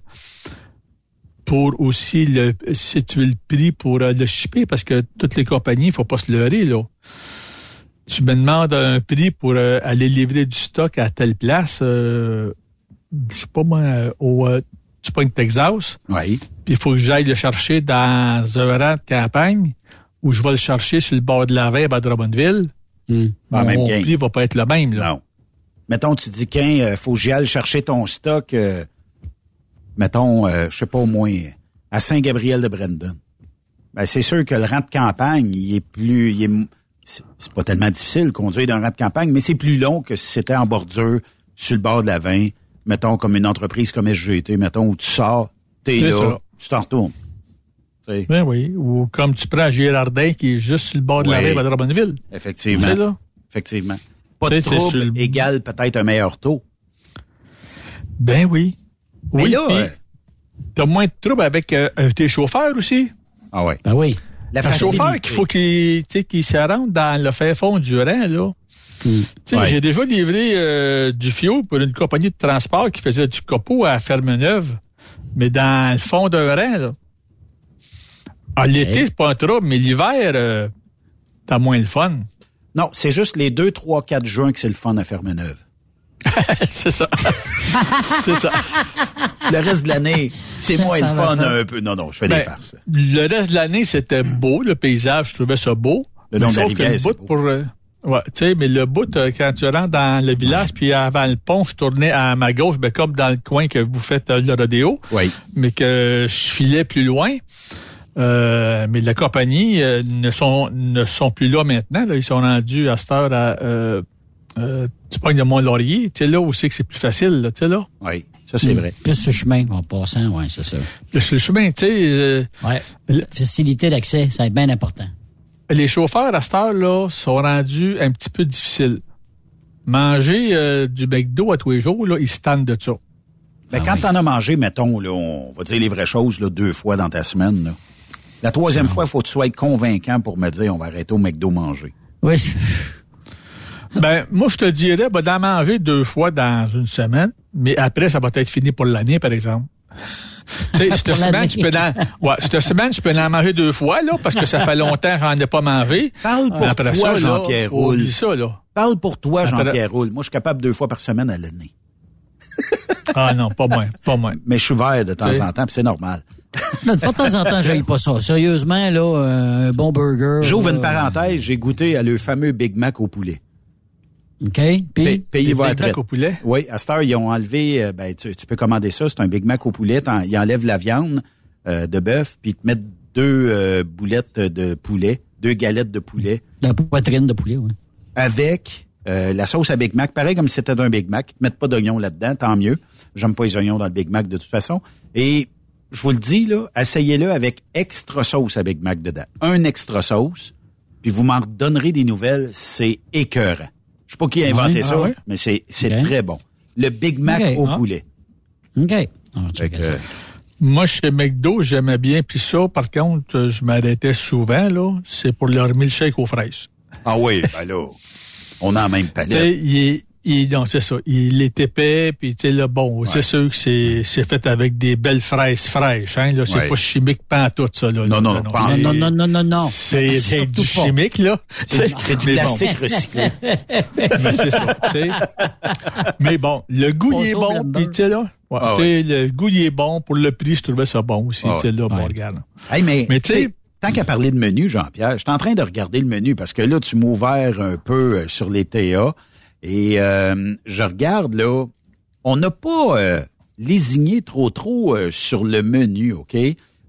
pour aussi le situer le prix pour euh, le shipper, parce que toutes les compagnies, il faut pas se leurrer, là. Tu me demandes un prix pour euh, aller livrer du stock à telle place, euh, je sais pas moi, euh, au euh, tu pognes Texas, Oui. puis il faut que j'aille le chercher dans un rang de campagne où je vais le chercher sur le bord de la rive à Drummondville. Hmm. Ah, même Mon prix va pas être le même. Là. Non. Mettons, tu dis qu'un, euh, faut que j'y aille chercher ton stock, euh, mettons, euh, je sais pas, au moins à Saint-Gabriel-de-Brandon. Ben, c'est sûr que le rang de campagne, il est plus... il est c'est pas tellement difficile de conduire d'un rang de campagne, mais c'est plus long que si c'était en bordure, sur le bord de la 20, mettons, comme une entreprise comme SGT, mettons, où tu sors, t'es là, ça. tu t'en retournes. Ben oui. Ou comme tu prends Girardin qui est juste sur le bord de la rive à Drummondville. Effectivement. Là? Effectivement. Pas de trouble le- égale peut-être un meilleur taux. Ben oui. Mais oui, là, euh, t'as moins de troubles avec euh, euh, tes chauffeurs aussi. Ah ouais. Ben oui. La Un chauffeur qu'il faut qu'il qu'il se rende dans le fin fond du rang, là. Ouais. J'ai déjà livré euh, du fio pour une compagnie de transport qui faisait du copeau à Fermeneuve, mais dans le fond d'un rang, là. Ah, l'été, Ouais. c'est pas un trouble, mais l'hiver, euh, t'as moins le fun. Non, c'est juste les 2, 3, 4 juin que c'est le fun à Fermeneuve. c'est ça. c'est ça. Le reste de l'année, c'est moins le fun un peu. Non, non, je fais Ben, des farces. Le reste de l'année, c'était beau, le paysage, je trouvais ça beau. Le Mais long de la sauf bout beau. pour. euh, ouais, tu sais, mais le bout, euh, quand tu rentres dans le village, puis avant le pont, je tournais à ma gauche, ben, comme dans le coin que vous faites euh, le rodéo, Oui. mais que je filais plus loin. Euh, mais la compagnie euh, ne sont ne sont plus là maintenant. Là. Ils sont rendus à cette heure à euh, euh, tu pognes de Mont-Laurier, tu sais là où c'est que c'est plus facile, là, tu sais là. Oui, ça c'est vrai. Plus ce chemin en passant, ouais, c'est ça. Le, le chemin, tu sais, euh, Ouais. Le- Facilité d'accès, ça être bien important. les chauffeurs à cette heure-là sont rendus un petit peu difficiles. Manger euh, du McDo à tous les jours, là, ils se tannent de ça. Ben, Ah quand oui. t'en as mangé, mettons, là, on va dire les vraies choses, là, deux fois dans ta semaine, là. La troisième fois, il faut que tu sois convaincant pour me dire on va arrêter au McDo manger. Oui. Ben, moi, je te dirais, ben, d'en manger deux fois dans une semaine, mais après, ça va être fini pour l'année, par exemple. tu sais, cette semaine, tu peux en, ouais, cette semaine, tu peux en manger deux fois, là, parce que ça fait longtemps que j'en ai pas mangé. Parle pour Après toi, Jean-Pierre Roule. ça, là. Parle pour toi, Jean-Pierre Roule. Moi, je suis capable deux fois par semaine à l'année. Ah non, pas moins, pas moins. Mais je suis vert de temps en temps, puis c'est normal. Non, de fois de temps en temps, j'aille pas ça. Sérieusement, là, euh, un bon burger. J'ouvre une parenthèse, j'ai goûté à le fameux Big Mac au poulet. OK? Puis, Payez Des votre Big Mac au poulet? Oui, à cette heure, ils ont enlevé, euh, ben, tu, tu peux commander ça, c'est un Big Mac au poulet. Ils enlèvent la viande euh, de bœuf, puis ils te mettent deux euh, boulettes de poulet, deux galettes de poulet, la poitrine de poulet, oui. avec euh, la sauce à Big Mac, pareil comme si c'était un Big Mac. Ils te mettent pas d'oignons là-dedans, tant mieux. J'aime pas les oignons dans le Big Mac de toute façon. Et je vous le dis, là, essayez-le avec extra sauce à Big Mac dedans. Un extra sauce, puis vous m'en donnerez des nouvelles, c'est écœurant. Je sais pas qui a inventé Ouais, ça, ah ouais? mais c'est très bon. Le Big Mac au Ah. poulet. OK. Fais que, ça. Moi, chez McDo, j'aimais bien. Puis ça, par contre, je m'arrêtais souvent, là. C'est pour leur milkshake aux fraises. ah oui, ben là, on a la même palette. il est, il, non, c'est ça. Il est épais, puis tu sais, là, bon, c'est sûr que c'est, c'est fait avec des belles fraises fraîches, hein, là. C'est Ouais. pas chimique pas tout ça, là. Non, là. non, non, pas Non, non, non, non, non. C'est c'est du pas. chimique, là. C'est du- c'est du Mais bon, plastique recyclé. mais c'est ça, tu sais. Mais bon, le goût, il est bon, puis tu sais, là. ouais, Ah tu sais, le goût, il est bon. Pour le prix, je trouvais ça bon aussi, Ah tu sais, là, bon, Ouais. regarde. Hey, mais, Mais tu sais, tant qu'à parler de menu, Jean-Pierre, je suis en train de regarder le menu parce que là, tu m'as ouvert un peu euh, sur les TA et euh, je regarde là, on n'a pas euh, lésigné trop trop euh, sur le menu, OK?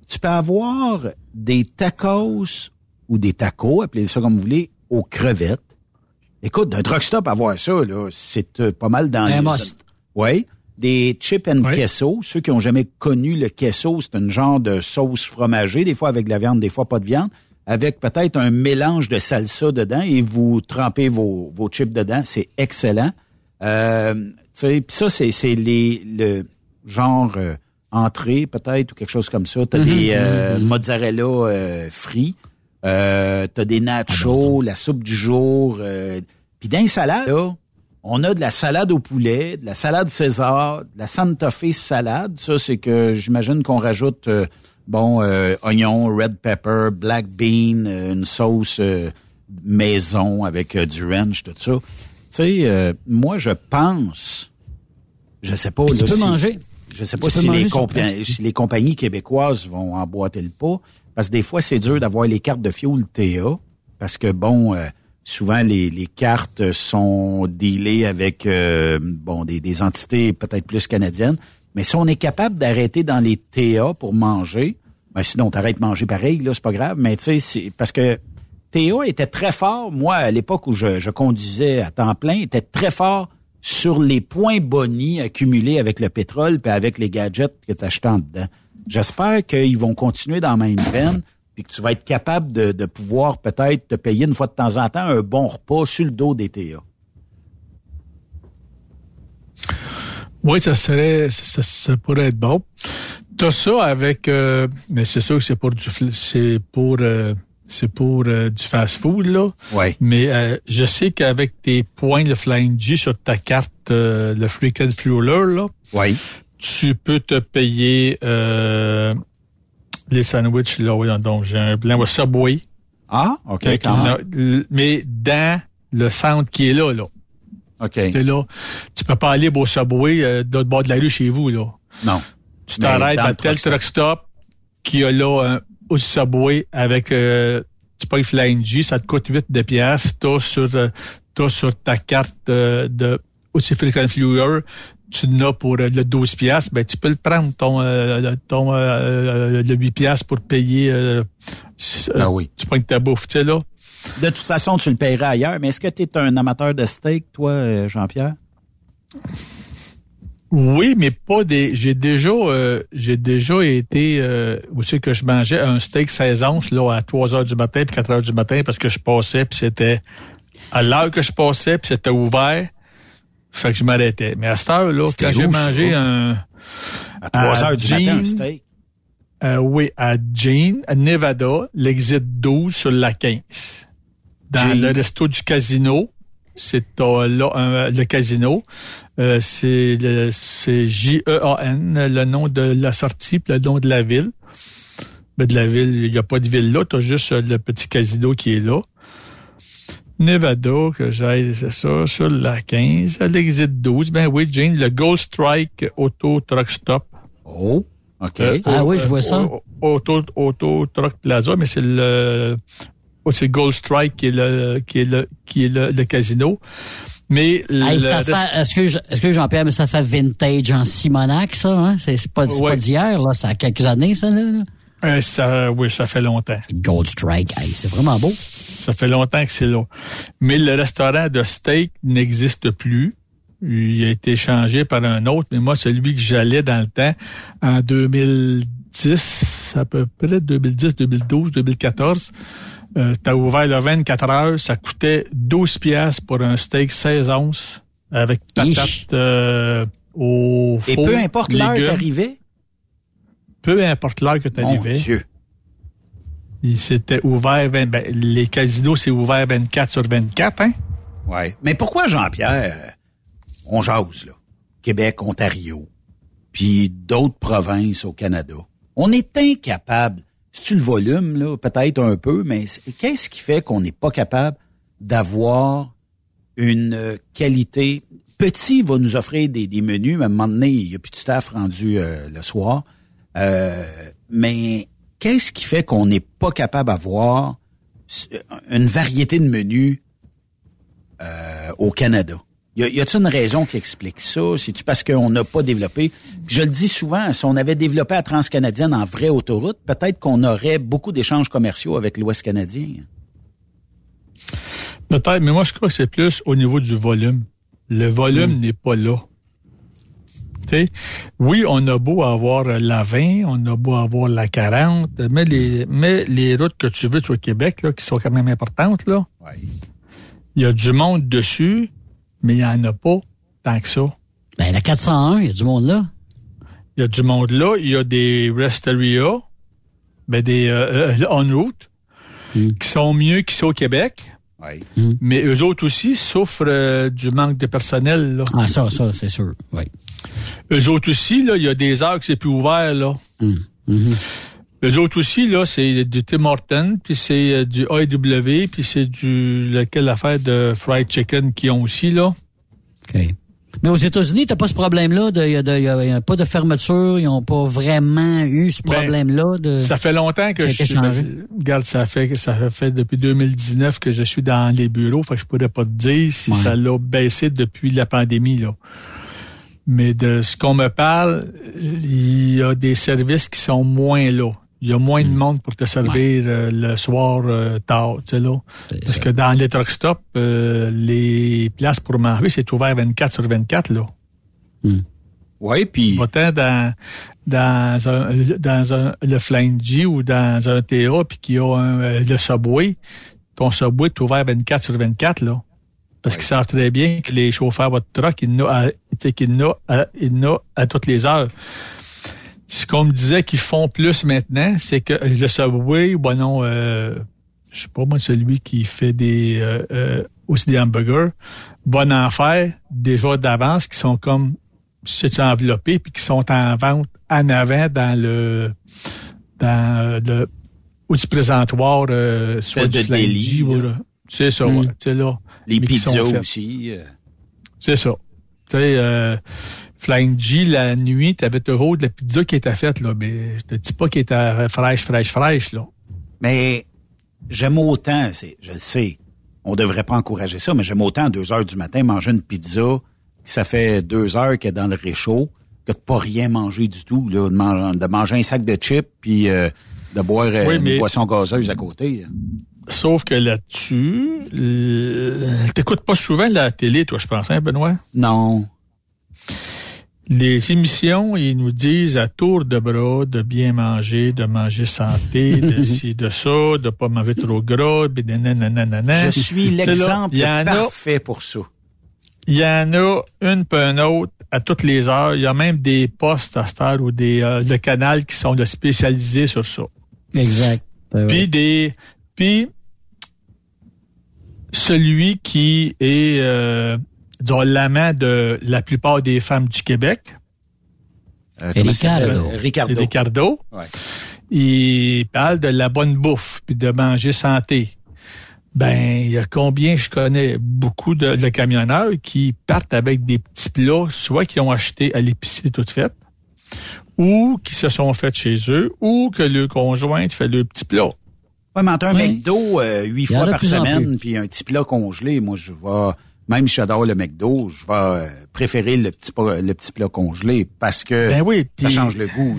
Tu peux avoir des tacos ou des tacos, appelez ça comme vous voulez, aux crevettes. Écoute, d'un truck stop, avoir ça, là, c'est euh, pas mal dans Un must. Oui. Des chips and Oui. queso. Ceux qui ont jamais connu le queso, c'est un genre de sauce fromagée, des fois avec de la viande, des fois pas de viande, avec peut-être un mélange de salsa dedans et vous trempez vos, vos chips dedans. C'est excellent. Euh, ça, c'est, c'est les, le genre euh, entrée peut-être ou quelque chose comme ça. T'as Mhm, des euh, mhm, mhm. mozzarella euh, frits. Euh, t'as des nachos, la soupe du jour. Euh, Puis dans les salades, là, on a de la salade au poulet, de la salade César, de la Santa Fe salade. Ça, c'est que j'imagine qu'on rajoute, euh, bon, euh, oignon, red pepper, black bean, euh, une sauce euh, maison avec euh, du ranch, tout ça. Tu sais, euh, moi, je pense, je sais pas... Tu peux si- manger. Je sais pas si les, si compagnies québécoises vont emboîter le pas, parce que des fois, c'est dur d'avoir les cartes de fioul TA, parce que, bon, euh, souvent, les, les cartes sont dealées avec, euh, bon, des, des entités peut-être plus canadiennes. Mais si on est capable d'arrêter dans les TA pour manger, ben sinon, t'arrêtes de manger pareil, là, c'est pas grave. Mais tu sais, parce que TA était très fort. Moi, à l'époque où je, conduisais à temps plein, était très fort sur les points bonus accumulés avec le pétrole puis avec les gadgets que tu achetais en dedans. J'espère qu'ils vont continuer dans la même veine puis que tu vas être capable de, de pouvoir peut-être te payer une fois de temps en temps un bon repas sur le dos des TA. Oui, ça serait, ça, ça pourrait être bon. T'as ça avec, euh, mais c'est sûr que c'est pour du, c'est pour, euh, c'est pour euh, du fast-food là. Ouais. Mais euh, je sais qu'avec tes points de Flying G sur ta carte, euh, le Frequent Fueler là, Oui. tu peux te payer euh, les sandwichs là. Oui, donc j'ai un blanc au Subway. Ah, OK. Quand même. mais dans le centre qui est là là. OK. T'es là. Tu peux pas aller au Subway euh, de l'autre bord de la rue chez vous là. Non. Tu t'arrêtes à tel truck stop qui a là un, au Subway avec euh, tu payes Flying G, ça te coûte 8 de pièces. T'as sur euh, sur ta carte euh, de aussi Frequent Fueler, tu n'as pour euh, le 12 pièces, ben tu peux le prendre ton euh, le- ton euh, euh, le 8 pièces pour payer euh, Ben oui. tu prends ta bouffe, tu sais là. De toute façon, tu le paieras ailleurs. Mais est-ce que tu es un amateur de steak, toi, euh, Jean-Pierre? Oui, mais pas des. J'ai déjà, euh, j'ai déjà été euh, c'est que je mangeais un steak 16 onces là à 3 heures du matin puis 4 heures du matin parce que je passais puis c'était à l'heure que je passais puis c'était ouvert. Fait que je m'arrêtais. Mais à cette heure là, quand j'ai mangé un À 3 À heures du matin, un Jean- steak? euh, oui à Jean, à Nevada, l'exit 12 sur la 15, dans le resto du casino. C'est euh, le casino. Euh, c'est le- c'est J-E-A-N, le nom de la sortie, puis le nom de la ville. Ben, de la ville, il n'y a pas de ville là, tu as juste euh, le petit casino qui est là. Nevada, que j'aille, c'est ça, sur la 15, à l'exit 12. Ben oui, Jane, le Gold Strike Auto Truck Stop. Oh, OK. Euh, Ah oui, je vois ça. au- Auto, Auto Truck Plaza, mais c'est le, c'est Gold Strike qui est le, qui est le, qui est le, le casino. Mais Hey, le est-ce que Jean-Pierre, mais ça fait vintage en Simonac, ça, hein? C'est pas, Ouais. pas d'hier, là. Ça a quelques années, ça, là. là. euh, ça, oui, ça fait longtemps. Gold Strike, hey, c'est vraiment beau. Ça fait longtemps que c'est là. Mais le restaurant de steak n'existe plus. Il a été changé par un autre, mais moi, celui que j'allais dans le temps, en 2010, à peu près 2010, 2012, 2014, euh, t'as ouvert le 24 heures, ça coûtait 12 pièces pour un steak 16 onces avec patates euh, au Et four, peu importe l'heure d'arrivée? Peu importe l'heure que tu Mon. Dieu. Il s'était ouvert, 20 ben, les casinos, c'est ouvert 24 sur 24, hein? Ouais. Mais pourquoi, Jean-Pierre, on jase, là? Québec, Ontario, puis d'autres provinces au Canada. On est incapable, c'est-tu le volume, là, peut-être un peu, mais qu'est-ce qui fait qu'on n'est pas capable d'avoir une qualité... Petit va nous offrir des, menus, mais à un moment donné, il n'y a plus de staff rendu le soir. Mais qu'est-ce qui fait qu'on n'est pas capable d'avoir une variété de menus euh, au Canada? Y a-t-il une raison qui explique ça? C'est-tu parce qu'on n'a pas développé? Puis je le dis souvent, si on avait développé la Transcanadienne en vraie autoroute, peut-être qu'on aurait beaucoup d'échanges commerciaux avec l'Ouest canadien. Peut-être, mais moi, je crois que c'est plus au niveau du volume. Le volume n'est pas là. Tu oui, on a beau avoir la 20, on a beau avoir la 40, mais les, mais les routes que tu veux, toi, au Québec, là, qui sont quand même importantes, là, il y a du monde dessus, mais il n'y en a pas tant que ça. Ben, la 401, il y a du monde là. Il y a du monde là, il y a des rest area, ben des euh, euh, on route, qui sont mieux qu'ici au Québec. Mais eux autres aussi souffrent euh, du manque de personnel. Là. Ah, ça, ça, c'est sûr. Oui. Eux autres aussi, là, il y a des heures que c'est plus ouvert, là. Eux autres aussi, là, c'est du Tim Horton, puis c'est euh, du AEW, puis c'est du lequel affaire de fried chicken qu'ils ont aussi, là. OK. Mais aux États-Unis, t'as pas ce problème-là. Il y, a de- y a- y a pas de fermeture. Ils ont pas vraiment eu ce Ben, problème-là. De... Ça fait longtemps que je suis. ben, regarde, ça fait ça fait depuis 2019 que je suis dans les bureaux. Fait que je pourrais pas te dire si Ouais. ça l'a baissé depuis la pandémie là. Mais de ce qu'on me parle, il y a des services qui sont moins là. Il y a moins de Mm. monde pour te servir euh, le soir euh, tard, tu sais là. Parce que dans les truck stops, euh, les places pour manger, c'est ouvert 24 sur 24 là. Oui, puis. Va-t'en dans, dans, un, dans un, le Flying G ou dans un TA, puis qu'il y a un, le Subway, ton Subway est ouvert 24 sur 24, là. Parce qu'ils savent très bien que les chauffeurs de truck, ils n'ont à, à toutes les heures. Ce qu'on me disait qu'ils font plus maintenant, c'est que le Subway, bon non, euh, je sais pas moi, celui qui fait des euh, euh, aussi des hamburgers, bon en faire des jours d'avance qui sont comme c'est enveloppé puis qui sont en vente en avant dans le dans euh, le ou du présentoir euh, soit du de là. c'est ça Mm. ouais, là Les pizzas aussi. euh. c'est ça tu sais euh, Flying G la nuit t'avais toujours de la pizza qui était faite là. Mais je te dis pas qu'elle était fraîche fraîche fraîche là. Mais j'aime autant, c'est, je le sais, on devrait pas encourager ça, mais j'aime autant à 2 heures du matin manger une pizza que ça fait deux heures qu'elle est dans le réchaud que de pas rien manger du tout, là, de, man- de manger un sac de chips puis euh, de boire euh, Oui, une mais- boisson gazeuse à côté. sauf que là-dessus t'écoutes pas souvent la télé toi je pense hein Benoît? Non. Les émissions, ils nous disent à tour de bras de bien manger, de manger santé, de ci, de ça, de pas manger trop gras, de nananana. Je suis l'exemple a, parfait pour ça. il y en a une peu une autre à toutes les heures. Il y a même des postes à cette heure ou des euh, le canal qui sont spécialisés sur ça. Exact. Ben Puis des puis celui qui est euh, l'amant de la plupart des femmes du Québec. Euh? Ricardo. Ricardo. Ricardo. Ouais. Il parle de la bonne bouffe puis de manger santé. Ben, il y a combien je connais beaucoup de, de camionneurs qui partent avec des petits plats, soit qu'ils ont acheté à l'épicerie toute faite, ou qui se sont faits chez eux, ou que le conjoint fait le petit plat. Ouais, mais entre un Oui. McDo euh, huit fois par semaine, puis un petit plat congelé, moi je vais, même si j'adore le McDo, je vais euh, préférer le petit, pa- le petit plat congelé parce que Ben oui, ça change le goût.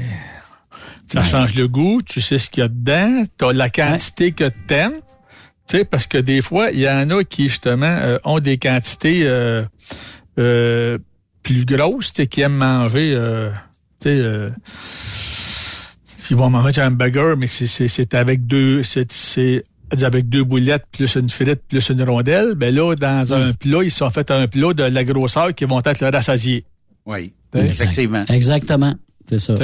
Ça change le goût, tu sais ce qu'il y a dedans, tu as la quantité que t'aimes. Tu sais, parce que des fois, il y en a qui, justement, euh, ont des quantités euh, euh, plus grosses, tu sais, qui aiment manger, tu sais, euh, ils vont manger un hamburger, mais c'est- avec deux, c'est c'est avec deux boulettes plus une frite plus une rondelle. Ben là, dans un plat, ils se sont fait un plat de la grosseur qui vont être le rassasié. Oui, effectivement. Exactement. C'est ça.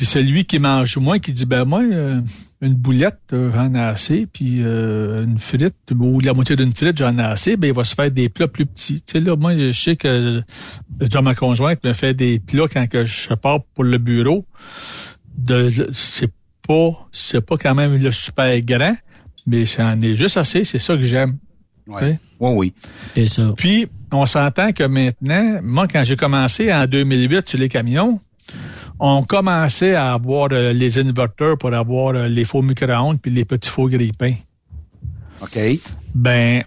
Puis celui qui mange moins, qui dit, ben moi, euh, une boulette, euh, j'en ai assez, puis euh, une frite, ou la moitié d'une frite, j'en ai assez, ben il va se faire des plats plus petits. Tu sais, là, moi, je sais que genre, ma conjointe me fait des plats quand que je pars pour le bureau. De, c'est pas, c'est pas quand même le super grand, mais j'en ai juste assez, c'est ça que j'aime. Ouais. Oui, oui. C'est ça. Puis, on s'entend que maintenant, moi, quand j'ai commencé en 2008 sur les camions, on commençait à avoir euh, les inverteurs pour avoir euh, les faux micro-ondes puis les petits faux grippins. OK. Ben,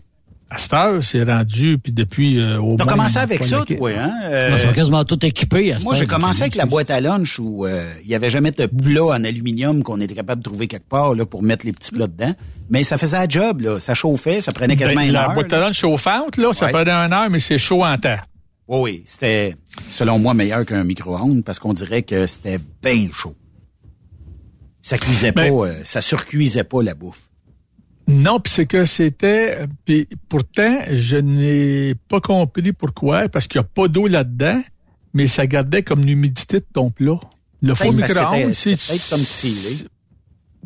à cette heure, c'est rendu, puis depuis euh, au T'as moins- commencé avec ça, toi, hein? Ils sont quasiment tout équipés. à cette Moi, j'ai commencé avec la boîte à lunch où euh, il y avait jamais de plat en aluminium qu'on était capable de trouver quelque part là, pour mettre les petits plats dedans. Mais ça faisait la job, là. Ça chauffait, ça prenait quasiment Ben, une la heure. boîte à lunch chauffante, là, ça prenait une heure, mais c'est chaud en temps. Oui, oui. C'était, selon moi, meilleur qu'un micro-ondes parce qu'on dirait que c'était bien chaud. Ça cuisait Ben- pas, euh, ça surcuisait pas la bouffe. Non, puis c'est que c'était. Puis pourtant, je n'ai pas compris pourquoi, parce qu'il n'y a pas d'eau là-dedans, mais ça gardait comme l'humidité de ton plat. Le faux Peut-être parce que micro-ondes, si c'était peut-être comme stylé.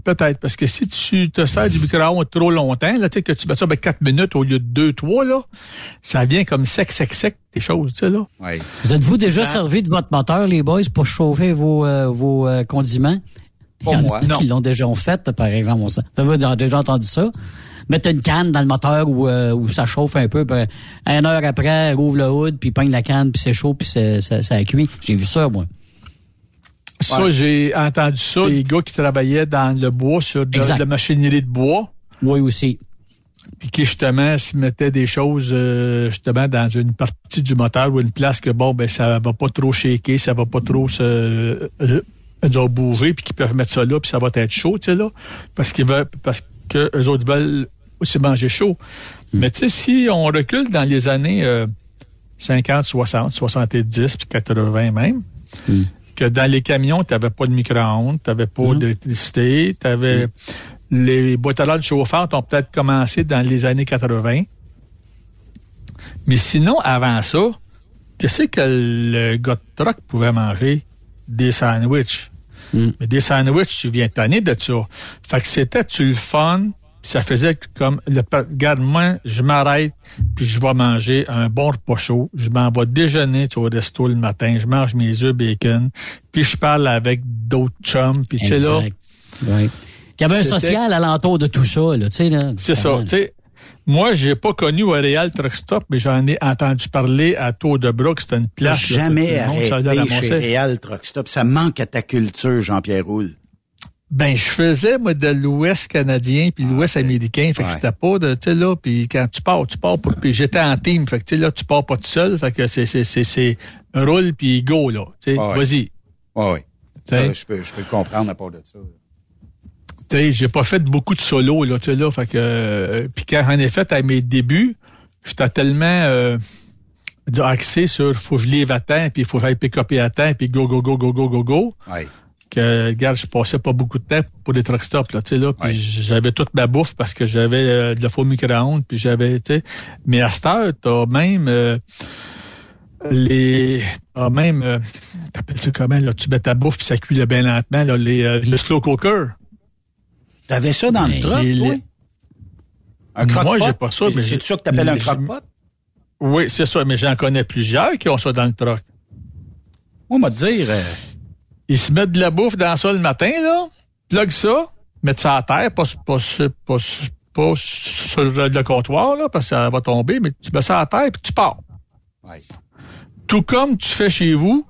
Peut-être, parce que si tu te sers du micro-ondes trop longtemps, là, tu sais, que tu mets ça avec 4 minutes au lieu de 2, 3, là, ça vient comme sec, sec, sec, des choses, tu sais, là. Ouais. Vous êtes-vous déjà Ah. servi de votre moteur, les boys, pour chauffer vos, euh, vos euh, condiments? Pas Il y en a moi. qui l'ont déjà fait, par exemple. On Vous avez déjà entendu ça? Mettre une canne dans le moteur où, euh, où ça chauffe un peu, puis une heure après, rouvre le hood, puis peigne la canne, puis c'est chaud, puis c'est- ça, ça cuit. J'ai vu ça, moi. Ça, Ouais. j'ai entendu ça. Les gars qui travaillaient dans le bois, sur de la machinerie de bois, Oui, aussi. puis qui justement se mettaient des choses euh, justement dans une partie du moteur ou une place que bon ben ça va pas trop shaker, ça va pas trop se euh, disons, bouger, puis qu'ils peuvent mettre ça là, puis ça va être chaud, tu sais là, parce qu'ils veulent parce que eux autres veulent aussi manger chaud. Mais tu sais si on recule dans les années euh, 50, 60, 70 puis 80 même. Que dans les camions, tu n'avais pas de micro-ondes, tu n'avais pas d'électricité, tu avais les boîtes à lunch chauffantes ont peut-être commencé dans les années 80. Mais sinon, avant ça, qu'est-ce que le gars de truck pouvait manger? Des sandwichs. Mais des sandwichs, tu viens tanner de ça. Fait que c'était tu le fun, ça faisait comme le regarde moi, je m'arrête, puis je vais manger un bon repas chaud. Je m'en vais déjeuner au resto le matin, je mange mes œufs bacon, puis je parle avec d'autres chums, puis tu sais là. Il y avait un social alentour de tout ça, là, tu sais, là. C'est ça, tu sais. Moi, j'ai pas connu au Real Truck Stop, mais j'en ai entendu parler à Tour de Brook. C'était une place. jamais arrêté chez. Real Truck Stop. Ça manque à ta culture, Jean-Pierre Roule. Ben, je faisais, moi, de l'Ouest canadien puis l'Ouest américain. Fait que Ouais. c'était pas de, tu sais, là, puis quand tu pars, tu pars pour, puis j'étais en team. Fait que, tu sais, là, tu pars pas tout seul. Fait que c'est, c'est, c'est, c'est roule puis go, là. Tu sais, Ouais. vas-y. Oui, oui. Sais? je, peux, je peux le comprendre à part de ça. J'ai pas fait beaucoup de solo, là, tu sais, là. Fait que, euh, puis ai fait à mes débuts, j'étais tellement, euh, axé sur faut que je livre à temps, puis faut que j'aille pick-upper à temps, puis go, go, go, go, go, go, go. Ouais. que, regarde, je passais pas beaucoup de temps pour les truck stops, là, tu sais, là, puis j'avais toute ma bouffe parce que j'avais euh, de la faux micro-ondes, puis j'avais, tu sais, mais à cette heure, t'as même euh, les, t'as même, euh, t'appelles ça comment, là, tu mets ta bouffe puis ça cuit là, bien lentement, là, les, euh, le slow cooker. T'avais ça dans le Mais truck, les- toi? Un croque-pot? Moi, j'ai pas ça, mais C'est ça que t'appelles un croque-pot? Oui, c'est ça, mais j'en connais plusieurs qui ont ça dans le truck. Moi, te dire, euh, Ils se mettent de la bouffe dans ça le matin, là, plug ça, mettent ça à terre, pas, pas, sur- pas, pas sur le comptoir, là, parce que ça va tomber, mais tu mets ça à terre puis tu pars. Ouais. Tout comme tu fais chez vous,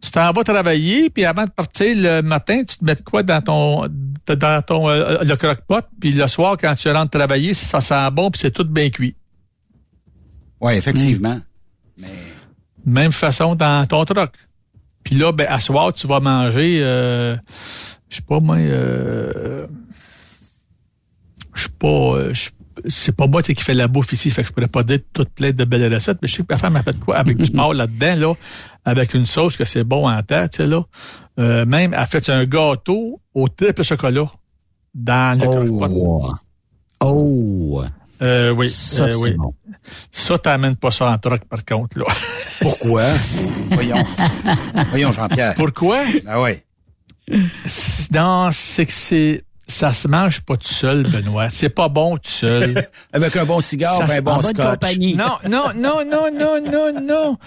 tu t'en vas travailler, puis avant de partir le matin, tu te mets de quoi dans ton dans ton euh, le croque-pot, puis le soir, quand tu rentres travailler, ça sent bon, puis c'est tout bien cuit. oui, effectivement. Même façon dans ton truck. Puis là, ben, à soir, tu vas manger, euh, je sais pas, moi, euh, je sais pas, euh, je- c'est pas moi qui fait la bouffe ici, fait que je pourrais pas dire toute plein de belles recettes, mais je sais que ma femme a fait quoi avec du porc là-dedans, là, avec une sauce que c'est bon en sais, là. Euh, même, elle a fait un gâteau au triple chocolat dans le croque-pot. Oh! Euh, oui, Ça, euh, oui. bon. Ça, t'amènes pas ça en truck, par contre, là. Pourquoi? Voyons. Voyons, Jean-Pierre. Pourquoi? Ah oui. Non, c'est que c'est ça se mange pas tout seul, Benoît. C'est pas bon tout seul. Avec un bon cigare, Ça un se- bon en bonne scotch. compagnie. Non, non, non, non, non, non, non.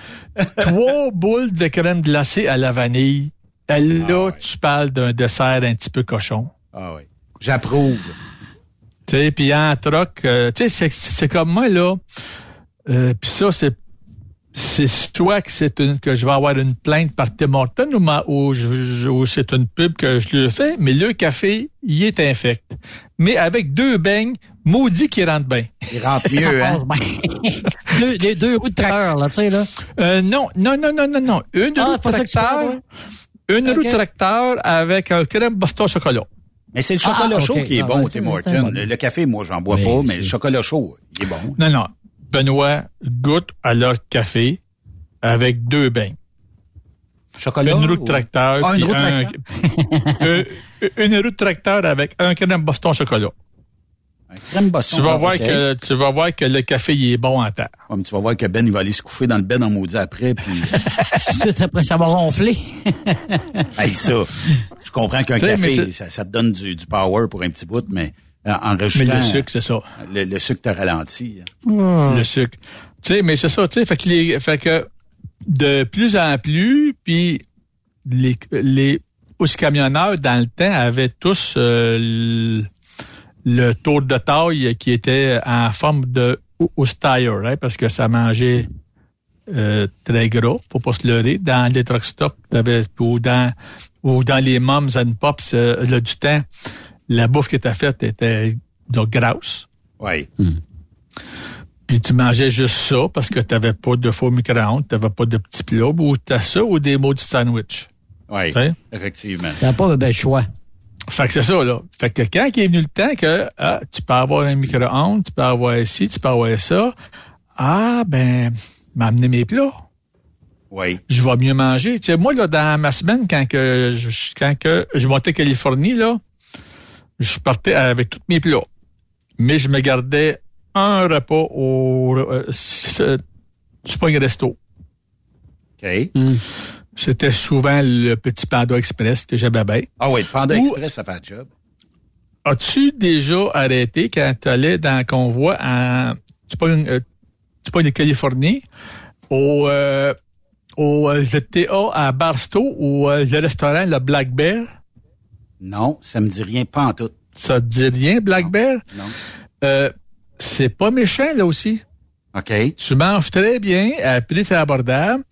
Trois boules de crème glacée à la vanille. Et là, tu parles d'un dessert un petit peu cochon. Ah oui. J'approuve. Tu sais, puis en troc, euh, tu sais, c'est- c'est comme moi, là. Euh, puis ça, c'est c'est soit que c'est une que je vais avoir une plainte par Tim Horton ou, ma- ou, ou c'est une pub que je lui fais, mais le café, il est infect. Mais avec deux beignes, maudit qu'il rentre bien. Il rentre mieux, hein? deux, deux, deux roues de tracteur, là, tu sais, là. Euh, non, non, non, non, non, non. Une Ah, roue de tracteur, une roue de tracteur avec un crème Boston chocolat. Mais c'est le chocolat Ah, chaud qui est Ah, bon, ouais, Tim bon. Le, le café, moi, j'en bois Mais pas, mais le chocolat chaud, il est bon. Non, non. Benoît goûte à leur café avec deux beignes. Chocolat? Une roue de ou- tracteur. Ah, une roue de un- tracteur. Euh, une roue de tracteur avec un crème Boston chocolat. Crème Boston. Tu vas, voir que, tu vas voir que le café, il est bon en terre. Ouais, mais tu vas voir que Ben, il va aller se coucher dans le bed en maudit après, puis... Suite après, ça va ronfler. hey, ça, je comprends qu'un café, ça, ça te donne du, du power pour un petit bout, mais euh, en Mais rajoutant... le sucre, c'est ça. Le, le sucre te ralentit. Le sucre. Tu sais, mais c'est ça, tu sais, fait que les, fait que de plus en plus, puis les, les aussi camionneurs dans le temps avaient tous euh, le, le tour de taille qui était en forme de Oustire, hein, parce que ça mangeait euh, très gras, pour pas se leurrer. Dans les truck stops, t'avais- ou dans ou dans les moms and pops euh, là, du temps, la bouffe qui était faite était de grasse. Oui. Puis tu mangeais juste ça parce que tu n'avais pas de faux micro-ondes, tu n'avais pas de petits plats, ou t'as ça ou des maudits sandwichs. Oui, Tu sais? effectivement. T'as pas ben choix. Fait que c'est ça, là. Fait que quand il est venu le temps que ah, tu peux avoir un micro-ondes, tu peux avoir ci, tu peux avoir ça, ah ben, m'amener mes plats. Oui. Je vais mieux manger. Tu sais, moi, là, dans ma semaine, quand que je, quand que je montais en Californie, là, je partais avec tous mes plats. Mais je me gardais un repas au euh, un resto. OK. C'était souvent le petit Panda Express que j'aimais bien. Ah oui, le Panda Ou- Express, ça fait le job. As-tu déjà arrêté quand tu allais dans un convoi en tu pas une euh, tu pas une Californie au euh, au euh, GTA à Barstow ou euh, le restaurant le Black Bear? Non, ça me dit rien, pas en tout. Ça te dit rien Black Bear? Non. Euh, c'est pas méchant là aussi. OK. Tu manges très bien à prix abordable.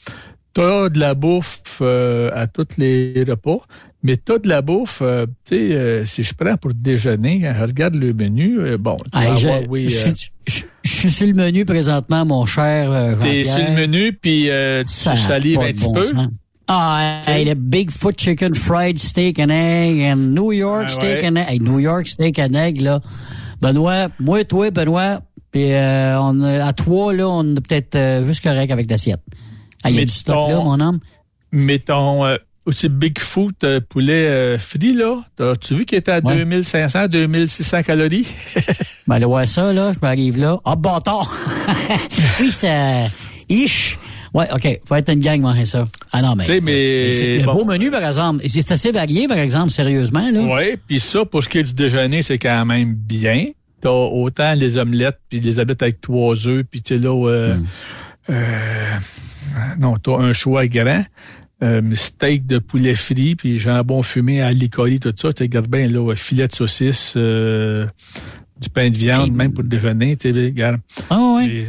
T'as de la bouffe euh, à tous les repas, mais t'as de la bouffe, euh, tu sais, euh, si je prends pour déjeuner, je regarde le menu, euh, bon, tu vas je, avoir, oui, je euh, suis- je- je suis sur le menu présentement, mon cher euh, t'es sur le menu, puis euh, tu salives un petit bon peu. sens. Ah, hey, le Bigfoot Chicken Fried Steak and Egg and New York Ah, Steak ouais. and Egg. Hey, New York Steak and Egg, là. Benoît, moi, toi, Benoît, puis euh, on, à toi, là, on est peut-être euh, juste correct avec l'assiette. Ah, il y a du stock, là, mon homme. Ton euh, aussi Bigfoot euh, poulet euh, frit, là, as-tu vu qu'il était à Ouais. 2500, 2600 calories? Ben, voir ça, là, je m'arrive là. Ah, bâtard! oui, ça... Ish! Ouais, OK. Faut être une gang, manger ça. Ah non, mais... Tu sais, mais- C'est un bon. beau menu, par exemple. Et c'est assez varié, par exemple, sérieusement, là. Oui, puis ça, pour ce qui est du déjeuner, c'est quand même bien. T'as autant les omelettes, puis les omelettes avec trois œufs, puis tu sais là, euh, Hmm. euh, non, t'as un choix grand. Euh, steak de poulet frit, puis jambon fumé à l'icoli, tout ça. Tu sais, regarde bien, là, filet de saucisse, du pain de viande, même pour le déjeuner, tu sais, regarde. Ah. Et,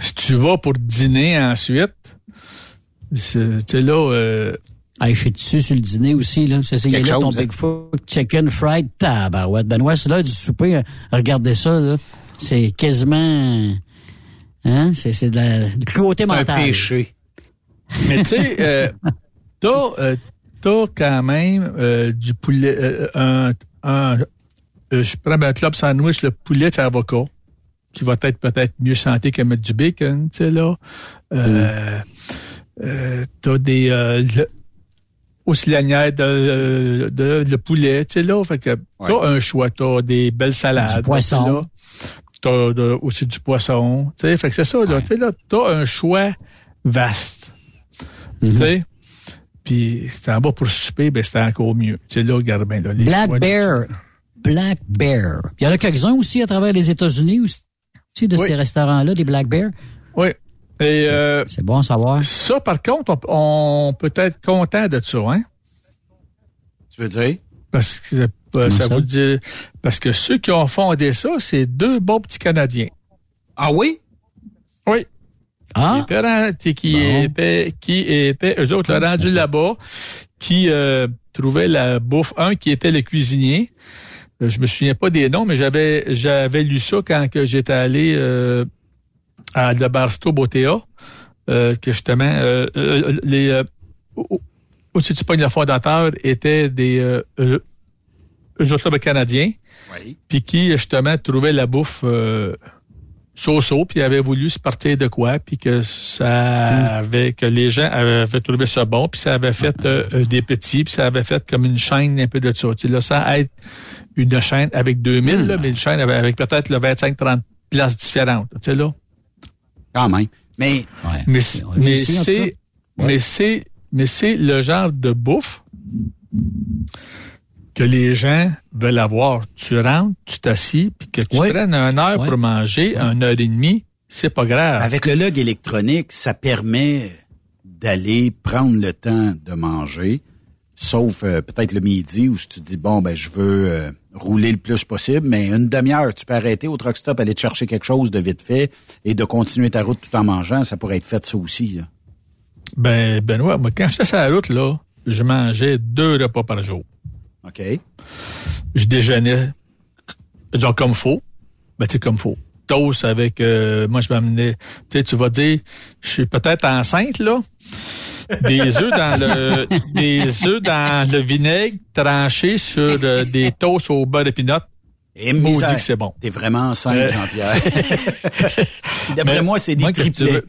si tu vas pour dîner ensuite, c'est- tu sais là, euh, Hey, je suis dessus sur le dîner aussi, là. C'est ça, il y a Quelque là ton chose, hein? Bigfoot Chicken Fried Tabarouette. Benoît, c'est là du souper. Regardez ça, là. C'est quasiment... Hein? C'est, c'est de la de cruauté C'est un mentale. péché. Mais tu sais, euh, t'as, euh, quand même euh, du poulet, euh, un, un- je prends un club sandwich, le poulet de avocat, qui va être peut-être mieux santé que mettre du bacon, tu sais, là. Euh, euh, t'as des, euh, le- aussi lanière de, de, le poulet, tu sais, là. Fait que t'as un choix, t'as des belles salades. Du poisson. T'as de- aussi du poisson. Tu sais, fait que c'est ça, là. Tu sais, là, t'as un choix vaste. Tu sais? Puis, c'était en bas pour souper, ben, c'était encore mieux. Tu sais, là, regarde bien, là. les Black choix, là. Bear. Black Bear. Il y en a quelques-uns aussi à travers les États-Unis aussi, de Oui. ces restaurants-là, des Black Bear. Oui. Et, euh, C'est bon à savoir. ça, par contre, on, on peut être content de ça, hein? Tu veux dire? Parce que euh, ça, ça? vous dit, parce que ceux qui ont fondé ça, c'est deux bons petits Canadiens. Ah oui? Oui. Ah. Qui, étaient, qui, qui, étaient, qui étaient, eux autres, le rendu là-bas, qui euh, trouvaient la bouffe. Un qui était le cuisinier. Euh, je me souviens pas des noms, mais j'avais j'avais lu ça quand que j'étais allé euh, à de Barstow Botea, euh, que justement euh, les euh, pognes le fondateur étaient des euh, euh, eux autres canadiens, Oui. puis qui justement trouvaient la bouffe euh, so-so, puis avaient voulu se partir de quoi, puis que ça avait que les gens avaient trouvé ça bon, puis ça avait fait euh, euh, des petits, puis ça avait fait comme une chaîne un peu de ça. Tu sais, là, ça être une chaîne avec 2000, là, mais une chaîne avec, avec peut-être le 25-30 places différentes. Tu sais, là. Quand même. Mais, c'est. Ouais. mais c'est, mais c'est le genre de bouffe que les gens veulent avoir. Tu rentres, tu t'assis, puis que tu prennes une heure pour manger, une heure et demie, c'est pas grave. Avec le log électronique, ça permet d'aller prendre le temps de manger, sauf euh, peut-être le midi où si tu dis bon ben je veux euh, rouler le plus possible, mais une demi-heure, tu peux arrêter au truck stop, aller te chercher quelque chose de vite fait et de continuer ta route tout en mangeant, ça pourrait être fait ça aussi. là. Ben, Benoît, moi, quand j'étais sur la route, là, je mangeais deux repas par jour. OK. Je déjeunais, genre comme faux. Ben, tu sais, comme faux. Toast avec, euh, moi, je m'amenais, tu sais, tu vas dire, je suis peut-être enceinte, là. Des œufs dans le, des œufs dans le vinaigre tranchés sur euh, des toasts au beurre de pinot. Et Maudit que c'est bon. T'es vraiment enceinte, Euh. Jean-Pierre. D'après moi, c'est des triplets.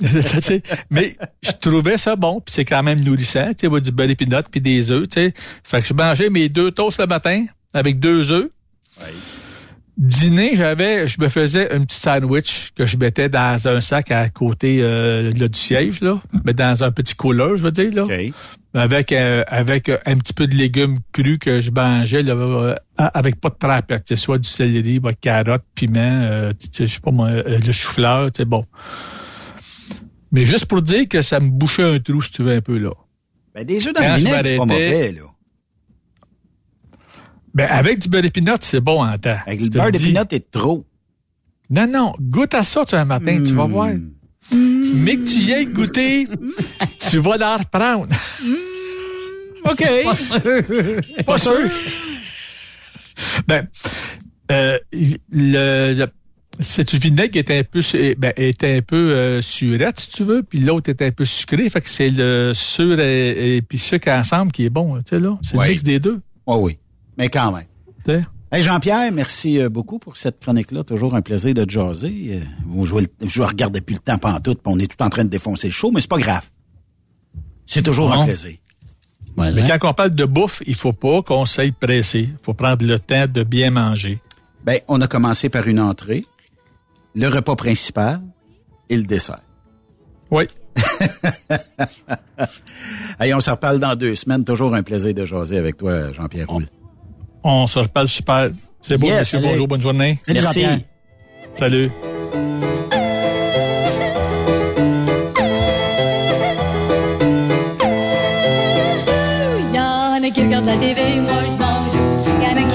mais je trouvais ça bon, puis c'est quand même nourrissant, tu sais, du beurre épinote puis des œufs, tu sais. Fait que je mangeais mes deux toasts le matin avec deux œufs. Dîner, j'avais, je me faisais un petit sandwich que je mettais dans un sac à côté euh, là, du siège, là, mais dans un petit cooler, je veux dire, là. Avec, euh, avec un petit peu de légumes crus que je mangeais là, euh, avec pas de trapette, tu sais, soit du céleri, bah, carotte, piment, euh, je sais pas moi, euh, le chou-fleur, tu sais, bon. Mais juste pour dire que ça me bouchait un trou, si tu veux, un peu, là. Ben, des œufs dans Quand le vinaigre, c'est pas mauvais, là. Ben, avec du beurre d'épinot, c'est bon en temps. Avec le beurre d'épinot est trop. Non, non, goûte à ça, tu un matin, tu vas Hmm. voir. Mais que tu y aies goûté, tu vas l'en reprendre. OK. Pas sûr. Pas sûr. Ben, euh, le, le- c'est du vinaigre qui est un peu, su- ben, est un peu euh, surette, si tu veux, puis l'autre est un peu sucré. Fait que c'est le sur et, et puis sucre ensemble qui est bon, tu sais, là. C'est le mix des deux. Oui, oui. Mais quand même. Tu sais. Hey Jean-Pierre, merci euh, beaucoup pour cette chronique-là. Toujours un plaisir de te jaser. Euh, je, je regardais plus le temps pantoute, puis on est tout en train de défoncer le show, mais c'est pas grave. C'est toujours Non. un plaisir. Mais quand on parle de bouffe, il faut pas qu'on s'aille presser. Il faut prendre le temps de bien manger. Ben, on a commencé par une entrée, le repas principal et le dessert. Oui. Hey, on se reparle dans deux semaines. Toujours un plaisir de jaser avec toi, Jean-Pierre Roule. On se reparle super. C'est beau, Yes. monsieur. Bonjour, bonne journée. Salut, Merci. Salut. Y en a qui regardent la TV, moi je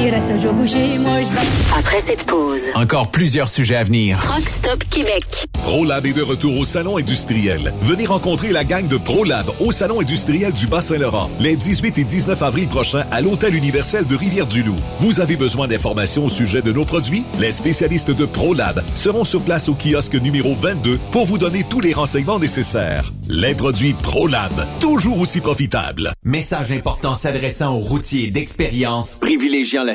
restent toujours moi je. Après cette pause, Encore plusieurs sujets à venir. Truck Stop Québec. ProLab est de retour au Salon industriel. Venez rencontrer la gang de ProLab au Salon industriel du Bas-Saint-Laurent les 18 et 19 avril prochains à l'Hôtel universel de Rivière-du-Loup. Vous avez besoin d'informations au sujet de nos produits? Les spécialistes de ProLab seront sur place au kiosque numéro 22 pour vous donner tous les renseignements nécessaires. Les produits ProLab, toujours aussi profitables. Message important s'adressant aux routiers d'expérience, privilégiant la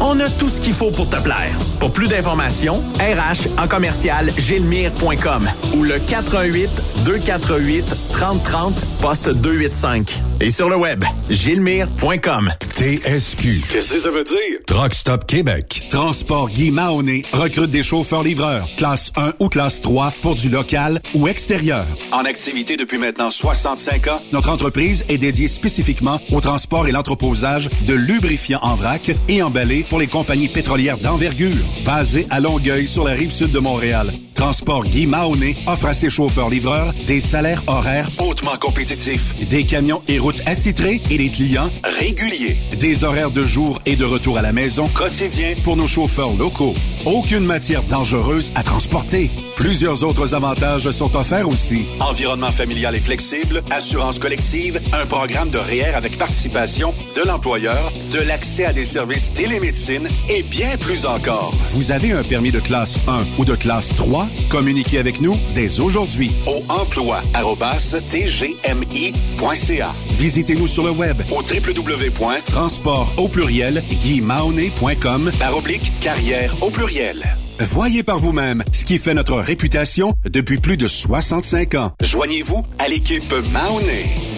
On a tout ce qu'il faut pour te plaire. Pour plus d'informations, RH en commercial gilmire.com ou le 418 248 3030 poste 285. Et sur le web, gilmire.com. TSQ. Qu'est-ce que ça veut dire? Truck Stop Québec. Transport Guy Mahoney recrute des chauffeurs-livreurs, classe 1 ou classe 3 pour du local ou extérieur. En activité depuis maintenant 65 ans, notre entreprise est dédiée spécifiquement au transport et l'entreposage de lubrifiants en vrac et emballés pour les compagnies pétrolières d'envergure. Basée à Longueuil sur la rive sud de Montréal, Transport Guy Mahoney offre à ses chauffeurs-livreurs des salaires horaires hautement compétitifs, des camions et routes attitrés et des clients réguliers. Des horaires de jour et de retour à la maison quotidiens pour nos chauffeurs locaux. Aucune matière dangereuse à transporter. Plusieurs autres avantages sont offerts aussi. Environnement familial et flexible, assurance collective, un programme de REER avec participation de l'employeur, de l'accès à des services et bien plus encore. Vous avez un permis de classe 1 ou de classe 3? Communiquez avec nous dès aujourd'hui au emploi.tgmi.ca. Visitez-nous sur le web au www.transport au pluriel par oblique carrière au pluriel. Voyez par vous-même ce qui fait notre réputation depuis plus de 65 ans. Joignez-vous à l'équipe Mahoney.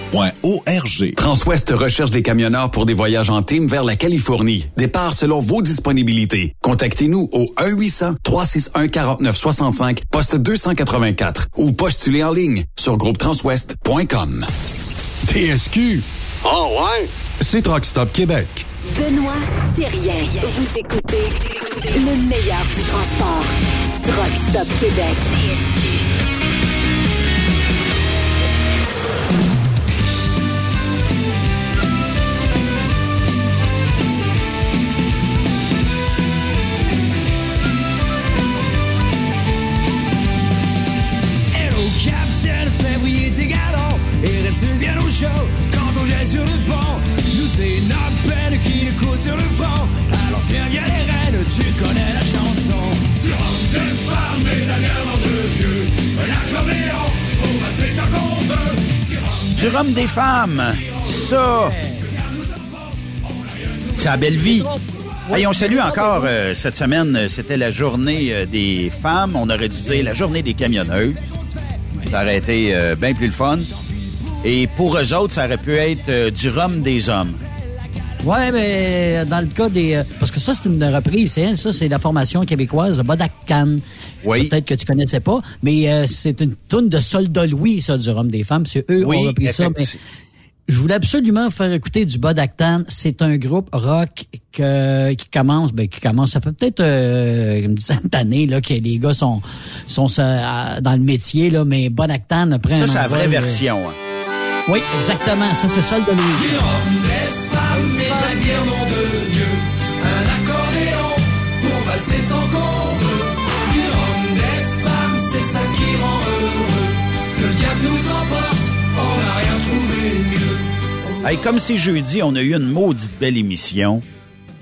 Transwest recherche des camionneurs pour des voyages en team vers la Californie. Départ selon vos disponibilités. Contactez-nous au 1-800-361-4965, poste 284 ou postulez en ligne sur groupetranswest.com. TSQ. Oh ouais? C'est Truck Stop Québec. Benoît Thérien. Vous écoutez le meilleur du transport. Truck Stop Québec. Hello quand on gèle sur le pont Nous c'est notre peine qui nous coûte sur le front Alors tiens bien les rênes, tu connais la chanson Tu rentres de femme et la guerre de vieux pour passer ta compte rhum des femmes, ça, c'est la belle vie. Hey, on salue encore euh, cette semaine, euh, c'était la journée euh, des femmes. On aurait dû dire la journée des camionneuses. Ça aurait été euh, bien plus le fun. Et pour eux autres, ça aurait pu être euh, du rhum des hommes. Ouais, mais dans le cas des... euh, Parce que ça, c'est une reprise, hein, ça, c'est la formation québécoise, Bodac Can. Oui. Peut-être que tu connaissais pas, mais euh, c'est une toune de Soldat Louis, ça, du rhum des femmes. C'est eux Oui, ont repris ça. Mais je voulais absolument faire écouter du Bodactan. C'est un groupe rock que- qui commence, ben, qui commence, ça fait peut-être euh, une dizaine d'années là que les gars sont sont euh, dans le métier là, mais Bodactan après Ça, c'est la vraie euh, version. hein. Oui, exactement. Ça, c'est Soldat Louis. Du rhum des femmes et de la bière, nom de Dieu Un accordéon pour valser tant qu'on veut Du rhum des femmes, c'est ça qui rend heureux Que le diable nous emporte, on n'a rien trouvé de mieux Hey, comme c'est jeudi, on a eu une maudite belle émission.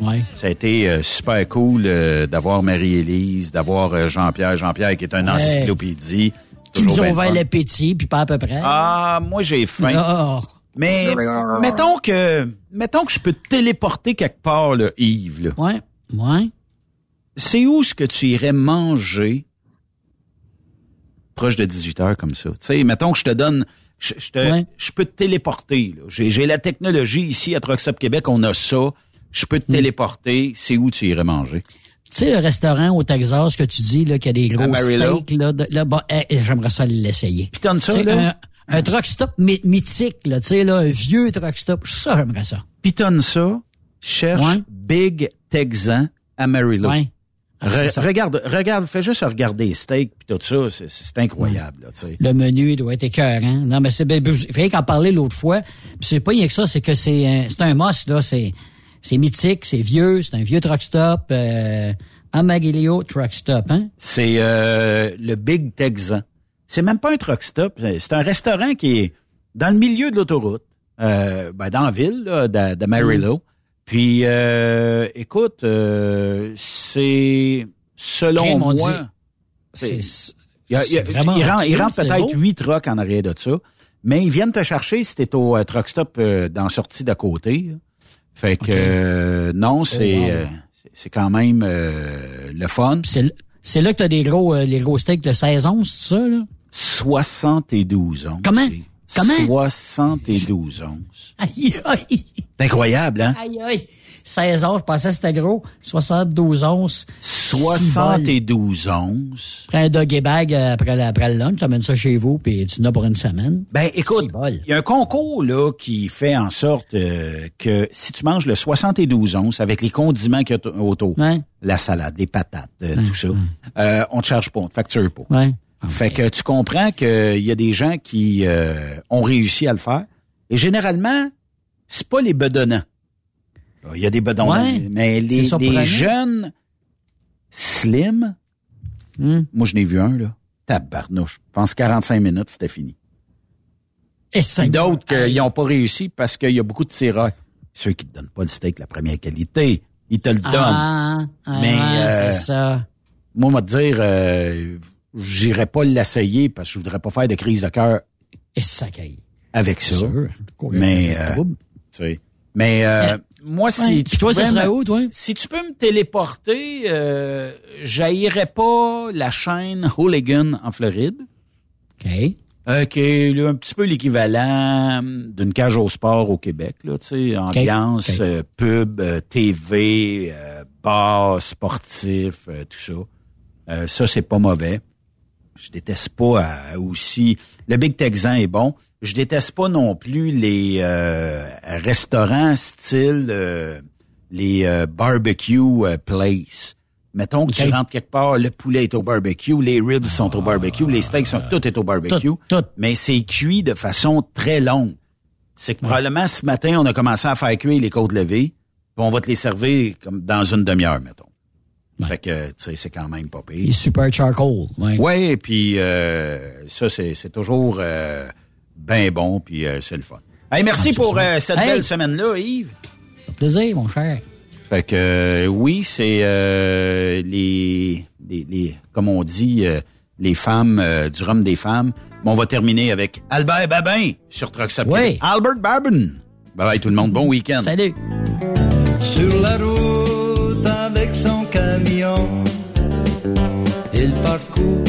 Ouais. Ça a été euh, super cool euh, d'avoir Marie-Élise, d'avoir euh, Jean-Pierre. Jean-Pierre qui est un Ouais. encyclopédie. Qui nous ouvert l'appétit, puis pas à peu près. Ah, moi j'ai faim. Mais mettons que mettons que je peux te téléporter quelque part, là, Yves. Là. Ouais, ouais. C'est où ce que tu irais manger proche de 18 heures comme ça? Tu sais, mettons que je te donne. Je, je te, Ouais. je peux te téléporter. J'ai, la technologie ici à Stop Québec, on a ça. Je peux te téléporter. C'est où tu irais manger? Tu sais, le restaurant au Texas que tu dis, là, qu'il y a des gros steaks, là, de- là, eh, j'aimerais ça l'essayer. Puis ça, là? Un, un truck stop my- mythique, là, tu sais, là, un vieux truck stop, ça, j'aimerais ça. Pitonne ça, cherche Ouais. Big Texan. Ouais. Ah, Re- c'est ça. regarde, regarde, fais juste regarder les steaks puis tout ça, c'est, incroyable, là, tu sais. Le menu il doit être écœurant. Non, mais c'est, ben, il fallait qu'en parler l'autre fois. C'est pas rien que ça, c'est que c'est, un- c'est un must, là, c'est, c'est mythique, c'est vieux, c'est un vieux truck stop, euh, Truck Stop, hein? C'est euh, le Big Texan. C'est même pas un truck stop, c'est un restaurant qui est dans le milieu de l'autoroute, euh, ben, dans la ville là, d'A- d'Amarillo. Puis, euh, écoute, euh, c'est selon moi, dit- il, a- il il il c'est peut-être huit trucks en arrière de ça, mais ils viennent te chercher si t'es au truck stop dans la sortie d'à côté. là. Fait que Ok. euh, non, c'est wow. euh, c'est- quand même euh, le fun. C'est, c'est là que t'as des gros, euh, les gros steaks de 16 onces, c'est ça, là? 72 onces. Comment? Comment? 72 onces. Aïe, aïe! C'est incroyable, hein? Aïe, aïe! 16 onces, je pensais que c'était gros. 72 onces. 72 onces. Prends un doggy bag euh, après, la- après le lunch, tu amènes ça chez vous, puis tu en as pour une semaine. Ben, écoute, il y a un concours, là, qui fait en sorte euh, que si tu manges le 72 onces avec les condiments qu'il y a autour, Ouais. la salade, les patates, euh, tout ça, euh, on te charge pas, on te facture pas. Ouais. Fait que tu comprends qu'il y a des gens qui ont réussi à le faire. Et généralement, c'est pas les bedonnants. Il y a des bedonnants, Ouais, mais les, jeunes slim, Hmm. moi je n'ai vu un, là, tabarnouche. Je pense 45 minutes, c'était fini. Et d'autres qui n'ont pas réussi parce qu'il y a beaucoup de tireurs. Ceux qui te donnent pas le steak de la première qualité, ils te le donnent. Ah, ah, Mais, euh, c'est ça. Moi, on va te dire, euh, j'irai pas l'essayer parce que je voudrais pas faire de crise de cœur Et ça caille. avec ça. Sûr. Mais, euh, tu sais. mais euh, Yeah. Moi, si Ouais. tu toi, ça serait où, toi? Si tu peux me téléporter, euh, j'haïrais pas la chaîne Hooligan en Floride. OK. Euh, qui est là, un petit peu l'équivalent d'une cage au sport au Québec, là, tu sais, ambiance, euh, pub, euh, TV, euh, bar, sportif, tout ça. Ça, c'est pas mauvais. Je déteste pas euh, aussi. Le Big Texan est bon. Je déteste pas non plus les euh, restaurants style euh, les euh, barbecue euh, place. Mettons que tu rentres quelque part, le poulet est au barbecue, les ribs sont au barbecue, les steaks sont tout est au barbecue. Tout, tout. Mais c'est cuit de façon très longue. C'est que probablement ce matin, on a commencé à faire cuire les côtes levées, puis on va te les servir comme dans une demi-heure, mettons. Fait que, tu sais, c'est quand même pas pire. Les super charcoal. Ouais. Ouais, puis euh, ça, c'est c'est toujours euh, bien bon, puis euh, c'est le fun. Hey, merci Ah, pour euh, cette Hey. belle semaine-là, Yves. Ça fait plaisir, mon cher. Fait que euh, oui, c'est euh, les, les, les- comme on dit, euh, les femmes, euh, du rhum des femmes. Mais on va terminer avec Albert Babin sur Truck Oui. Québec. Albert Babin. Bye bye tout le monde, bon week-end. Salut. Sur la route avec son camion, il parcourt